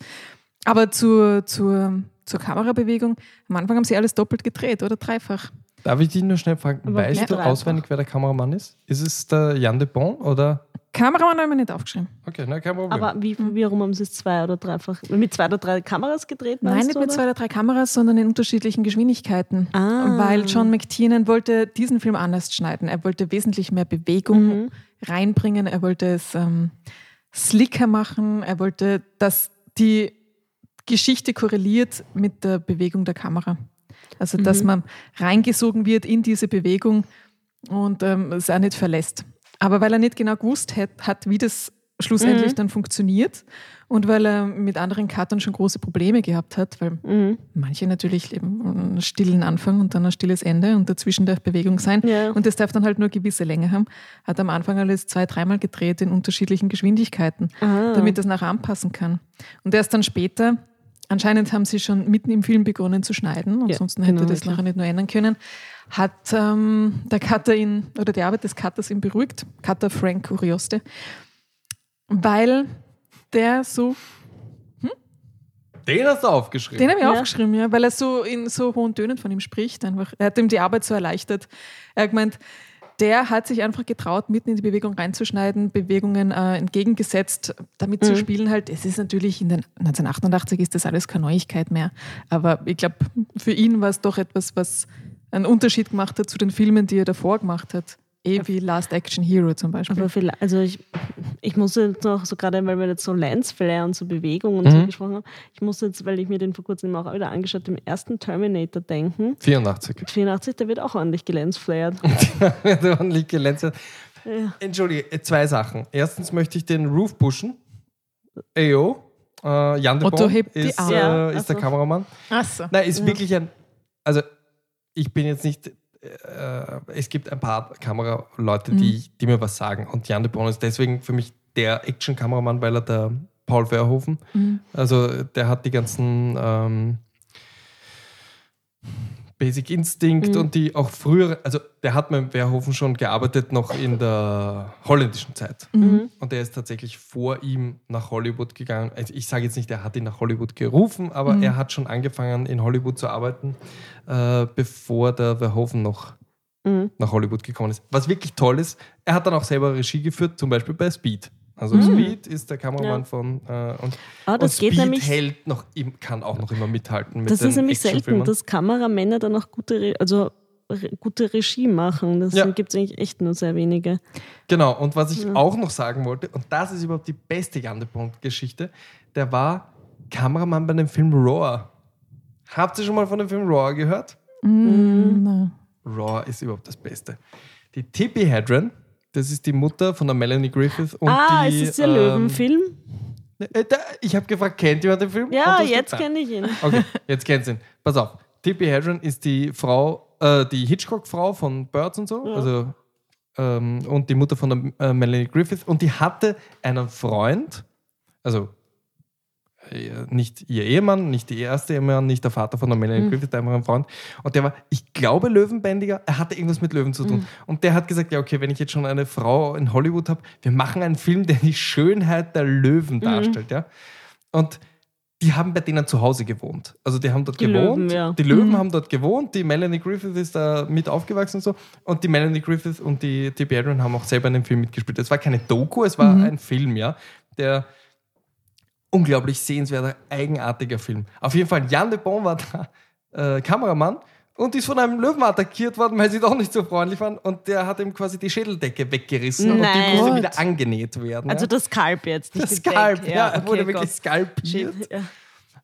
Aber zur, zur, zur Kamerabewegung, am Anfang haben sie alles doppelt gedreht oder dreifach. Darf ich dich nur schnell fragen, Aber weißt du dreifach? auswendig, wer der Kameramann ist? Ist es der Jan de Bon oder? Kameramann habe ich mir nicht aufgeschrieben. Okay, na, kein Problem. Aber wie, wie rum haben sie es zwei oder dreifach? Mit zwei oder drei Kameras gedreht? Nein, nicht du, mit oder? zwei oder drei Kameras, sondern in unterschiedlichen Geschwindigkeiten. Ah. Weil John McTiernan wollte diesen Film anders schneiden. Er wollte wesentlich mehr Bewegung Mhm. reinbringen. Er wollte es ähm, slicker machen. Er wollte, dass die Geschichte korreliert mit der Bewegung der Kamera. Also, dass Mhm. man reingesogen wird in diese Bewegung und ähm, es auch nicht verlässt. Aber weil er nicht genau gewusst hat, hat wie das schlussendlich Mhm. dann funktioniert und weil er mit anderen Cuttern schon große Probleme gehabt hat, weil Mhm. manche natürlich eben einen stillen Anfang und dann ein stilles Ende und dazwischen darf Bewegung sein. Ja. Und das darf dann halt nur gewisse Länge haben. Hat am Anfang alles zwei, dreimal gedreht in unterschiedlichen Geschwindigkeiten, Ah. damit das nachher anpassen kann. Und erst dann später, anscheinend haben sie schon mitten im Film begonnen zu schneiden, Ja, ansonsten hätte genau, das klar. nachher nicht nur ändern können, hat ähm, der Cutter ihn, oder die Arbeit des Cutters ihn beruhigt, Cutter Frank Urioste, weil der so Den hast du aufgeschrieben. Den habe ich Ja. aufgeschrieben, ja, weil er so in so hohen Tönen von ihm spricht. Einfach. Er hat ihm die Arbeit so erleichtert. Er hat gemeint, der hat sich einfach getraut, mitten in die Bewegung reinzuschneiden, Bewegungen äh, entgegengesetzt, damit zu Mhm. spielen halt. Es ist natürlich in den 1988 ist das alles keine Neuigkeit mehr. Aber ich glaube, für ihn war es doch etwas, was einen Unterschied gemacht hat zu den Filmen, die er davor gemacht hat. Eh wie Last Action Hero zum Beispiel. Aber vielleicht, also ich, ich muss jetzt noch so gerade, weil wir jetzt so Lensflare und so Bewegung und so Mhm. gesprochen haben, ich muss jetzt, weil ich mir den vor kurzem auch wieder angeschaut habe, im ersten Terminator denken. 84. 84, der wird auch ordentlich gelensflared. Der ordentlich glänzt. Ja. Entschuldige, äh, zwei Sachen. Erstens möchte ich den Roof pushen. Eyo. Äh, Jan de Otto Bon hebt die ist, Arme. äh, Ja, ist der also. Kameramann. Achso. Nein, ist Ja. wirklich ein. Also, ich bin jetzt nicht. Äh, es gibt ein paar Kameraleute, die, die mir was sagen. Und Jan de Bon ist deswegen für mich der Action-Kameramann, weil er der Paul Verhoeven. Mhm. Also, der hat die ganzen. Ähm, Basic Instinct Mhm. und die auch frühere, also der hat mit Verhoeven schon gearbeitet, noch in der holländischen Zeit. Mhm. Und der ist tatsächlich vor ihm nach Hollywood gegangen. Also ich sage jetzt nicht, er hat ihn nach Hollywood gerufen, aber Mhm. er hat schon angefangen, in Hollywood zu arbeiten, äh, bevor der Verhoeven noch Mhm. nach Hollywood gekommen ist. Was wirklich toll ist, er hat dann auch selber Regie geführt, zum Beispiel bei Speed. Also Mhm. Speed ist der Kameramann Ja. von äh, und, Ah, das und geht Speed nämlich. hält noch, kann auch noch immer mithalten mit Das den ist nämlich selten, dass Kameramänner dann auch gute, Re also re gute Regie machen. Das Ja. gibt es eigentlich echt nur sehr wenige. Genau, und was ich Ja. auch noch sagen wollte, und das ist überhaupt die beste Jan de Bont-Geschichte, der war Kameramann bei dem Film Roar. Habt ihr schon mal von dem Film Roar gehört? Mhm. Na. Roar ist überhaupt das Beste. Die Tippi Hedren, das ist die Mutter von der Melanie Griffith und ah, die. ist es der ähm, Löwenfilm? äh, da- Ich habe gefragt, kennt jemand den Film? Ja, jetzt kenne ich ihn. Okay, jetzt kennst du ihn. Pass auf. Tippi Hedren ist die Frau, äh, die Hitchcock-Frau von Birds und so. Ja. Also, ähm, und die Mutter von der äh, Melanie Griffith. Und die hatte einen Freund, also nicht ihr Ehemann, nicht die erste Ehemann, nicht der Vater von der Melanie Mhm. Griffith, einfach ein Freund. Und der war, ich glaube, Löwenbändiger. Er hatte irgendwas mit Löwen zu tun. Mhm. Und der hat gesagt, ja, okay, wenn ich jetzt schon eine Frau in Hollywood habe, wir machen einen Film, der die Schönheit der Löwen Mhm. darstellt. Ja? Und die haben bei denen zu Hause gewohnt. Also die haben dort Die gewohnt. Löwen, ja. Die Löwen Mhm. haben dort gewohnt. Die Melanie Griffith ist da mit aufgewachsen und so. Und die Melanie Griffith und die Hedren haben auch selber in dem Film mitgespielt. Es war keine Doku, es war Mhm. ein Film, ja, der unglaublich sehenswerter, eigenartiger Film. Auf jeden Fall, Jan de Bon war da äh, Kameramann und ist von einem Löwen attackiert worden, weil sie doch nicht so freundlich waren. Und der hat ihm quasi die Schädeldecke weggerissen und Nein. die musste wieder angenäht werden. Also ja. das Skalp jetzt, nicht das Skalp, ja, er okay, wurde wirklich Gott. skalpiert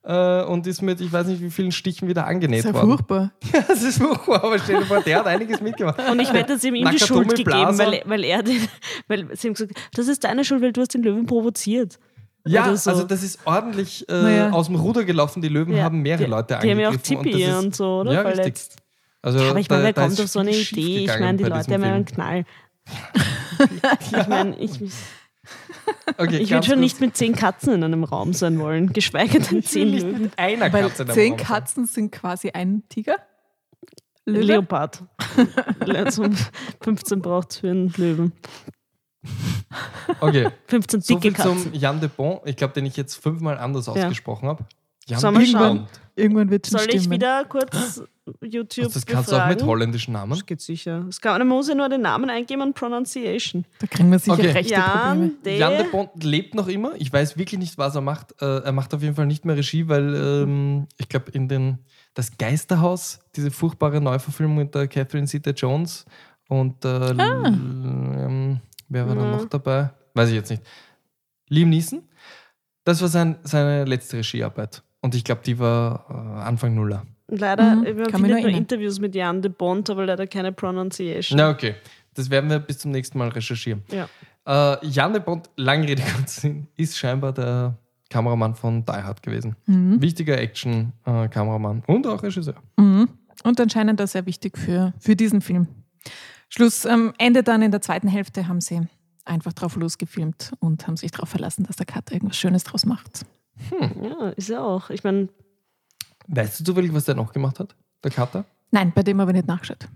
Ja. äh, und ist mit, ich weiß nicht, wie vielen Stichen wieder angenäht Das ist ja worden. furchtbar. das ist furchtbar, aber stell dir vor, der hat einiges mitgemacht. Und ich wette, haben ihm die Schuld gegeben, weil, weil er den, weil sie haben gesagt, das ist deine Schuld, weil du hast den Löwen provoziert. Ja, so. also das ist ordentlich äh, Naja. aus dem Ruder gelaufen. Die Löwen Ja, haben mehrere die, Leute Die haben ja auch angegriffen. und Tippi das ist- und so, oder? Ja, richtig. Also aber ich meine, da- wer kommt auf so eine Idee? Ich meine, die Leute haben ja einen. Knall. ich meine, ich, ich Okay, würde ganz schon kurz. nicht mit zehn Katzen in einem Raum sein wollen, geschweige denn zehn nicht Löwen. mit einer Weil Katze in einem zehn Raum sein. Katzen sind quasi ein Tiger. Löwe? Leopard. also 15 braucht es für einen Löwen. Okay, 15 so dicke viel zum Katzen. Jan de Bon. Ich glaube, den ich jetzt fünfmal anders ausgesprochen habe. Jan Sollen wir de schauen? Bon. Irgendwann wird schon Soll ich stimmen. wieder kurz YouTube Das kannst du auch mit holländischen Namen. Das geht sicher. Das kann, man muss ja nur den Namen eingeben und Pronunciation. Da kriegen wir sicher Okay. rechte Probleme. Jan de, Jan de Bont lebt noch immer. Ich weiß wirklich nicht, was er macht. Äh, er macht auf jeden Fall nicht mehr Regie, weil ähm, ich glaube, in den das Geisterhaus, diese furchtbare Neuverfilmung mit der Catherine Zeta-Jones und äh, L- ähm, wer war da Ja. noch dabei? Weiß ich jetzt nicht. Liam Neeson. Das war sein, seine letzte Regiearbeit. Und ich glaube, die war äh, Anfang Nuller. leider, Mhm, mich findet nur. Interviews mit Jan de Bont, aber leider keine Pronunciation. Na, okay. Das werden wir bis zum nächsten Mal recherchieren. Ja. Äh, Jan de Bont, lange Rede, kurzer Sinn, ist scheinbar der Kameramann von Die Hard gewesen. Mhm. Wichtiger Action-Kameramann und auch Regisseur. Mhm. Und anscheinend auch sehr wichtig für, für diesen Film. Schluss, am Ende dann in der zweiten Hälfte haben sie einfach drauf losgefilmt und haben sich darauf verlassen, dass der Cutter irgendwas Schönes draus macht. Ja, ist ja auch. Ich meine, Weißt du zufällig, was der noch gemacht hat? Der Cutter? Nein, bei dem habe ich nicht nachgeschaut.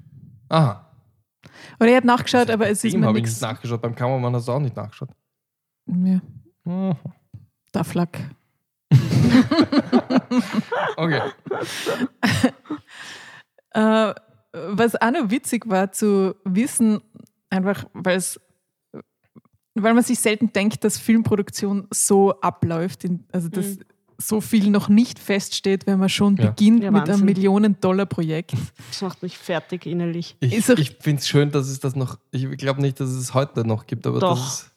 Aha. Oder ich habe nachgeschaut, aber es ist Dem habe ich nichts. nicht nachgeschaut. Beim Kameramann hast du auch nicht nachgeschaut. Ja, Mhm. der Flack. Okay. Äh, was auch noch witzig war zu wissen, einfach weil es weil man sich selten denkt, dass Filmproduktion so abläuft, in, also dass so viel noch nicht feststeht, wenn man schon Ja. beginnt Ja, mit einem. Millionen-Dollar-Projekt. das macht mich fertig innerlich. Ich, ich finde es schön, dass es das noch. Ich glaube nicht, dass es heute noch gibt, aber Doch. das ist.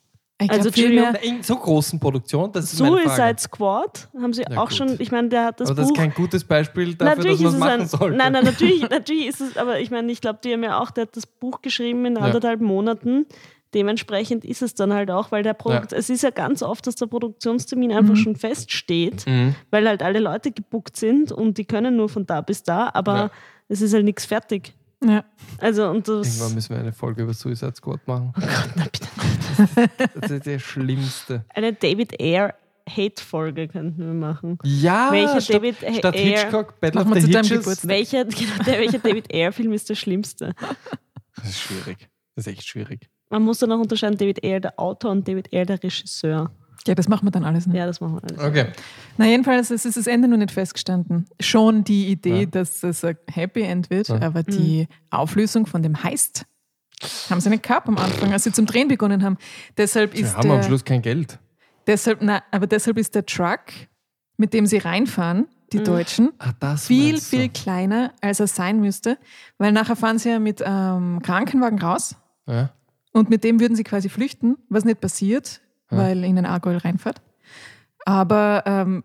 Ich Also, glaub Na, in so großen Produktionen, das ist meine Frage. Suicide Squad haben sie Ja, auch gut. schon, ich meine, der hat das aber das Buch. ist kein gutes Beispiel dafür, natürlich dass ist man es machen ein, sollte. Nein, nein, natürlich, natürlich ist es, aber ich meine, ich glaube, die haben ja auch, der hat das Buch geschrieben in Ja. anderthalb Monaten. Dementsprechend ist es dann halt auch, weil der Produkt, Ja. es ist ja ganz oft, dass der Produktionstermin einfach Mhm. schon feststeht, Mhm. weil halt alle Leute gebuckt sind und die können nur von da bis da, aber Ja. es ist halt nichts fertig. ja. Also und das. Irgendwann müssen wir eine Folge über Suicide Squad machen. Oh Gott, na bitte. Das ist der Schlimmste. Eine David Ayer Hate-Folge könnten wir machen. Ja, Welcher statt, David statt Ayer- Hitchcock, Battle of the Hitches. Welcher, genau, der, welcher David Ayer-Film ist der schlimmste? Das ist schwierig. Das ist echt schwierig. Man muss dann auch unterscheiden, David Ayer der Autor und David Ayer der Regisseur. ja, das machen wir dann alles. Ne? Ja, das machen wir alles. Okay. Na, jedenfalls es ist das Ende noch nicht festgestanden. Schon die Idee, Ja. dass es ein Happy End wird, Ja. aber die Auflösung von dem Heist haben sie nicht gehabt am Anfang, als sie zum Drehen begonnen haben. Deshalb Wir ist haben am der, Schluss kein Geld. deshalb, na, aber deshalb ist der Truck, mit dem sie reinfahren, die Deutschen, Ah, das viel, viel kleiner, als er sein müsste, weil nachher fahren sie ja mit ähm, Krankenwagen raus Ja. und mit dem würden sie quasi flüchten, was nicht passiert, Ja. weil ihnen Argol reinfährt. Aber ähm,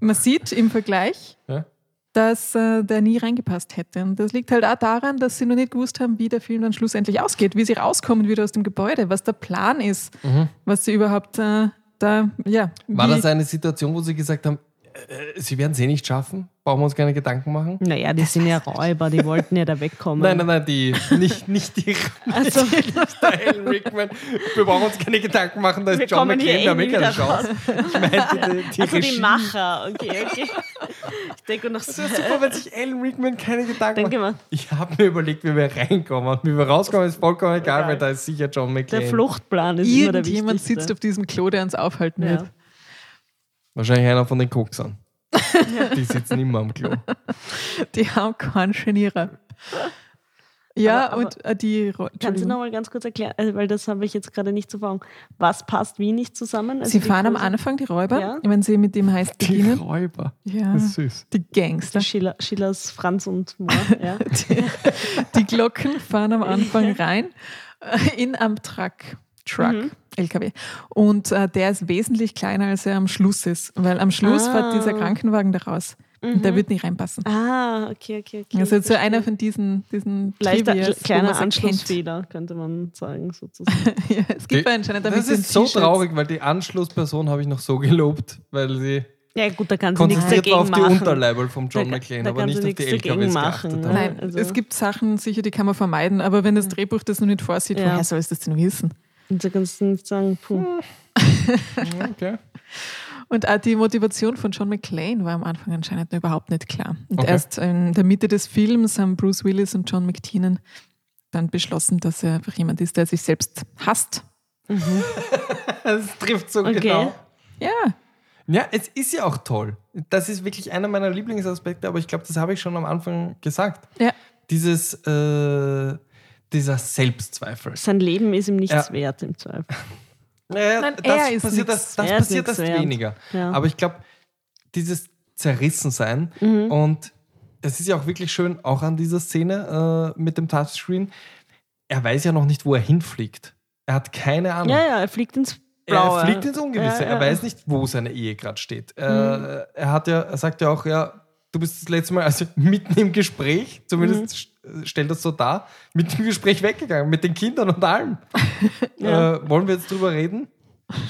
man sieht im Vergleich, Ja. Dass äh, der nie reingepasst hätte. Und das liegt halt auch daran, dass sie noch nicht gewusst haben, wie der Film dann schlussendlich ausgeht, wie sie rauskommen wieder aus dem Gebäude, was der Plan ist, Mhm. was sie überhaupt äh, da, ja. War das eine Situation, wo sie gesagt haben, äh, sie werden es eh nicht schaffen? Brauchen wir uns keine Gedanken machen? Naja, die sind ja Räuber, die wollten ja da wegkommen. Nein, nein, nein, die, nicht, nicht die. Also, nicht der Alan Rickman. Wir brauchen uns keine Gedanken machen, da Wir ist John McClane, der eh nie hat keine Chance. Ich meinte, die, die also Regie. die Macher, okay, okay. Ich denke noch so. Das wäre super, wenn sich Alan Rickman keine Gedanken Denke macht. mal, Ich habe mir überlegt, wie wir reinkommen. Und wie wir rauskommen, ist vollkommen egal, weil da ist sicher John McClane. der Fluchtplan ist immer der irgendjemand wichtigste. sitzt auf diesem Klo, der uns aufhalten ja. wird. Wahrscheinlich einer von den Koksern. Die sitzen immer am Klo. Die haben keinen Genierer. Ja, Aber- aber- und äh, die Ro- Kannst du Entschuldigung. noch mal ganz kurz erklären, also, weil das habe ich jetzt gerade nicht zur Erfahrung. Was passt wie nicht zusammen? Also Sie fahren am Anfang die Räuber, Ja. wenn sie mit dem Heist Die beginnen. Räuber. Ja, Das ist süß. die Gangster. Die Schiller, Schillers Franz und Moor. Ja. Die, die Glocken fahren am Anfang rein äh, in am Truck. Truck, Mhm. LKW. Und äh, der ist wesentlich kleiner, als er am Schluss ist. Weil am Schluss Ah. fährt dieser Krankenwagen da raus. Und der wird nicht reinpassen. Ah, okay, okay, okay. also so einer von diesen, diesen Leichter, Trivias, kleiner. Anschlussfehler, könnte man sagen, sozusagen. ja, es gibt anscheinend ein Das ist so traurig, weil die Anschlussperson habe ich noch so gelobt, weil sie Ja, gut, da kann sie nichts dagegen auf die machen. Unterleibel vom John Da- McClane, da aber nicht auf die LKWs machen, ne? Nein, also- es gibt Sachen sicher, die kann man vermeiden, aber wenn das Drehbuch das noch nicht vorsieht, Ja. woher soll es das denn wissen? Und da kannst du nicht sagen, puh. Okay. Und auch die Motivation von John McClane war am Anfang anscheinend überhaupt nicht klar. Und Okay. erst in der Mitte des Films haben Bruce Willis und John McTiernan dann beschlossen, dass er einfach jemand ist, der sich selbst hasst. Das trifft so Okay. genau. Ja, Ja, es ist ja auch toll. Das ist wirklich einer meiner Lieblingsaspekte, aber ich glaube, das habe ich schon am Anfang gesagt. ja. Dieses, äh, dieser Selbstzweifel. Sein Leben ist ihm nichts Ja. wert im Zweifel. Naja, Nein, das er ist passiert, das, das Er passiert erst wert. weniger. Ja. Aber ich glaube, dieses Zerrissensein Mhm. und es ist ja auch wirklich schön, auch an dieser Szene äh, mit dem Touchscreen, er weiß ja noch nicht, wo er hinfliegt. Er hat keine Ahnung. Ja, ja, er fliegt ins Blaue. Er fliegt ins Ungewisse. Ja, ja. Er weiß nicht, wo seine Ehe gerade steht. Äh, er hat ja, er sagt ja auch, ja, du bist das letzte Mal also mitten im Gespräch, zumindest st- stellt das so dar, mit dem Gespräch weggegangen, mit den Kindern und allem. Ja. äh, wollen wir jetzt drüber reden?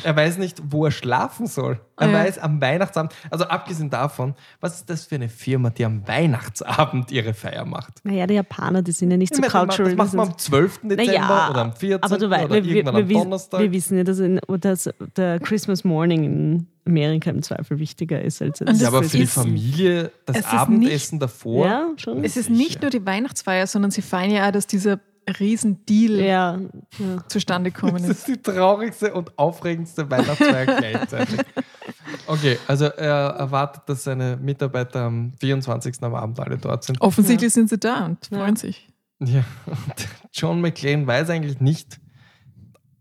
Er weiß nicht, wo er schlafen soll. Er Ja. weiß am Weihnachtsabend, also abgesehen davon, was ist das für eine Firma, die am Weihnachtsabend ihre Feier macht? Naja, die Japaner, die sind ja nicht so Ich meine, cultural. das macht man sind- am 12. Dezember Naja, oder am 14. aber du weißt, oder wir, wir, irgendwann wir, am wissen- Donnerstag. wir wissen ja, dass, in, dass der Christmas Morning in Amerika im Zweifel wichtiger ist als jetzt. ja, aber das für die Familie, das Abendessen davor. Ja, schon. Es ist nicht nur die Weihnachtsfeier, sondern sie feiern ja auch, dass dieser Riesendeal ja, ja. zustande gekommen Das ist. ist die traurigste und aufregendste Weihnachtsfeier gleichzeitig. Okay, also er erwartet, dass seine Mitarbeiter am 24. am Abend alle dort sind. Offensichtlich sind sie da und Ja. freuen sich. Ja, und John McClane weiß eigentlich nicht,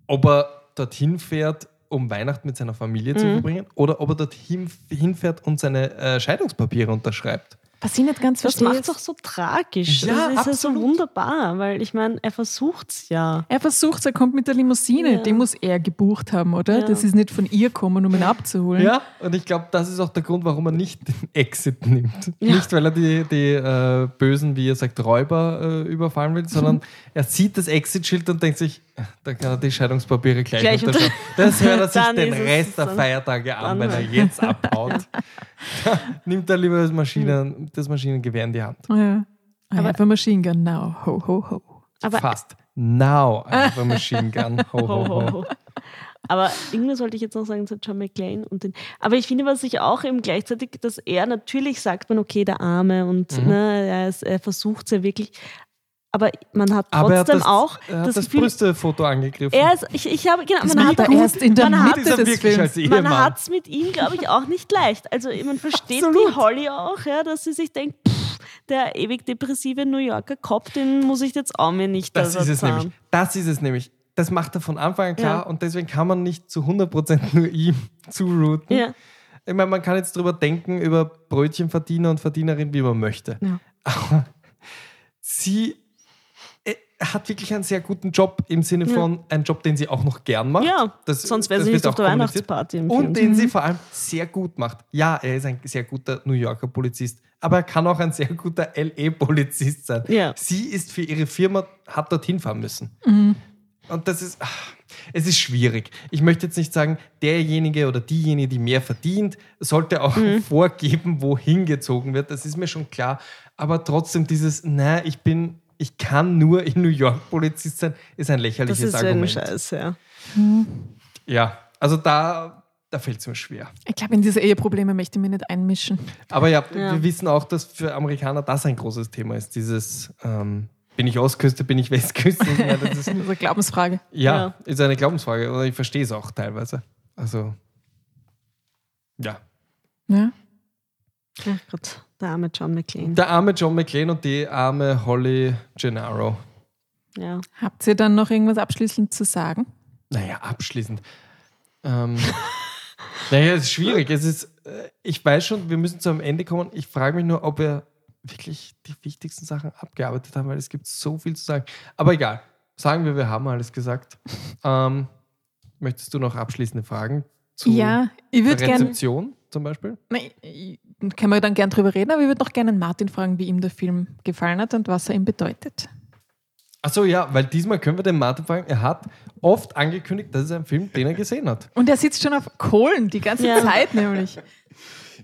ob er dorthin fährt, um Weihnachten mit seiner Familie zu verbringen, oder ob er dorthin hinfährt und seine äh, Scheidungspapiere unterschreibt. Was ich nicht ganz Das verstehe. macht es doch so tragisch. Ja, das ist ja so absolut. wunderbar, weil ich meine, er versucht es ja. Er versucht, er kommt mit der Limousine. Ja. Den muss er gebucht haben, oder? Ja. Das ist nicht von ihr kommen, um ihn abzuholen. Ja, und ich glaube, das ist auch der Grund, warum er nicht den Exit nimmt. Ja. Nicht, weil er die, die äh, bösen, wie er sagt, Räuber äh, überfallen will, sondern er sieht das Exit-Schild und denkt sich, "Ah, da kann er die Scheidungspapiere gleich, Gleich unterschreiben. Das hört er sich den es Rest der Feiertage an, wenn er jetzt abhaut. Da nimmt er lieber das, Maschinen, das Maschinengewehr in die Hand. Ja. I Aber- have a machine gun now. Ho, ho, ho. Aber, Fast. Now I have a machine gun. Ho, ho, Ho, ho, ho. ho. Aber irgendwas wollte ich jetzt noch sagen zu John McClane. Und den, aber ich finde, was ich auch eben gleichzeitig, dass er natürlich sagt man, okay, der Arme und Mhm. ne, er, ist, er versucht es ja wirklich. Aber man hat trotzdem das, auch er hat das das, Gefühl, Brüstefoto angegriffen. er ist, ich, ich habe, genau, Das man hat, er erst in der man Mitte des Films. man hat es mit ihm, glaube ich, auch nicht leicht. Also man versteht Absolut. die Holly auch, ja, dass sie sich denkt, pff, der ewig depressive New Yorker Cop, den muss ich jetzt auch mir nicht Das da ist es nämlich. Das ist es nämlich. Das macht er von Anfang an klar Ja. und deswegen kann man nicht zu 100% nur ihm zurooten. Ja. Ich meine, man kann jetzt drüber denken, über Brötchenverdiener und Verdienerin, wie man möchte. Ja. Aber sie hat wirklich einen sehr guten Job im Sinne Ja. von einen Job, den sie auch noch gern macht. Ja, Das- sonst wäre sie nicht auf der. Weihnachtsparty im Film. Und den sie vor allem sehr gut macht. Ja, er ist ein sehr guter New Yorker Polizist, aber er kann auch ein sehr guter LE-Polizist sein. Ja. Sie ist für ihre Firma, hat dorthin fahren müssen. Und das ist, ach, es ist schwierig. Ich möchte jetzt nicht sagen, derjenige oder diejenige, die mehr verdient, sollte auch vorgeben, wohin gezogen wird. Das ist mir schon klar. Aber trotzdem dieses, na, ich bin, ich kann nur in New York Polizist sein, ist ein Das lächerliches ist ein Argument. Scheiß, ja. Ja, also da, da fällt es mir schwer. Ich glaube, in diese Eheprobleme möchte ich mich nicht einmischen. Aber ja, Ja. wir wissen auch, dass für Amerikaner das ein großes Thema ist. Dieses, ähm, bin ich Ostküste, bin ich Westküste? Meine, das ist, Das ist eine Glaubensfrage. ja, Ja. ist eine Glaubensfrage. Oder ich verstehe es auch teilweise. Also, ja. Ja. Ach Gott, der arme John McClane. Der arme John McClane und die arme Holly Gennaro. Ja. Habt ihr dann noch irgendwas abschließend zu sagen? Naja, abschließend. Ähm, naja, es ist schwierig. Es ist, äh, ich weiß schon, wir müssen zu einem Ende kommen. Ich frage mich nur, ob wir wirklich die wichtigsten Sachen abgearbeitet haben, weil es gibt so viel zu sagen. Aber egal. Sagen wir, wir haben alles gesagt. Ähm, möchtest du noch abschließende Fragen zu ja, ich der würde gerne. Rezeption zum Beispiel? Können wir dann gern drüber reden, aber ich würde noch gerne Martin fragen, wie ihm der Film gefallen hat und was er ihm bedeutet. Achso, ja, weil diesmal können wir den Martin fragen. Er hat oft angekündigt, dass es ein Film, den er gesehen hat. Und er sitzt schon auf Kohlen die ganze Ja. Zeit nämlich.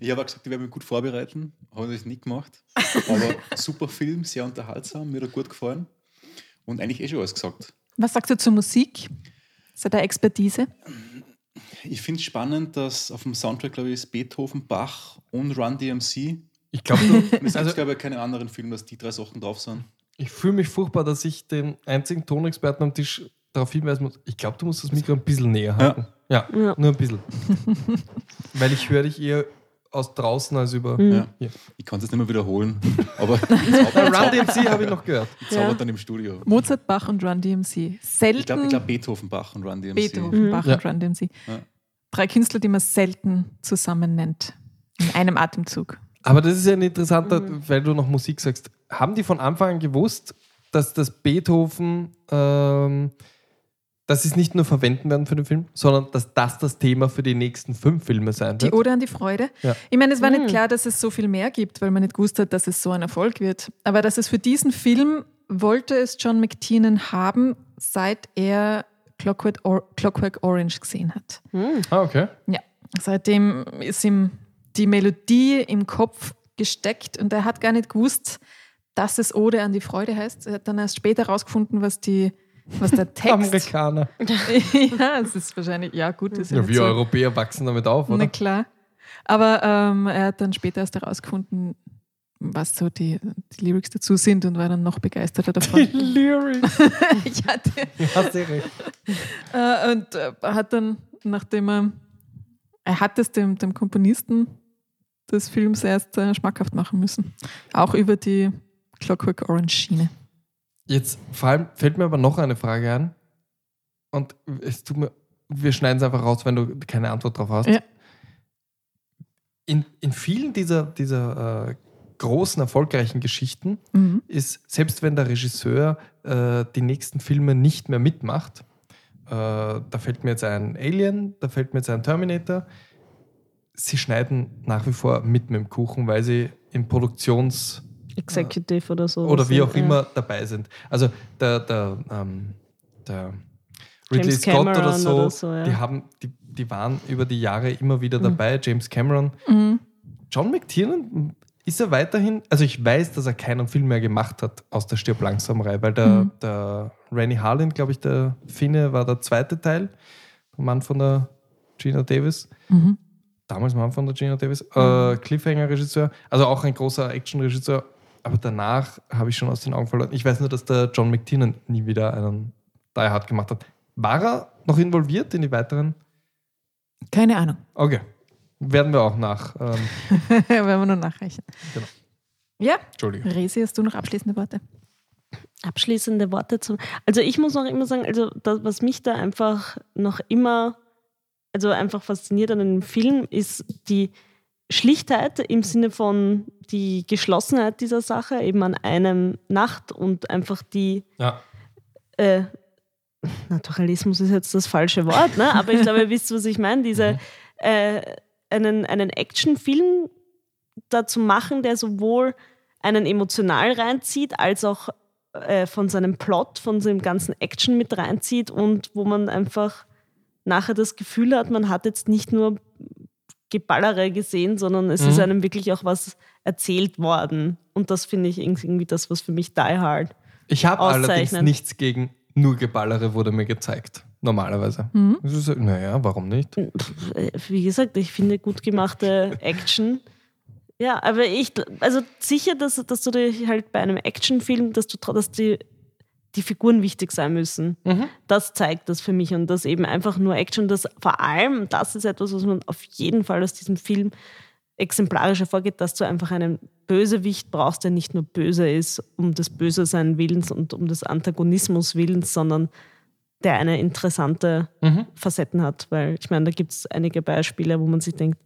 Ich habe auch gesagt, ich werde mich gut vorbereiten. Habe das nicht gemacht. Aber super Film, sehr unterhaltsam, mir hat er gut gefallen. Und eigentlich eh schon alles gesagt. Was sagst du zur Musik? Ist ja deine Expertise? Ich finde es spannend, dass auf dem Soundtrack, glaube ich, ist Beethoven, Bach und Run DMC. Ich glaube. Es gibt, Also, glaube ich, keine anderen Filme, dass die drei Sachen drauf sind. ich fühle mich furchtbar, dass ich den einzigen Tonexperten am Tisch darauf hinweisen muss. Ich glaube, du musst das Mikro ein bisschen näher halten. Ja, Ja. nur ein bisschen. Weil ich höre dich eher aus draußen als über. Ja. Hier. Ich kann es jetzt nicht mehr wiederholen, aber Run DMC habe ich noch gehört. ich zauber Ja. dann im Studio. Mozart, Bach und Run DMC. Selten Ich glaube, ich glaub Beethoven, Bach und Run DMC. Beethoven, Bach Ja. und Run DMC. Ja. Drei Künstler, die man selten zusammen nennt. In einem Atemzug. Aber das ist ja ein interessanter, weil du noch Musik sagst. Haben die von Anfang an gewusst, dass das Beethoven, ähm, dass sie es nicht nur verwenden werden für den Film, sondern dass das das Thema für die nächsten fünf Filme sein Die wird? Ode an die Freude. Ja. Ich meine, es war Mhm. nicht klar, dass es so viel mehr gibt, weil man nicht gewusst hat, dass es so ein Erfolg wird. Aber dass es für diesen Film wollte es John McTiernan haben, seit er Clockwork, Or Clockwork Orange gesehen hat. Ah, okay. Ja, seitdem ist ihm die Melodie im Kopf gesteckt und er hat gar nicht gewusst, dass es Ode an die Freude heißt. Er hat dann erst später herausgefunden, was, die, was der Text. Amerikaner. ja, es ist wahrscheinlich, ja gut, ist ja, Ja, wir so. Europäer wachsen damit auf, Na oder? klar. Aber ähm, er hat dann später erst herausgefunden, was so die, die Lyrics dazu sind und war dann noch begeisterter davon. Lyrics. ja, der, Ja, sehr recht. äh, und äh, hat dann, nachdem er, er hat es dem, dem Komponisten des Films erst äh, schmackhaft machen müssen. Auch über die Clockwork Orange Schiene. Jetzt vor allem fällt mir aber noch eine Frage ein. Und es tut mir, wir schneiden es einfach raus, wenn du keine Antwort drauf hast. Ja. In, in vielen dieser, dieser äh, großen, erfolgreichen Geschichten Mhm. ist, selbst wenn der Regisseur äh, die nächsten Filme nicht mehr mitmacht, äh, da fällt mir jetzt ein Alien, da fällt mir jetzt ein Terminator, sie schneiden nach wie vor mit mit dem Kuchen, weil sie im Produktions- Executive oder so. oder wie auch Ja. immer dabei sind. Also der, der, ähm, der Ridley James Scott oder Cameron so, oder so, ja. die, haben, die, die waren über die Jahre immer wieder dabei. James Cameron. Mhm. John McTiernan, ist er weiterhin, also ich weiß, dass er keinen Film mehr gemacht hat aus der Stirb langsam Reihe, weil der, Mhm. der Rennie Harlin, glaube ich, der Finne, war der zweite Teil, der Mann von der Gina Davis Mhm. damals Mann von der Gina Davis, äh, Cliffhanger-Regisseur, also auch ein großer Action-Regisseur. Aber danach habe ich schon aus den Augen verloren. Ich weiß nur, dass der John McTiernan nie wieder einen Die Hard gemacht hat. War er noch involviert in die weiteren? Keine Ahnung. Okay. Werden wir auch nach. Ähm, Werden wir nur nachreichen. Genau. Ja, Entschuldigung. Resi, hast du noch abschließende Worte? abschließende Worte zu. Also ich muss auch immer sagen, also das, was mich da einfach noch immer, also einfach fasziniert an dem Film, ist die Schlichtheit im Sinne von die Geschlossenheit dieser Sache, eben an einem Nacht und einfach die Ja. äh, Naturalismus ist jetzt das falsche Wort, ne? aber ich glaube, ihr wisst, was ich meine. Diese, äh, einen, einen Actionfilm dazu machen, der sowohl einen emotional reinzieht, als auch äh, von seinem Plot, von seinem ganzen Action mit reinzieht und wo man einfach nachher das Gefühl hat, man hat jetzt nicht nur Geballere gesehen, sondern es Mhm. ist einem wirklich auch was erzählt worden. Und das finde ich irgendwie das, was für mich Die Hard Ich habe allerdings nichts gegen nur Geballere, wurde mir gezeigt. Normalerweise. Mhm. Naja, warum nicht? Äh, wie gesagt, ich finde gut gemachte Action. Ja, aber ich, also sicher, dass, dass du dich halt bei einem Actionfilm, dass du, dass die, die Figuren wichtig sein müssen. Mhm. Das zeigt das für mich und das eben einfach nur Action, das vor allem, das ist etwas, was man auf jeden Fall aus diesem Film exemplarisch hervorgeht, dass du einfach einen Bösewicht brauchst, der nicht nur böse ist, um des Böse-Sein Willens und um des Antagonismus Willens, sondern der eine interessante Mhm. Facetten hat. Weil ich meine, da gibt es einige Beispiele, wo man sich denkt,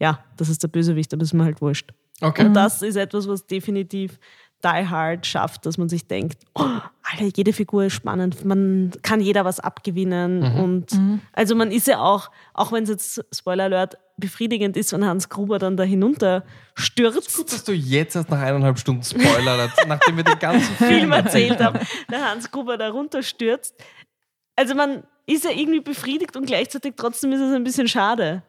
ja, das ist der Bösewicht, aber das ist mir halt wurscht. Okay. Und das ist etwas, was definitiv Die Hard schafft, dass man sich denkt, oh, Alter, jede Figur ist spannend, man kann jeder was abgewinnen. Und also man ist ja auch, auch wenn es jetzt, Spoiler Alert, befriedigend ist, wenn Hans Gruber dann da hinunter stürzt. Gut, dass du jetzt erst nach eineinhalb Stunden Spoiler, nachdem wir den ganzen Film Film erzählt haben, der Hans Gruber da runterstürzt. Also man ist ja irgendwie befriedigt und gleichzeitig trotzdem ist es ein bisschen schade.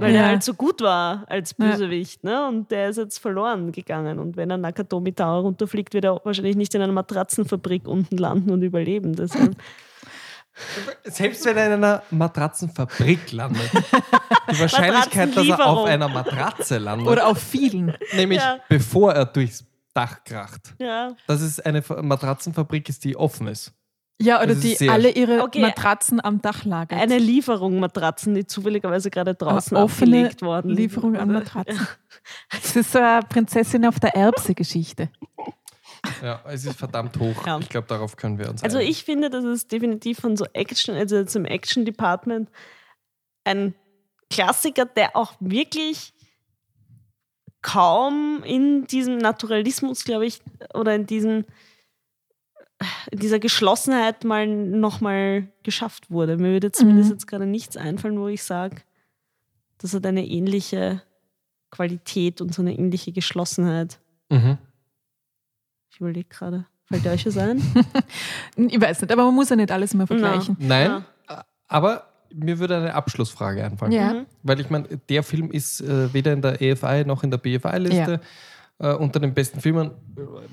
Weil Ja. er halt so gut war als Ja. Bösewicht, ne? Und der ist jetzt verloren gegangen. Und wenn er Nakatomi Tower runterfliegt, wird er wahrscheinlich nicht in einer Matratzenfabrik unten landen und überleben. Deshalb. Selbst wenn er in einer Matratzenfabrik landet, die Wahrscheinlichkeit, dass er auf einer Matratze landet, Oder auf vielen. nämlich Ja. bevor er durchs Dach kracht. ja. Das ist eine Fa- Matratzenfabrik, ist, die offen ist. Ja, oder die alle ihre Okay. Matratzen am Dach lagern. Eine Lieferung Matratzen, die zufälligerweise gerade draußen Eine offene abgelegt worden Lieferung an? Matratzen. Das ist so eine Prinzessin auf der Erbse-Geschichte. Ja, es ist verdammt hoch. Ja. Ich glaube, darauf können wir uns Also einigen. ich finde, das ist definitiv von so Action, also jetzt im Action-Department, ein Klassiker, der auch wirklich kaum in diesem Naturalismus, glaube ich, oder in diesem in dieser Geschlossenheit mal nochmal geschafft wurde. Mir würde zumindest Mhm. jetzt gerade nichts einfallen, wo ich sage, das hat eine ähnliche Qualität und so eine ähnliche Geschlossenheit. Mhm. Ich überlege gerade. Fällt euch was ein? Ich weiß nicht, aber man muss ja nicht alles immer vergleichen. Nein, aber mir würde eine Abschlussfrage einfallen. Ja. Mhm. Weil ich meine, der Film ist äh, weder in der EFI noch in der BFI-Liste äh, unter den besten Filmen.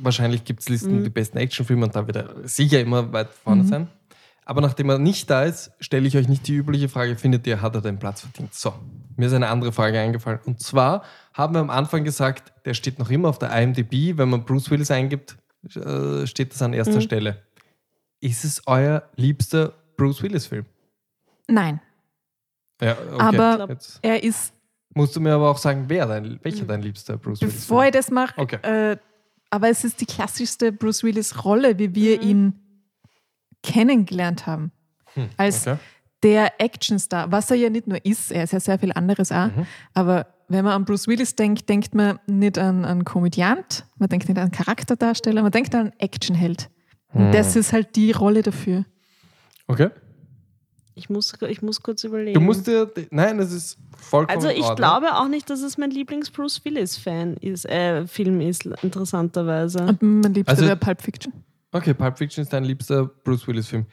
Wahrscheinlich gibt es Listen, Mhm. die besten Actionfilme und da wird er sicher immer weit vorne Mhm. sein. Aber nachdem er nicht da ist, stelle ich euch nicht die übliche Frage, findet ihr, hat er den Platz verdient? So, mir ist eine andere Frage eingefallen. Und zwar haben wir am Anfang gesagt, der steht noch immer auf der IMDb. Wenn man Bruce Willis eingibt, äh, steht das an erster Mhm. Stelle. Ist es euer liebster Bruce Willis-Film? Nein, Ja, okay. Aber- Jetzt er ist, musst du mir aber auch sagen, wer dein, welcher dein liebster Bruce Willis bevor ich das mache, Okay. äh, aber es ist die klassischste Bruce Willis-Rolle, wie wir Mhm. ihn kennengelernt haben. Hm, Als okay. der Actionstar, was er ja nicht nur ist, er ist ja sehr viel anderes auch, Mhm. aber wenn man an Bruce Willis denkt, denkt man nicht an einen Komödiant, man denkt nicht an einen Charakterdarsteller, man denkt an einen Actionheld. Hm. Und das ist halt die Rolle dafür. Okay. Ich muss, ich muss kurz überlegen. Du musst dir. Nein, das ist vollkommen. Also ich Ordnung. glaube auch nicht, dass es mein Lieblings-Bruce Willis-Fan ist, äh, Film ist, interessanterweise. Und mein Liebster Also- wäre Pulp Fiction. Okay, Pulp Fiction ist dein liebster Bruce Willis-Film.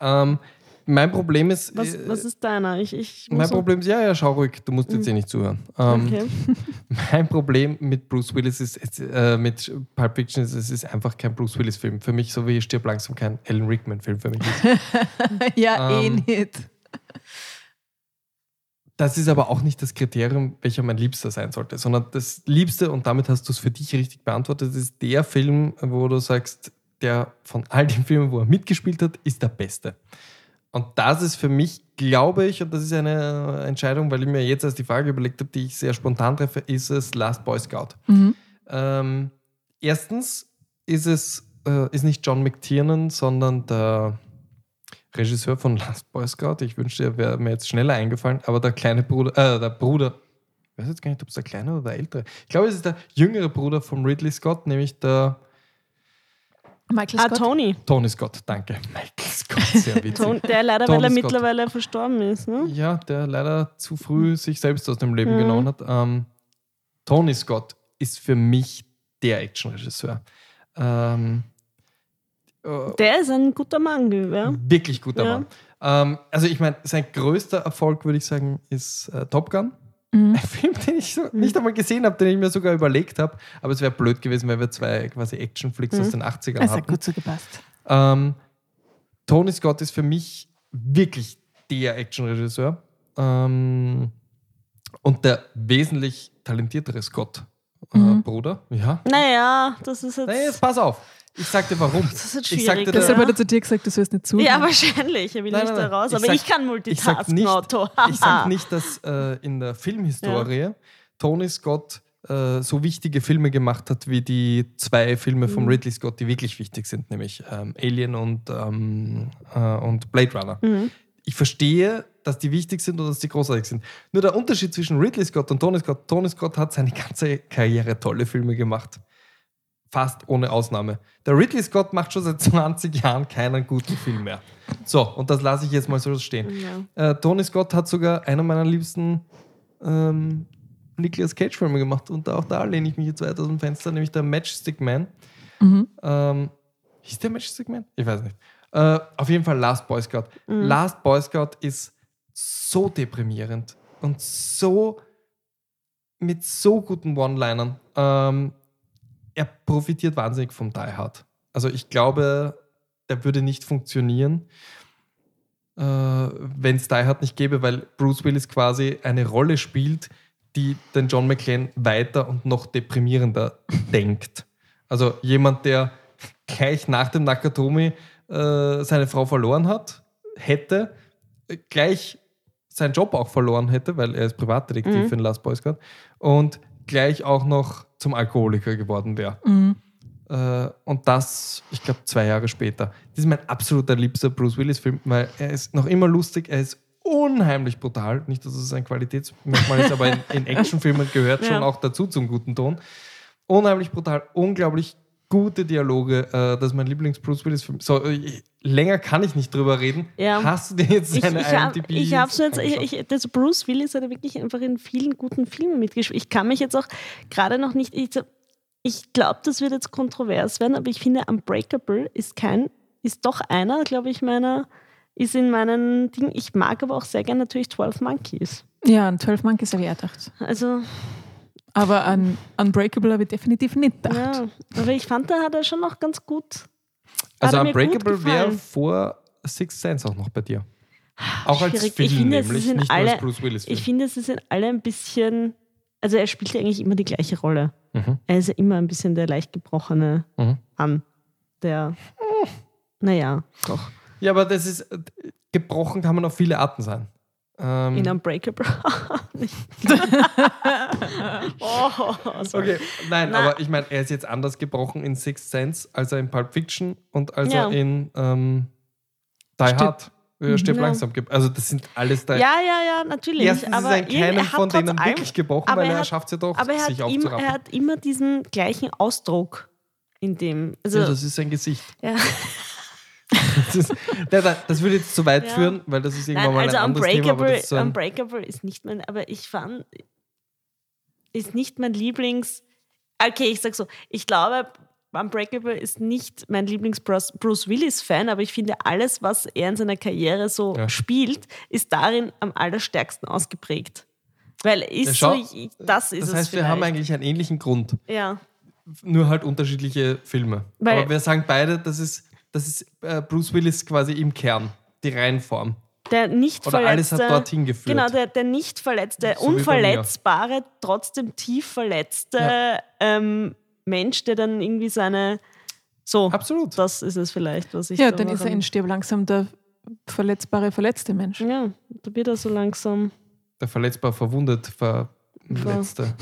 Ähm, mein Problem ist. Was, äh, was ist deiner? Ich, ich mein Problem ist, ja, ja, schau ruhig, du musst jetzt eh nicht zuhören. Ähm, Okay. Mein Problem mit Bruce Willis ist, äh, mit Pulp Fiction ist, es ist einfach kein Bruce Willis-Film. Für mich, so wie Stirb langsam kein Alan Rickman-Film für mich ist. ja, eh Ähm, nicht. Das ist aber auch nicht das Kriterium, welcher mein Liebster sein sollte, sondern das Liebste, und damit hast du es für dich richtig beantwortet, ist der Film, wo du sagst, der von all den Filmen, wo er mitgespielt hat, ist der beste. Und das ist für mich, glaube ich, und das ist eine Entscheidung, weil ich mir jetzt erst die Frage überlegt habe, die ich sehr spontan treffe, ist es Last Boy Scout. Mhm. Ähm, erstens ist es äh, ist nicht John McTiernan, sondern der Regisseur von Last Boy Scout. Ich wünschte, er wäre mir jetzt schneller eingefallen, aber der kleine Bruder, äh, der Bruder, ich weiß jetzt gar nicht, ob es der kleine oder der ältere. Ich glaube, es ist der jüngere Bruder von Ridley Scott, nämlich der Michael Ah, Scott. Tony. Tony Scott. Danke. Michael Scott, sehr witzig. Der leider, Tony weil er Scott. mittlerweile verstorben ist. Ne? Ja, der leider zu früh sich selbst aus dem Leben Mhm. genommen hat. Ähm, Tony Scott ist für mich der Actionregisseur. Ähm, äh, Der ist ein guter Mann, ja. Wirklich guter Ja. Mann. Ähm, also ich meine, sein größter Erfolg, würde ich sagen, ist äh, Top Gun. Mhm. Ein Film, den ich so nicht einmal gesehen habe, den ich mir sogar überlegt habe. Aber es wäre blöd gewesen, weil wir zwei quasi Actionflicks aus den 80ern Das hat hatten. gut so gepasst. Ähm, Tony Scott ist für mich wirklich der Actionregisseur. Ähm, und der wesentlich talentiertere Scott, äh, Mhm. Bruder. Ja. Naja, das ist jetzt. Nee, jetzt pass auf. Ich sag dir warum. das ist ich sag schwierig. dir Deshalb das- ja. hat er zu dir gesagt, du sollst nicht zuhören. ja, wahrscheinlich. Er will Nein, nicht nein, da raus. nein. Aber Ich ich, kann Ich sag multitasken, nicht, ich sag nicht dass äh, in der Filmhistorie Tony Scott äh, so wichtige Filme gemacht hat wie die zwei Filme von Mhm. Ridley Scott, die wirklich wichtig sind, nämlich ähm, Alien und, ähm, äh, und Blade Runner. Mhm. Ich verstehe, dass die wichtig sind und dass die großartig sind. Nur der Unterschied zwischen Ridley Scott und Tony Scott, Tony Scott hat seine ganze Karriere tolle Filme gemacht. Fast ohne Ausnahme. Der Ridley Scott macht schon seit 20 Jahren keinen guten Film mehr. So, und das lasse ich jetzt mal so stehen. Ja. Äh, Tony Scott hat sogar einer meiner liebsten ähm, Nicolas Cage-Filme gemacht. Und auch da lehne ich mich jetzt weit aus dem Fenster, nämlich der Matchstick Man. Mhm. Ähm, hieß der Matchstick Man? Ich weiß nicht. Äh, auf jeden Fall Last Boy Scout. Mhm. Last Boy Scout ist so deprimierend und so mit so guten One-Linern. Ähm, er profitiert wahnsinnig vom Die Hard. Also ich glaube, der würde nicht funktionieren, äh, wenn es Die Hard nicht gäbe, weil Bruce Willis quasi eine Rolle spielt, die den John McClane weiter und noch deprimierender denkt. Also jemand, der gleich nach dem Nakatomi äh, seine Frau verloren hat, hätte, äh, gleich seinen Job auch verloren hätte, weil er ist Privatdetektiv Mhm. in Last Boy Scout und gleich auch noch zum Alkoholiker geworden wäre. Mhm. Äh, und das, ich glaube, zwei Jahre später. Das ist mein absoluter liebster Bruce Willis-Film, weil er ist noch immer lustig, er ist unheimlich brutal. Nicht, dass es ein Qualitätsmerkmal ist, aber in, in Actionfilmen gehört Ja. schon auch dazu zum guten Ton. Unheimlich brutal, unglaublich gute Dialoge. Äh, das ist mein Lieblings-Bruce Willis-Film. So, äh, länger kann ich nicht drüber reden. Ja. Hast du dir jetzt Ich, seine ich habe IMDb ich hab's jetzt, ich, ich, das Bruce Willis hat ja wirklich einfach in vielen guten Filmen mitgespielt. Ich kann mich jetzt auch gerade noch nicht, ich, ich glaube, das wird jetzt kontrovers werden, aber ich finde, Unbreakable ist kein, ist doch einer, glaube ich, meiner, ist in meinen Dingen. Ich mag aber auch sehr gerne natürlich 12 Monkeys. Ja, an 12 Monkeys habe ich auch gedacht. Also, Aber an Unbreakable habe ich definitiv nicht gedacht. ja, aber ich fand, da hat er schon noch ganz gut. Also Unbreakable wäre vor Sixth Sense auch noch bei dir. Auch als Schwierig. Film Ich finde, es nämlich, sind nicht nur alle- als Bruce Willis-Film. Ich finde, sie sind alle ein bisschen, also er spielt ja eigentlich immer die gleiche Rolle. Mhm. Er ist ja immer ein bisschen der leicht gebrochene Mhm. Mann. Der, naja, doch. Ja, aber das ist, gebrochen kann man auf viele Arten sein. Ähm, In Unbreakable. Oh, okay, nein, Na. aber ich meine, er ist jetzt anders gebrochen in Sixth Sense, als er in Pulp Fiction und als Ja. er in ähm, Die Stirb- Hard, äh, Stirb Ja. langsam gibt. Also das sind alles da. Ja, ja, ja, natürlich. Erstens aber ist er in irgendwie- keinem hat von denen allem- wirklich gebrochen, aber weil er er schafft es ja doch, Aber er hat, sich immer, aufzurappen. er hat immer diesen gleichen Ausdruck in dem. Also, ja, das ist sein Gesicht. ja. Das, ist, das, das würde jetzt zu weit Ja. führen, weil das ist irgendwann Nein, mal also ein anderes Thema. Aber Unbreakable, das ist so Unbreakable ist nicht mein, aber ich fand, ist nicht mein Lieblings. Okay, ich sag so, ich glaube, Unbreakable ist nicht mein Lieblings-Bruce Bruce Willis-Fan, aber ich finde, alles, was er in seiner Karriere so Ja. spielt, ist darin am allerstärksten ausgeprägt. Weil ist Ja, schau, so, ich, das ist das es heißt, wir haben eigentlich einen ähnlichen Grund. ja. nur halt unterschiedliche Filme. Weil- Aber wir sagen beide, das ist, das ist äh, Bruce Willis quasi im Kern, die Reihenform. Der nicht Oder alles hat verletzte, dorthin geführt. Genau, der, der nicht verletzte, So unverletzbare, trotzdem tief verletzte Ja. ähm, Mensch, der dann irgendwie seine. So, Absolut. das ist es vielleicht, was ich. Ja, da dann ist er in Stirb langsam der verletzbare, verletzte Mensch. Ja, da wird er so langsam. Der verletzbar verwundet, verletzte.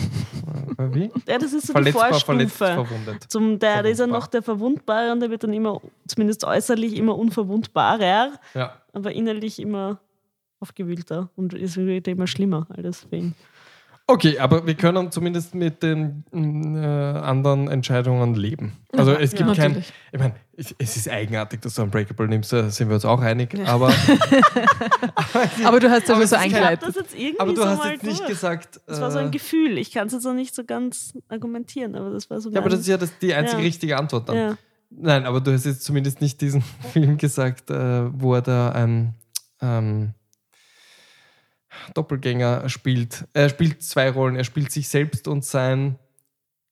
Wie? Ja, das ist so Verletzbar, die verletzt, Vorstufe. verwundet. Zum, der, der ist ja noch der Verwundbare und der wird dann immer, zumindest äußerlich, immer unverwundbarer, Ja. aber innerlich immer aufgewühlter und ist immer schlimmer alles für ihn. Okay, aber wir können zumindest mit den äh, anderen Entscheidungen leben. Also es gibt Ja, kein. natürlich. Ich meine, es ist eigenartig, dass du Unbreakable nimmst, da sind wir uns auch einig. Aber, Aber du hast ja Aber so eingeleitet. das jetzt irgendwie aber du so hast jetzt nicht durch. gesagt. Das war so ein äh, Gefühl. Ich kann es jetzt noch nicht so ganz argumentieren, aber das war so Ja, aber das ist ja das, die einzige Ja. richtige Antwort dann. ja. Nein, aber du hast jetzt zumindest nicht diesen Film gesagt, äh, wo er da ein ähm, Doppelgänger spielt. Er spielt zwei Rollen. Er spielt sich selbst und sein.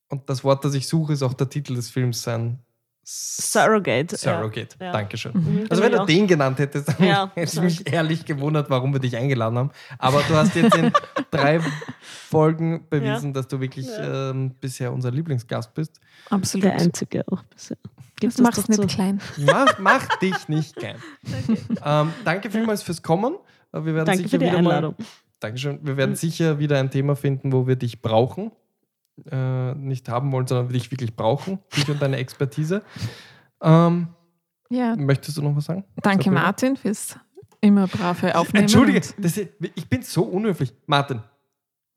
Und das Wort, das ich suche, ist auch der Titel des Films, sein Surrogate. Surrogate. Ja. Dankeschön. Mhm, Also wenn du den genannt hättest, dann Ja. hätte ich mich ehrlich gewundert, warum wir dich eingeladen haben. Aber du hast jetzt in drei Folgen bewiesen, dass du wirklich Ja. ähm, bisher unser Lieblingsgast bist. Absolut. Der einzige auch bisher. Gibt Das es mach's nicht so. klein. Mach, mach dich nicht klein. Ähm, danke vielmals fürs Kommen. Äh, Wir werden Danke sicher für die wieder Einladung. Mal, Dankeschön. Wir werden Mhm. sicher wieder ein Thema finden, wo wir dich brauchen. Äh, nicht haben wollen, sondern wir dich wirklich brauchen. Dich und deine Expertise. Ähm, Ja, möchtest du noch was sagen? danke Sabrina? Martin fürs immer brave Aufnehmen. Entschuldige, ist, ich bin so unhöflich. Martin,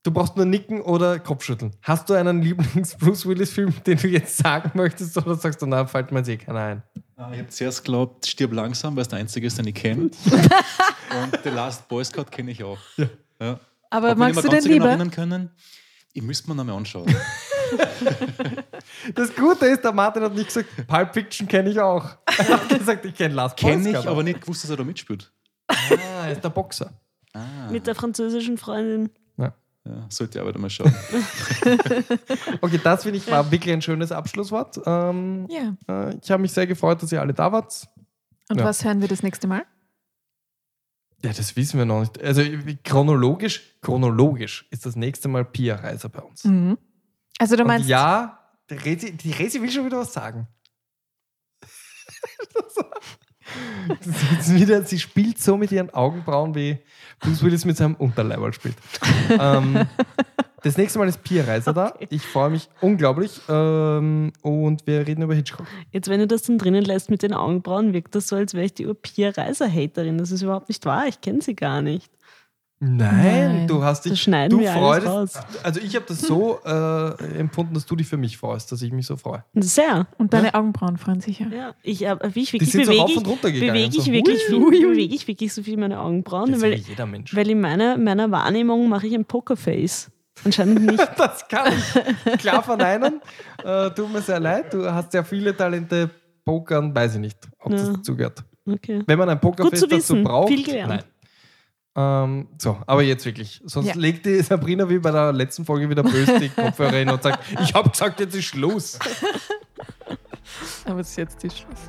du brauchst nur nicken oder Kopfschütteln. Hast du einen Lieblings-Bruce Willis-Film, den du jetzt sagen möchtest, oder sagst du, na, fällt mir eh keiner ein? Ah, Ich habe zuerst geglaubt, stirb langsam, weil es der einzige ist, den ich kenne. Und The Last Boy Scout kenne ich auch. Ja. Aber Ob magst du den lieber? erinnern können? Ich müsste mir nochmal anschauen. Das Gute ist, der Martin hat nicht gesagt, Pulp Fiction kenne ich auch. Er hat gesagt, ich kenne Last Boy Kenne ich, aber nicht gewusst, dass er da mitspielt. Ah, er ist der Boxer. Ah, mit der französischen Freundin. ja, sollte ich aber mal schauen. Okay, das finde ich war wirklich ein schönes Abschlusswort. Ähm, Ja. äh, ich habe mich sehr gefreut, dass ihr alle da wart. Und Ja. was hören wir das nächste Mal? Ja, das wissen wir noch nicht. Also chronologisch, chronologisch ist das nächste Mal Pia Reiser bei uns. Mhm. Also du Und meinst, ja, die Resi, die Resi will schon wieder was sagen. Wieder, sie spielt so mit ihren Augenbrauen, wie Bruce Willis mit seinem Unterleiberl spielt. ähm, das nächste Mal ist Pia Reiser da. Ich freue mich unglaublich. Ähm, und wir reden über Hitchcock. Jetzt, wenn du das dann drinnen lässt mit den Augenbrauen, wirkt das so, als wäre ich die Pia Reiser-Haterin. Das ist überhaupt nicht wahr. Ich kenne sie gar nicht. Nein, Nein, du hast dich. das schneiden du freust. raus. Also ich habe das so äh, empfunden, dass du dich für mich freust, dass ich mich so freue. Sehr. und deine Augenbrauen freuen sich ja. Ja, ich, äh, wie ich Die wirklich sind so bewege rauf ich, und runter gegangen. bewege ich so, wirklich hui, viel, hui, hui. bewege ich wirklich so viel meine Augenbrauen, Das ist weil, wie jeder Mensch. weil in meiner, meiner Wahrnehmung mache ich ein Pokerface. Anscheinend nicht. Das kann ich klar verneinen. Äh, tut mir sehr leid. Du hast ja viele Talente. Pokern, weiß ich nicht, ob das Ja. dazugehört. Okay. Wenn man ein Pokerfest zu dazu wissen. braucht. Viel gelernt. Nein. Ähm, so, aber jetzt wirklich. Sonst Ja. legt die Sabrina wie bei der letzten Folge wieder böse die Kopfhörer hin und sagt: Ich hab gesagt, jetzt ist Schluss. Aber jetzt ist Schluss.